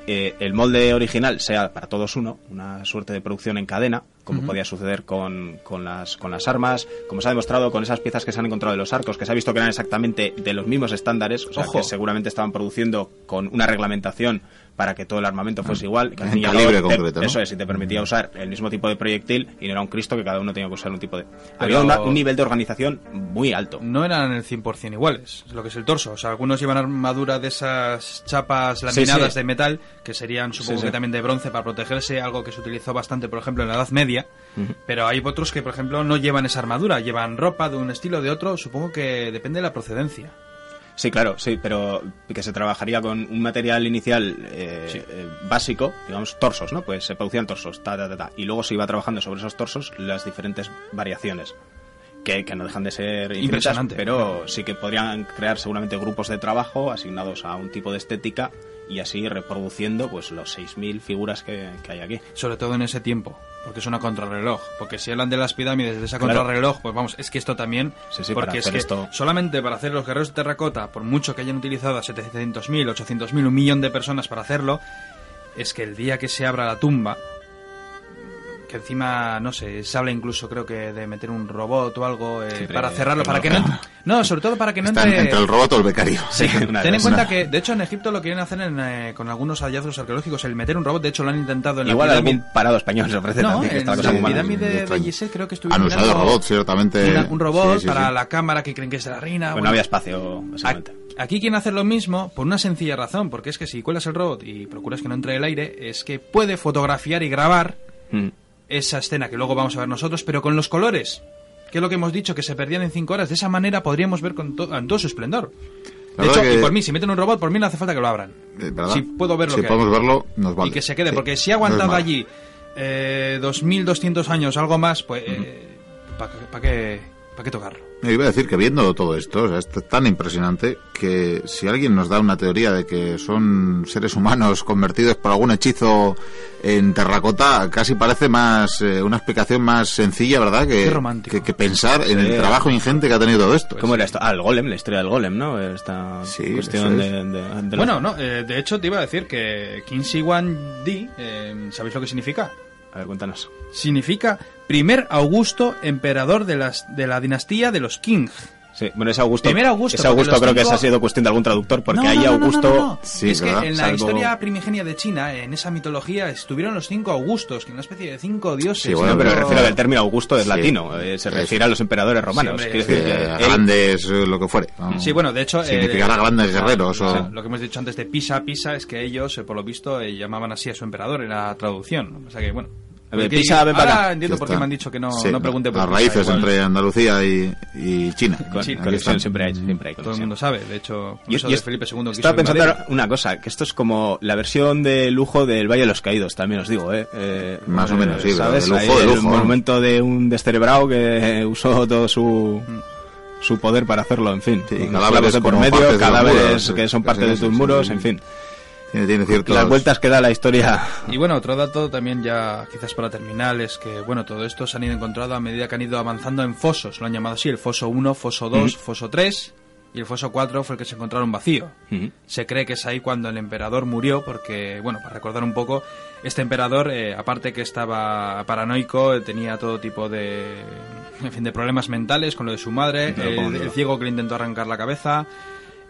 eh, el molde original sea para todos uno, una suerte de producción en cadena, como podía suceder con, con, las, con las armas, como se ha demostrado con esas piezas que se han encontrado de los arcos, que se ha visto que eran exactamente de los mismos estándares, o sea, Ojo. que seguramente estaban produciendo con una reglamentación para que todo el armamento fuese igual. Que al En fin y al calibre cabo te- concreto, ¿no? Eso es, y te permitía usar el mismo tipo de proyectil y no era un Cristo que cada uno tenía que usar un tipo de... Había una- un nivel de organización muy alto. no eran el 100% iguales, es lo que es el torso. O sea, algunos llevan armadura de esas chapas laminadas sí. de metal, que serían, supongo Sí, sí. que también de bronce para protegerse, algo que se utilizó bastante, por ejemplo, en la Edad Media. Pero hay otros que, por ejemplo, no llevan esa armadura, llevan ropa de un estilo o de otro, supongo que depende de la procedencia. Sí, claro, sí, pero que se trabajaría con un material inicial eh, Sí. eh, básico, digamos, torsos, ¿no? Pues se producían torsos, ta, ta, ta, ta, y luego se iba trabajando sobre esos torsos las diferentes variaciones. Que, que no dejan de ser infinitas, Impresionante. pero sí que podrían crear seguramente grupos de trabajo asignados a un tipo de estética y así reproduciendo pues los 6.000 figuras que, que hay aquí. Sobre todo en ese tiempo, porque es una contrarreloj. Porque si hablan de las pirámides, de esa Claro. contrarreloj, pues vamos, es que esto también. Sí, sí, porque para es hacer que esto- solamente para hacer los guerreros de terracota, por mucho que hayan utilizado a 700.000, 800.000, un millón de personas para hacerlo, es que el día que se abra la tumba, que encima, no sé, se habla incluso creo que de meter un robot o algo eh, para cerrarlo, para que no... No, sobre todo para que no entre... entre el robot o el becario. Sí, Ten en cuenta que, de hecho, en Egipto lo quieren hacer en, eh, con algunos hallazgos arqueológicos, el meter un robot, de hecho lo han intentado en Igual la algún pirámide... parado español se ofrece No, también, que en está la cosa pirámide de creo que estuvieron Han usado robots, ciertamente. una- un robot Sí, sí, para sí. la cámara que creen que es de la reina. Pues bueno. no había espacio, básicamente. Aquí quieren hacer lo mismo por una sencilla razón, porque es que si cuelas el robot y procuras que no entre el aire, es que puede fotografiar y grabar Mm. Esa escena que luego vamos a ver nosotros, pero con los colores. Que es lo que hemos dicho, que se perdían en cinco horas. De esa manera podríamos ver con to- en todo su esplendor. La De hecho, verdad y que- por mí, si meten un robot, por mí no hace falta que lo abran. Eh, ¿verdad? Si puedo ver lo Si que podemos hay. verlo, nos vale. Y que se quede, Sí. porque si ha No aguantado malo. allí eh, 2.200 años, algo más, pues... ¿Para qué, pa qué tocarlo? Me iba a decir que viendo todo esto, o sea, es tan impresionante que si alguien nos da una teoría de que son seres humanos convertidos por algún hechizo en terracota, casi parece más eh, una explicación más sencilla, ¿verdad? Que, que, que pensar en Sí. el trabajo ingente que ha tenido todo esto. ¿Cómo era esto? Ah, el golem, la historia del golem, ¿no? Esta Sí, cuestión eso de, es. de- de Bueno, no, eh, de hecho te iba a decir que King Siwan Di, eh, ¿sabéis lo que significa? A ver, cuéntanos. Significa primer Augusto, emperador de, las, de la dinastía de los King. Sí, bueno, ese Augusto. Primer Augusto, porque Augusto creo que esa ha sido cuestión de algún traductor, porque No, ahí no, no, no, Augusto. no, no. Sí, es ¿verdad? que en la Salvo- historia primigenia de China, en esa mitología, estuvieron los cinco Augustos, que una especie de cinco dioses. Sí, bueno, No, pero me refiero al término Augusto es Sí. latino, eh, se refiere a los emperadores romanos. Sí, hombre, Quiere Sí, decir que eh, él- grandes, eh, lo que fuere. Sí, bueno, de hecho... eh, Significará grandes guerreros o o... sea, lo que hemos dicho antes de Pisa, Pisa, es que ellos, eh, por lo visto, eh, llamaban así a su emperador en la traducción. O sea que, bueno... A ver, porque- Pisa, ven para ahora acá. entiendo por qué me han dicho que no, Sí, no pregunte por Las raíces igual. entre Andalucía y, y China. Con- conexión están. siempre hay, siempre hay Todo el mundo sabe, de hecho, por Yo- eso yo de Felipe II quiso Estaba pensando una cosa, que esto es como la versión de lujo del Valle de los Caídos, también os digo, ¿eh? Eh, Más o menos, sí, ¿sabes? de lujo, Ahí de el lujo, monumento de un descerebrado que usó todo su su poder para hacerlo, en fin. Sí, cadáveres por medio, cadáveres muros, que son sí, parte sí, de sí, tus sí, muros, sí. en fin. Tiene, tiene ciertos... Las vueltas que da la historia. Y bueno, otro dato también ya quizás para terminar es que, bueno, todo esto se han ido encontrando a medida que han ido avanzando en fosos. Lo han llamado así, el foso 1, foso 2, foso 3 y el foso 4 fue el que se encontraron vacío. Se cree que es ahí cuando el emperador murió porque, bueno, para recordar un poco, este emperador, eh, aparte que estaba paranoico, eh, tenía todo tipo de, en fin, de problemas mentales con lo de su madre, el, el ciego que le intentó arrancar la cabeza,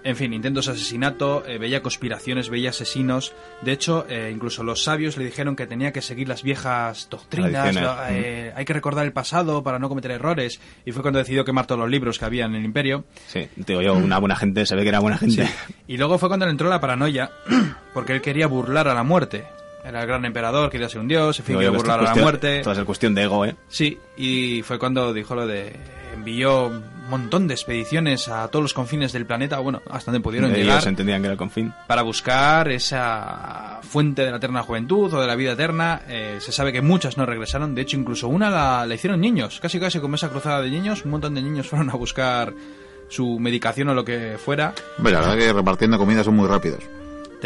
en fin, intentos de asesinato, eh, veía conspiraciones, veía asesinos. De hecho, eh, incluso los sabios le dijeron que tenía que seguir las viejas doctrinas, eh, hay que recordar el pasado para no cometer errores. Y fue cuando decidió quemar todos los libros que había en el imperio. Sí, digo yo, una buena gente, se ve que era buena gente. Y luego fue cuando le entró la paranoia, porque él quería burlar a la muerte. Era el gran emperador, quería ser un dios, en fin, quería burlar a la cuestión- muerte. Esto es cuestión de ego, ¿eh? Sí, y fue cuando dijo lo de... Envió montón de expediciones a todos los confines del planeta, bueno, hasta donde pudieron Ellos llegar, entendían que era el confín. para buscar esa fuente de la eterna juventud o de la vida eterna. Eh, se sabe que muchas no regresaron, de hecho incluso una la, la hicieron niños, casi casi como esa cruzada de niños, un montón de niños fueron a buscar su medicación o lo que fuera. Hombre, la verdad que repartiendo comida son muy rápidos.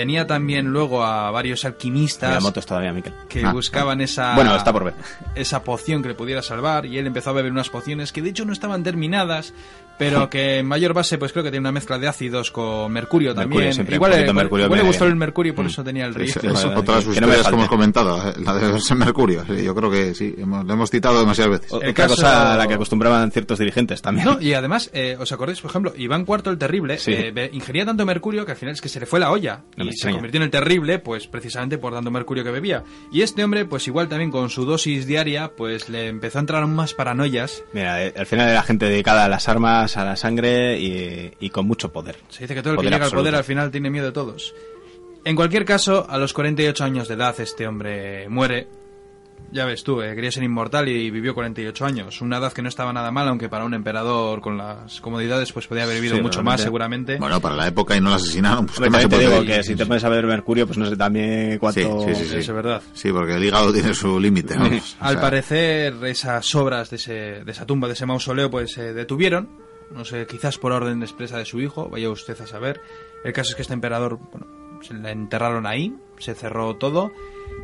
Tenía también luego a varios alquimistas La moto es todavía, Miquel. que Ah. buscaban esa Bueno, está por ver. esa poción que le pudiera salvar y él empezó a beber unas pociones que de hecho no estaban terminadas pero que en mayor base pues creo que tiene una mezcla de ácidos con mercurio también Mercurio, siempre, igual, le- mercurio igual le gustó el mercurio y por Mm. eso tenía el Es, registro es Vale, otra de sus no historias falte. hemos comentado, eh, la de verse Mercurio. Sí, yo creo que sí, hemos, lo hemos citado demasiadas veces. O- El Otra caso- cosa a la que acostumbraban ciertos dirigentes también. No, y además, eh, ¿os acordáis, por ejemplo, Iván IV el Terrible Sí. eh, ingería tanto mercurio que al final es que se le fue la olla No y se extraña. convirtió en el Terrible, pues precisamente por tanto mercurio que bebía. Y este hombre, pues igual también con su dosis diaria, pues le empezó a entrar aún más paranoias. Mira, eh, al final era gente dedicada a las armas, a la sangre y, y con mucho poder. Se dice que todo el que Poder llega al absoluto. poder al final tiene miedo de todos. En cualquier caso, a los 48 años de edad este hombre muere. Ya ves tú, eh, quería ser inmortal y vivió 48 años. Una edad que no estaba nada mal, aunque para un emperador con las comodidades pues podía haber vivido Sí, mucho realmente. más seguramente. Bueno, para la época y no la asesinaron, pues Hombre, ¿qué más se también te digo que si te pones a ver Mercurio, pues no sé también cuánto... Sí, sí, sí, sí. Es verdad. Sí, porque el hígado tiene su límite. O Al sea, parecer, esas obras de, ese- de esa tumba, de ese mausoleo, pues se detuvieron. No sé, quizás por orden expresa de su hijo, vaya usted a saber. El caso es que este emperador, bueno, se le enterraron ahí, se cerró todo.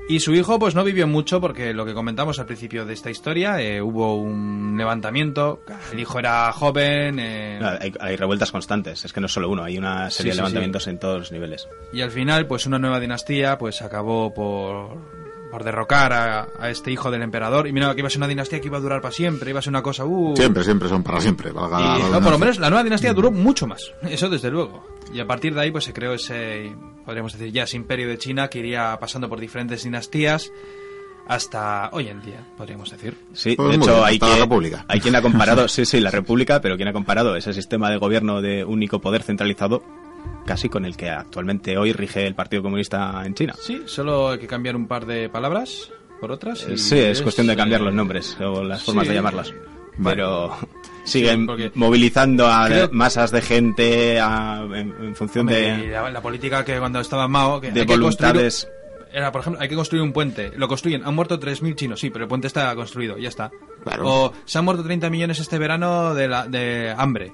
Y su hijo, pues no vivió mucho porque lo que comentamos al principio de esta historia, eh, hubo un levantamiento, el hijo era joven, eh, No, hay, hay revueltas constantes, es que no es solo uno, hay una serie Sí, de sí, levantamientos en todos los niveles. y al final, pues una nueva dinastía, pues acabó por, por derrocar a, a este hijo del emperador. Y mira, que iba a ser una dinastía que iba a durar para siempre, iba a ser una cosa, uh, Siempre, siempre son para siempre. valga la Y, no, por lo menos la nueva dinastía duró mucho más, eso desde luego. Y a partir de ahí pues se creó ese, podríamos decir ya ese imperio de China que iría pasando por diferentes dinastías hasta hoy en día, podríamos decir. Sí, Pues de hecho bien, hay, la quien, República. hay quien ha comparado, sí, sí, la República, pero quien ha comparado ese sistema de gobierno de único poder centralizado casi con el que actualmente hoy rige el Partido Comunista en China. Sí, solo hay que cambiar un par de palabras por otras. y Eh, Sí, es cuestión de cambiar eh, los nombres o las formas sí. de llamarlas. Vale. Pero siguen porque- movilizando a Creo- masas de gente a- en, en función hombre, de, la, la política que cuando estaba Mao, que de hay que construir- voluntades. Era, por ejemplo, hay que construir un puente. Lo construyen. Han muerto 3.000 chinos, sí, pero el puente está construido, ya está. Claro. O se han muerto 30 millones este verano de, la, de hambre.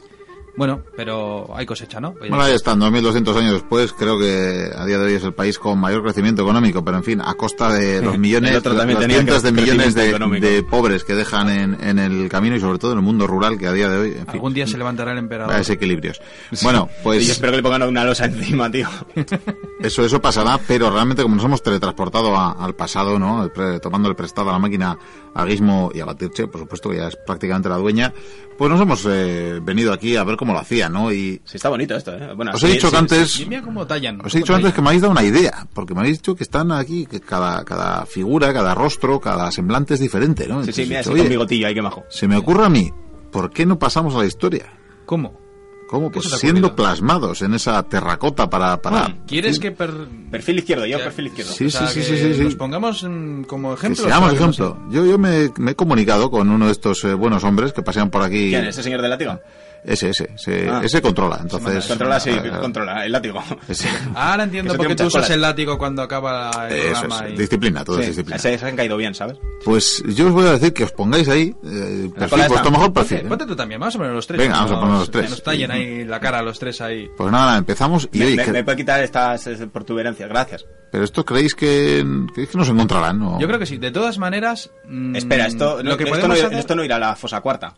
Bueno, pero hay cosecha, ¿no? Pues Bueno, ahí están, 2.200 años después, creo que a día de hoy es el país con mayor crecimiento económico, pero en fin, a costa de los millones, otro los tenía cientos de millones de, de pobres que dejan en, en el camino y sobre todo en el mundo rural que a día de hoy, en fin, Algún día se levantará el emperador. a desequilibrios. Bueno, Y yo pues espero que le pongan una losa encima, tío. eso eso pasará, pero realmente como nos hemos teletransportado a- al pasado, ¿no? El pre- tomando el prestado a la máquina a Gizmo y a Batirche, por supuesto que ya es prácticamente la dueña, pues nos hemos eh, venido aquí a ver cómo lo hacía, ¿no? Y Sí, está bonito esto, ¿eh? Bueno, os he sí, dicho sí, que antes... Y mira cómo tallan. Os he dicho antes que me habéis dado una idea, porque me habéis dicho que están aquí, que cada, cada figura, cada rostro, cada semblante es diferente, ¿no? Sí, sí, Entonces, mira, dicho, con "Oye, bigotillo ahí, que majo. se me ocurre a mí, ¿por qué no pasamos a la historia? ¿Cómo? ¿Cómo? ¿Qué Pues siendo ocurrido? plasmados en esa terracota para... para ¿Quieres que per- Perfil izquierdo, yo Ya. perfil izquierdo. Sí, o sea, sí, sí, sí, sí, sí. Nos pongamos mm, como Que ejemplo. seamos que no ejemplo. Yo, yo me, me he comunicado con uno de estos eh, buenos hombres que pasean por aquí. ¿Quién? ¿Ese señor del látigo? Ese, ese. Ese, Ah. ese controla. Entonces. Controla, sí, eh, controla, el látigo. ese. Ahora entiendo por qué tú usas colas. el látigo cuando acaba el Eso programa. es. y- Disciplina, todo es Sí, disciplina. ese se han caído bien, ¿sabes? Pues yo os voy a decir que os pongáis ahí. Eh, perfil, vuestro mejor Ponte, perfil. ¿eh? ponte tú también, vamos a poner los tres. Venga, que vamos a nos- poner los tres. Que nos tallen ahí la cara los tres ahí. Pues nada, empezamos y Me, oye, me- que- me puede quitar estas protuberancias, gracias. pero esto creéis que, creéis que nos encontrarán, ¿no? Yo creo que sí. De todas maneras. mm, Espera, esto, lo que esto, podemos no, hacer- esto no irá a la fosa cuarta.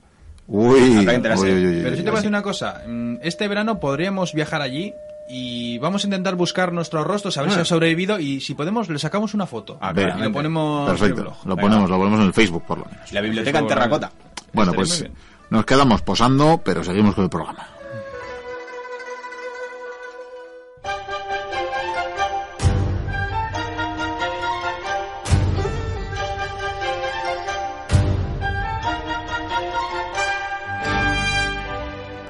Uy, Pero si te voy a decir una cosa. mm, Este verano podríamos viajar allí y vamos a intentar buscar nuestros rostros, a ver si Ah. ha sobrevivido y si podemos le sacamos una foto. Y claramente. lo ponemos en el blog. lo Venga. ponemos, lo ponemos en el Facebook por lo menos. La biblioteca en terracota. Bueno, Estaría pues nos quedamos posando, pero seguimos con el programa.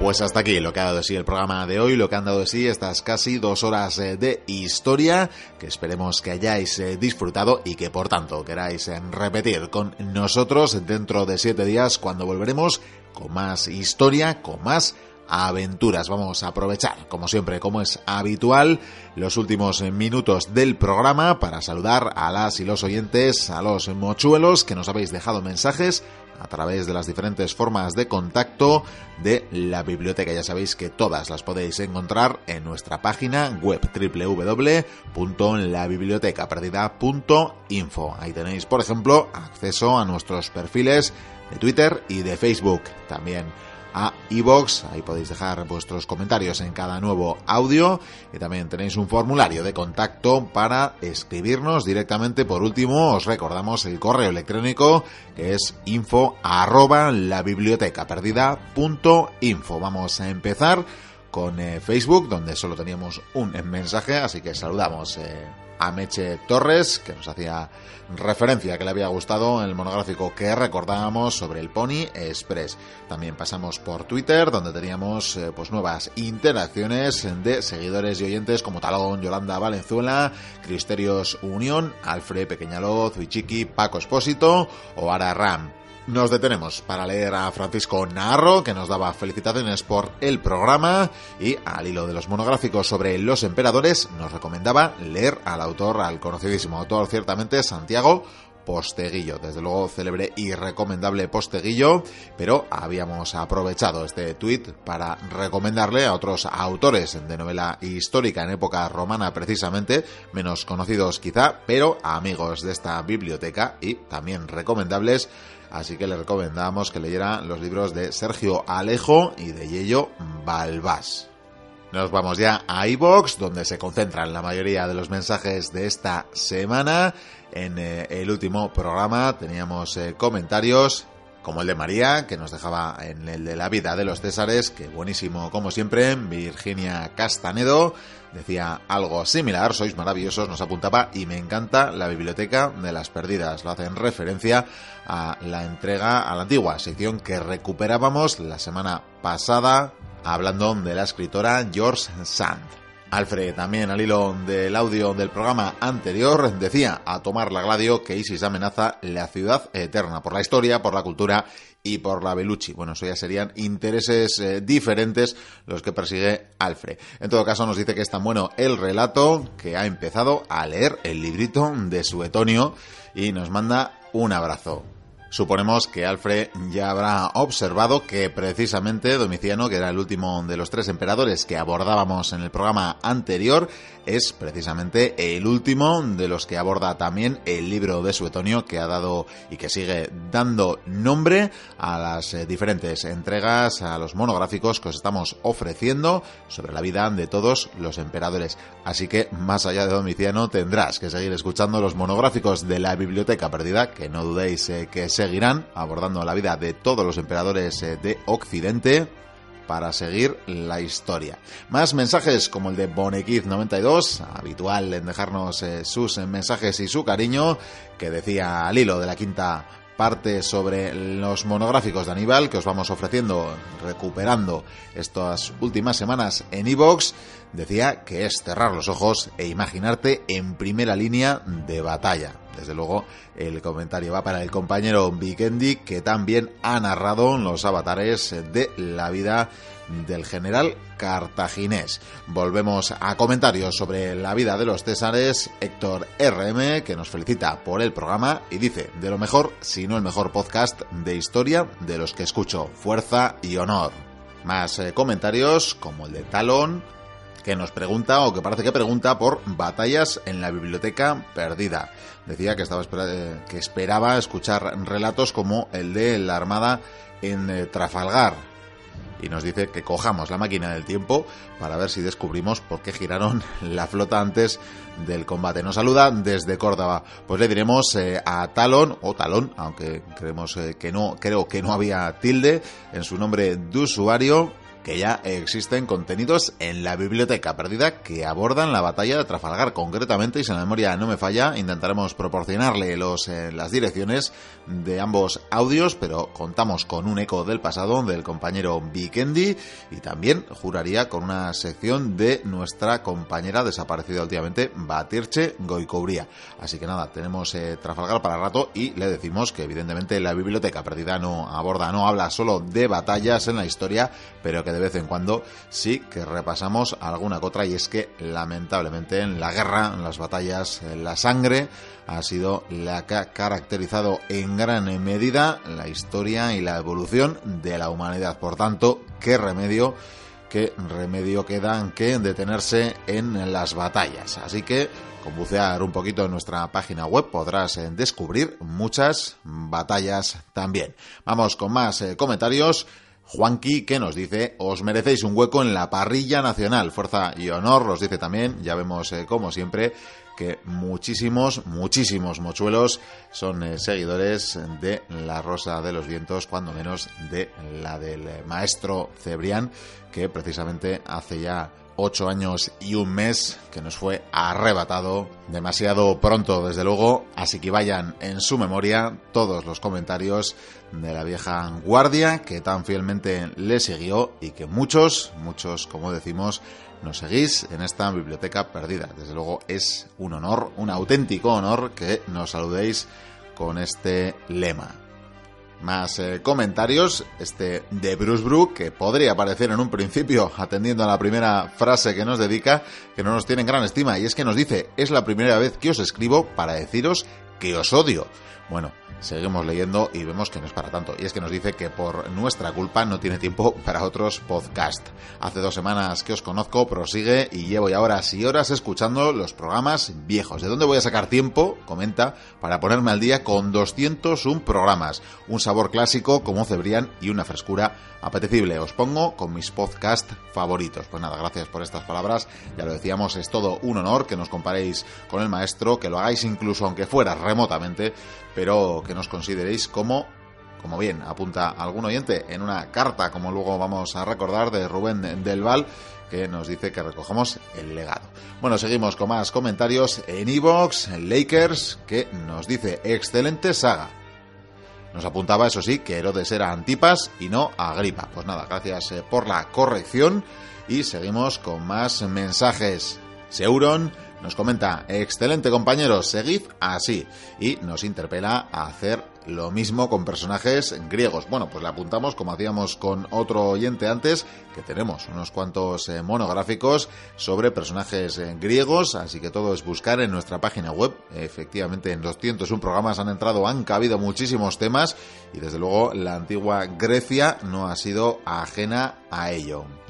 Pues hasta aquí lo que ha dado de sí el programa de hoy, lo que han dado de sí estas casi dos horas eh, de historia, que esperemos que hayáis eh, disfrutado y que por tanto queráis eh, repetir con nosotros dentro de siete días cuando volveremos con más historia, con más aventuras. Vamos a aprovechar, como siempre, como es habitual, los últimos minutos del programa para saludar a las y los oyentes, a los mochuelos que nos habéis dejado mensajes a través de las diferentes formas de contacto de la biblioteca. Ya sabéis que todas las podéis encontrar en nuestra página web www.labibliotecaperdida.info. Ahí tenéis, por ejemplo, acceso a nuestros perfiles de Twitter y de Facebook. También a iVoox, ahí podéis dejar vuestros comentarios en cada nuevo audio y también tenéis un formulario de contacto para escribirnos directamente. Por último, os recordamos el correo electrónico que es info arroba la biblioteca perdida punto info. Vamos a empezar con eh, Facebook, donde solo teníamos un mensaje, así que saludamos eh, a Meche Torres, que nos hacía referencia que le había gustado el monográfico que recordábamos sobre el Pony Express. También pasamos por Twitter, donde teníamos eh, pues nuevas interacciones de seguidores y oyentes como Talón, Yolanda Valenzuela, Cristerios Unión, Alfred Pequeñaloz, Wichiki, Paco Espósito o Ara Ram. Nos detenemos para leer a Francisco Narro, que nos daba felicitaciones por el programa, y al hilo de los monográficos sobre los emperadores, nos recomendaba leer al autor, al conocidísimo autor, ciertamente, Santiago Posteguillo. Desde luego, célebre y recomendable Posteguillo, pero habíamos aprovechado este tuit para recomendarle a otros autores de novela histórica en época romana, precisamente, menos conocidos quizá, pero amigos de esta biblioteca y también recomendables así que le recomendamos que leyera los libros de Sergio Alejo y de Yello Balbás. Nos vamos ya a iBox, donde se concentran la mayoría de los mensajes de esta semana. En eh, el último programa teníamos eh, comentarios como el de María, que nos dejaba en el de la vida de los Césares, que buenísimo como siempre. Virginia Castanedo decía algo similar, sois maravillosos, nos apuntaba y me encanta la biblioteca de las perdidas. Lo hacen referencia a la entrega, a la antigua sección que recuperábamos la semana pasada, hablando de la escritora George Sand. Alfred, también al hilo del audio del programa anterior, decía a tomar la gladio que ISIS amenaza la ciudad eterna por la historia, por la cultura y por la Belucci. Bueno, eso ya serían intereses eh, diferentes los que persigue Alfred. En todo caso, nos dice que es tan bueno el relato que ha empezado a leer el librito de Suetonio y nos manda un abrazo. Suponemos que Alfred ya habrá observado que precisamente Domiciano, que era el último de los tres emperadores que abordábamos en el programa anterior, es precisamente el último de los que aborda también el libro de Suetonio que ha dado y que sigue dando nombre a las eh, diferentes entregas, a los monográficos que os estamos ofreciendo sobre la vida de todos los emperadores. Así que, más allá de Domiciano, tendrás que seguir escuchando los monográficos de la Biblioteca Perdida, que no dudéis eh, que seguirán abordando la vida de todos los emperadores eh, de Occidente para seguir la historia. Más mensajes como el de Bonequiz92, habitual en dejarnos eh, sus mensajes y su cariño, que decía al hilo de la quinta parte sobre los monográficos de Aníbal que os vamos ofreciendo, recuperando estas últimas semanas en Evox, decía que es cerrar los ojos e imaginarte en primera línea de batalla. Desde luego, el comentario va para el compañero Vikendi, que también ha narrado los avatares de la vida del general cartaginés. Volvemos a comentarios sobre la vida de los Césares. Héctor RM, que nos felicita por el programa y dice, de lo mejor, si no el mejor podcast de historia de los que escucho. Fuerza y honor. Más eh, comentarios como el de Talon, que nos pregunta, o que parece que pregunta, por batallas en la biblioteca perdida. Decía que, estaba eh, que esperaba escuchar relatos como el de la Armada en eh, Trafalgar, y nos dice que cojamos la máquina del tiempo para ver si descubrimos por qué giraron la flota antes del combate. Nos saluda desde Córdoba. Pues le diremos eh, a Talon o Talón, aunque creemos que no, creo que no había tilde en su nombre de usuario que ya existen contenidos en la biblioteca perdida que abordan la batalla de Trafalgar. Concretamente y si la memoria no me falla intentaremos proporcionarle los, eh, las direcciones de ambos audios pero contamos con un eco del pasado del compañero Vikendi y también juraría con una sección de nuestra compañera desaparecida últimamente Batirche Goicobría así que nada tenemos eh, Trafalgar para rato y le decimos que evidentemente la biblioteca perdida no aborda no habla solo de batallas en la historia pero que de vez en cuando sí que repasamos alguna cotra y es que lamentablemente en la guerra, en las batallas, la sangre ha sido la que ha caracterizado en gran medida la historia y la evolución de la humanidad. Por tanto, qué remedio qué remedio queda que detenerse en las batallas. Así que con bucear un poquito en nuestra página web podrás eh, descubrir muchas batallas también. Vamos con más eh, comentarios. Juanqui que nos dice, os merecéis un hueco en la parrilla nacional. Fuerza y honor, os dice también, ya vemos eh, como siempre que muchísimos, muchísimos mochuelos son eh, seguidores de la Rosa de los Vientos, cuando menos de la del eh, maestro Cebrián, que precisamente hace ya ocho años y un mes que nos fue arrebatado demasiado pronto, desde luego. Así que vayan en su memoria todos los comentarios de la vieja guardia que tan fielmente le siguió y que muchos, muchos, como decimos, nos seguís en esta biblioteca perdida. Desde luego es un honor, un auténtico honor que nos saludéis con este lema más eh, comentarios. Este de Bruce Brook, que podría aparecer en un principio atendiendo a la primera frase que nos dedica, que no nos tiene en gran estima, y es que nos dice, es la primera vez que os escribo para deciros que os odio. Bueno, seguimos leyendo y vemos que no es para tanto. Y es que nos dice que por nuestra culpa no tiene tiempo para otros podcasts. Hace dos semanas que os conozco, prosigue y llevo ya horas y horas escuchando los programas viejos. ¿De dónde voy a sacar tiempo? Comenta, para ponerme al día con 201 programas. Un sabor clásico como Cebrián y una frescura apetecible. Os pongo con mis podcasts favoritos. Pues nada, gracias por estas palabras. Ya lo decíamos, es todo un honor que nos comparéis con el maestro, que lo hagáis incluso aunque fuera remotamente, pero que nos consideréis como como bien apunta algún oyente en una carta, como luego vamos a recordar, de Rubén del Val, que nos dice que recogemos el legado. Bueno, seguimos con más comentarios en Evox, Lakers, que nos dice, excelente saga. Nos apuntaba, eso sí, que Herodes era Antipas y no Agripa. Pues nada, gracias eh, por la corrección y seguimos con más mensajes. Seuron Nos comenta, excelente compañero, seguid así. Y nos interpela a hacer lo mismo con personajes griegos. Bueno, pues le apuntamos, como hacíamos con otro oyente antes, que tenemos unos cuantos eh, monográficos sobre personajes eh, griegos, así que todo es buscar en nuestra página web. Efectivamente, en 201 programas han entrado, han cabido muchísimos temas y desde luego la antigua Grecia no ha sido ajena a ello.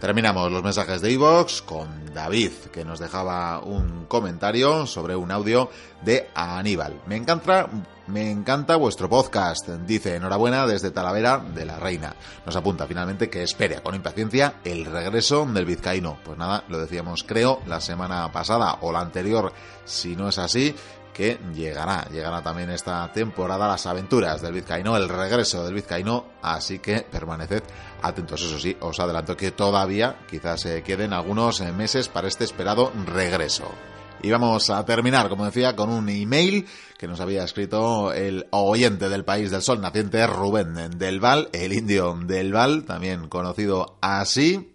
Terminamos los mensajes de Evox con David, que nos dejaba un comentario sobre un audio de Aníbal. Me encanta, me encanta vuestro podcast, dice enhorabuena desde Talavera de la Reina. Nos apunta finalmente que espera con impaciencia el regreso del vizcaíno. Pues nada, lo decíamos creo la semana pasada o la anterior, si no es así, que llegará, llegará también esta temporada las aventuras del Vizcaíno, el regreso del Vizcaíno, así que permaneced atentos, eso sí, os adelanto que todavía quizás se queden algunos meses para este esperado regreso. Y vamos a terminar, como decía, con un email que nos había escrito el oyente del país del sol naciente, Rubén del Val, el indio del Val, también conocido así,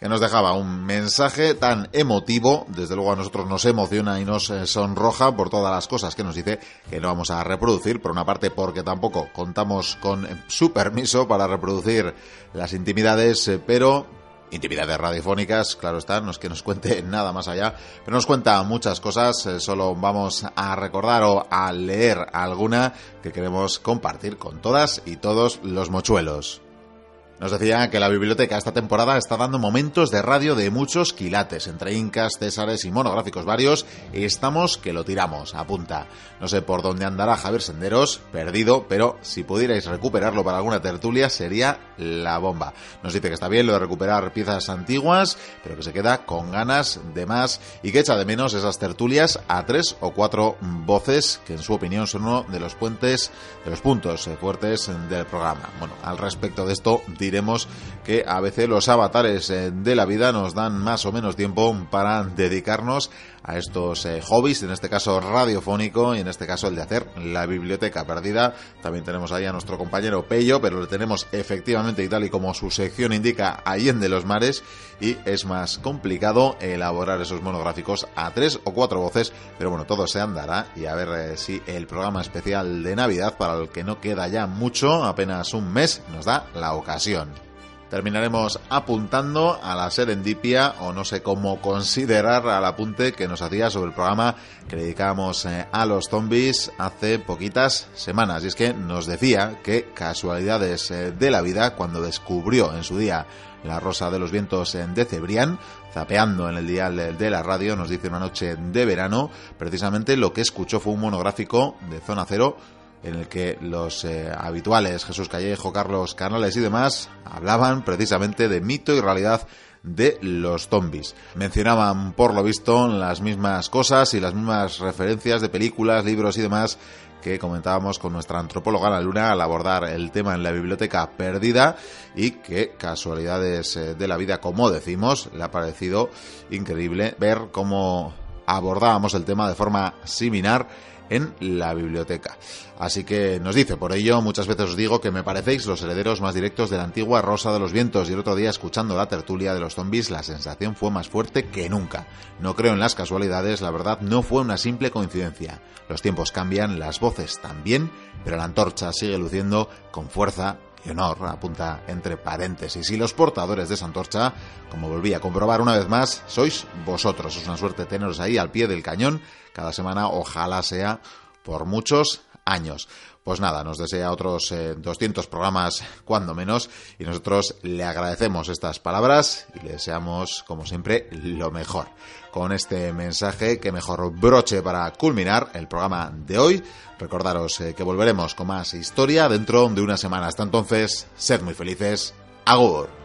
que nos dejaba un mensaje tan emotivo, desde luego a nosotros nos emociona y nos eh, sonroja por todas las cosas que nos dice que no vamos a reproducir, por una parte porque tampoco contamos con su permiso para reproducir las intimidades, eh, pero intimidades radiofónicas, claro está, no es que nos cuente nada más allá, pero nos cuenta muchas cosas, eh, solo vamos a recordar o a leer alguna que queremos compartir con todas y todos los mochuelos. Nos decía que la biblioteca esta temporada está dando momentos de radio de muchos quilates, entre incas, césares y monográficos varios, y estamos que lo tiramos, apunta. No sé por dónde andará Javier Senderos, perdido, pero si pudierais recuperarlo para alguna tertulia sería la bomba. Nos dice que está bien lo de recuperar piezas antiguas, pero que se queda con ganas de más y que echa de menos esas tertulias a tres o cuatro voces que en su opinión son uno de los puentes, de los puntos fuertes del programa. Bueno, al respecto de esto, diremos que a veces los avatares eh, de la vida nos dan más o menos tiempo para dedicarnos a estos eh, hobbies, en este caso radiofónico y en este caso el de hacer la biblioteca perdida. También tenemos ahí a nuestro compañero Pello, pero le tenemos efectivamente y tal y como su sección indica de los mares y es más complicado elaborar esos monográficos a tres o cuatro voces, pero bueno, todo se andará y a ver eh, si el programa especial de Navidad, para el que no queda ya mucho, apenas un mes, nos da la ocasión terminaremos apuntando a la serendipia o no sé cómo considerar al apunte que nos hacía sobre el programa que dedicábamos eh, a los zombies hace poquitas semanas. Y es que nos decía que casualidades eh, de la vida cuando descubrió en su día la Rosa de los Vientos de Cebrián, zapeando en el dial de la radio, nos dice una noche de verano, precisamente lo que escuchó fue un monográfico de Zona Cero en el que los eh, habituales Jesús Callejo, Carlos Canales y demás hablaban precisamente de mito y realidad de los zombies. Mencionaban, por lo visto, las mismas cosas y las mismas referencias de películas, libros y demás que comentábamos con nuestra antropóloga la Luna al abordar el tema en la biblioteca perdida y que casualidades eh, de la vida, como decimos, le ha parecido increíble ver cómo abordábamos el tema de forma similar en la biblioteca. Así que nos dice, por ello muchas veces os digo que me parecéis los herederos más directos de la antigua Rosa de los Vientos y el otro día escuchando la tertulia de los zombies la sensación fue más fuerte que nunca. No creo en las casualidades, la verdad no fue una simple coincidencia. Los tiempos cambian, las voces también, pero la antorcha sigue luciendo con fuerza y honor, apunta entre paréntesis. Y los portadores de esa antorcha, como volví a comprobar una vez más, sois vosotros. Es una suerte teneros ahí al pie del cañón cada semana, ojalá sea por muchos años. Pues nada, nos desea otros 200 eh, programas cuando menos y nosotros le agradecemos estas palabras y le deseamos, como siempre, lo mejor. Con este mensaje, que mejor broche para culminar el programa de hoy. Recordaros eh, que volveremos con más historia dentro de una semana. Hasta entonces, sed muy felices. Agur.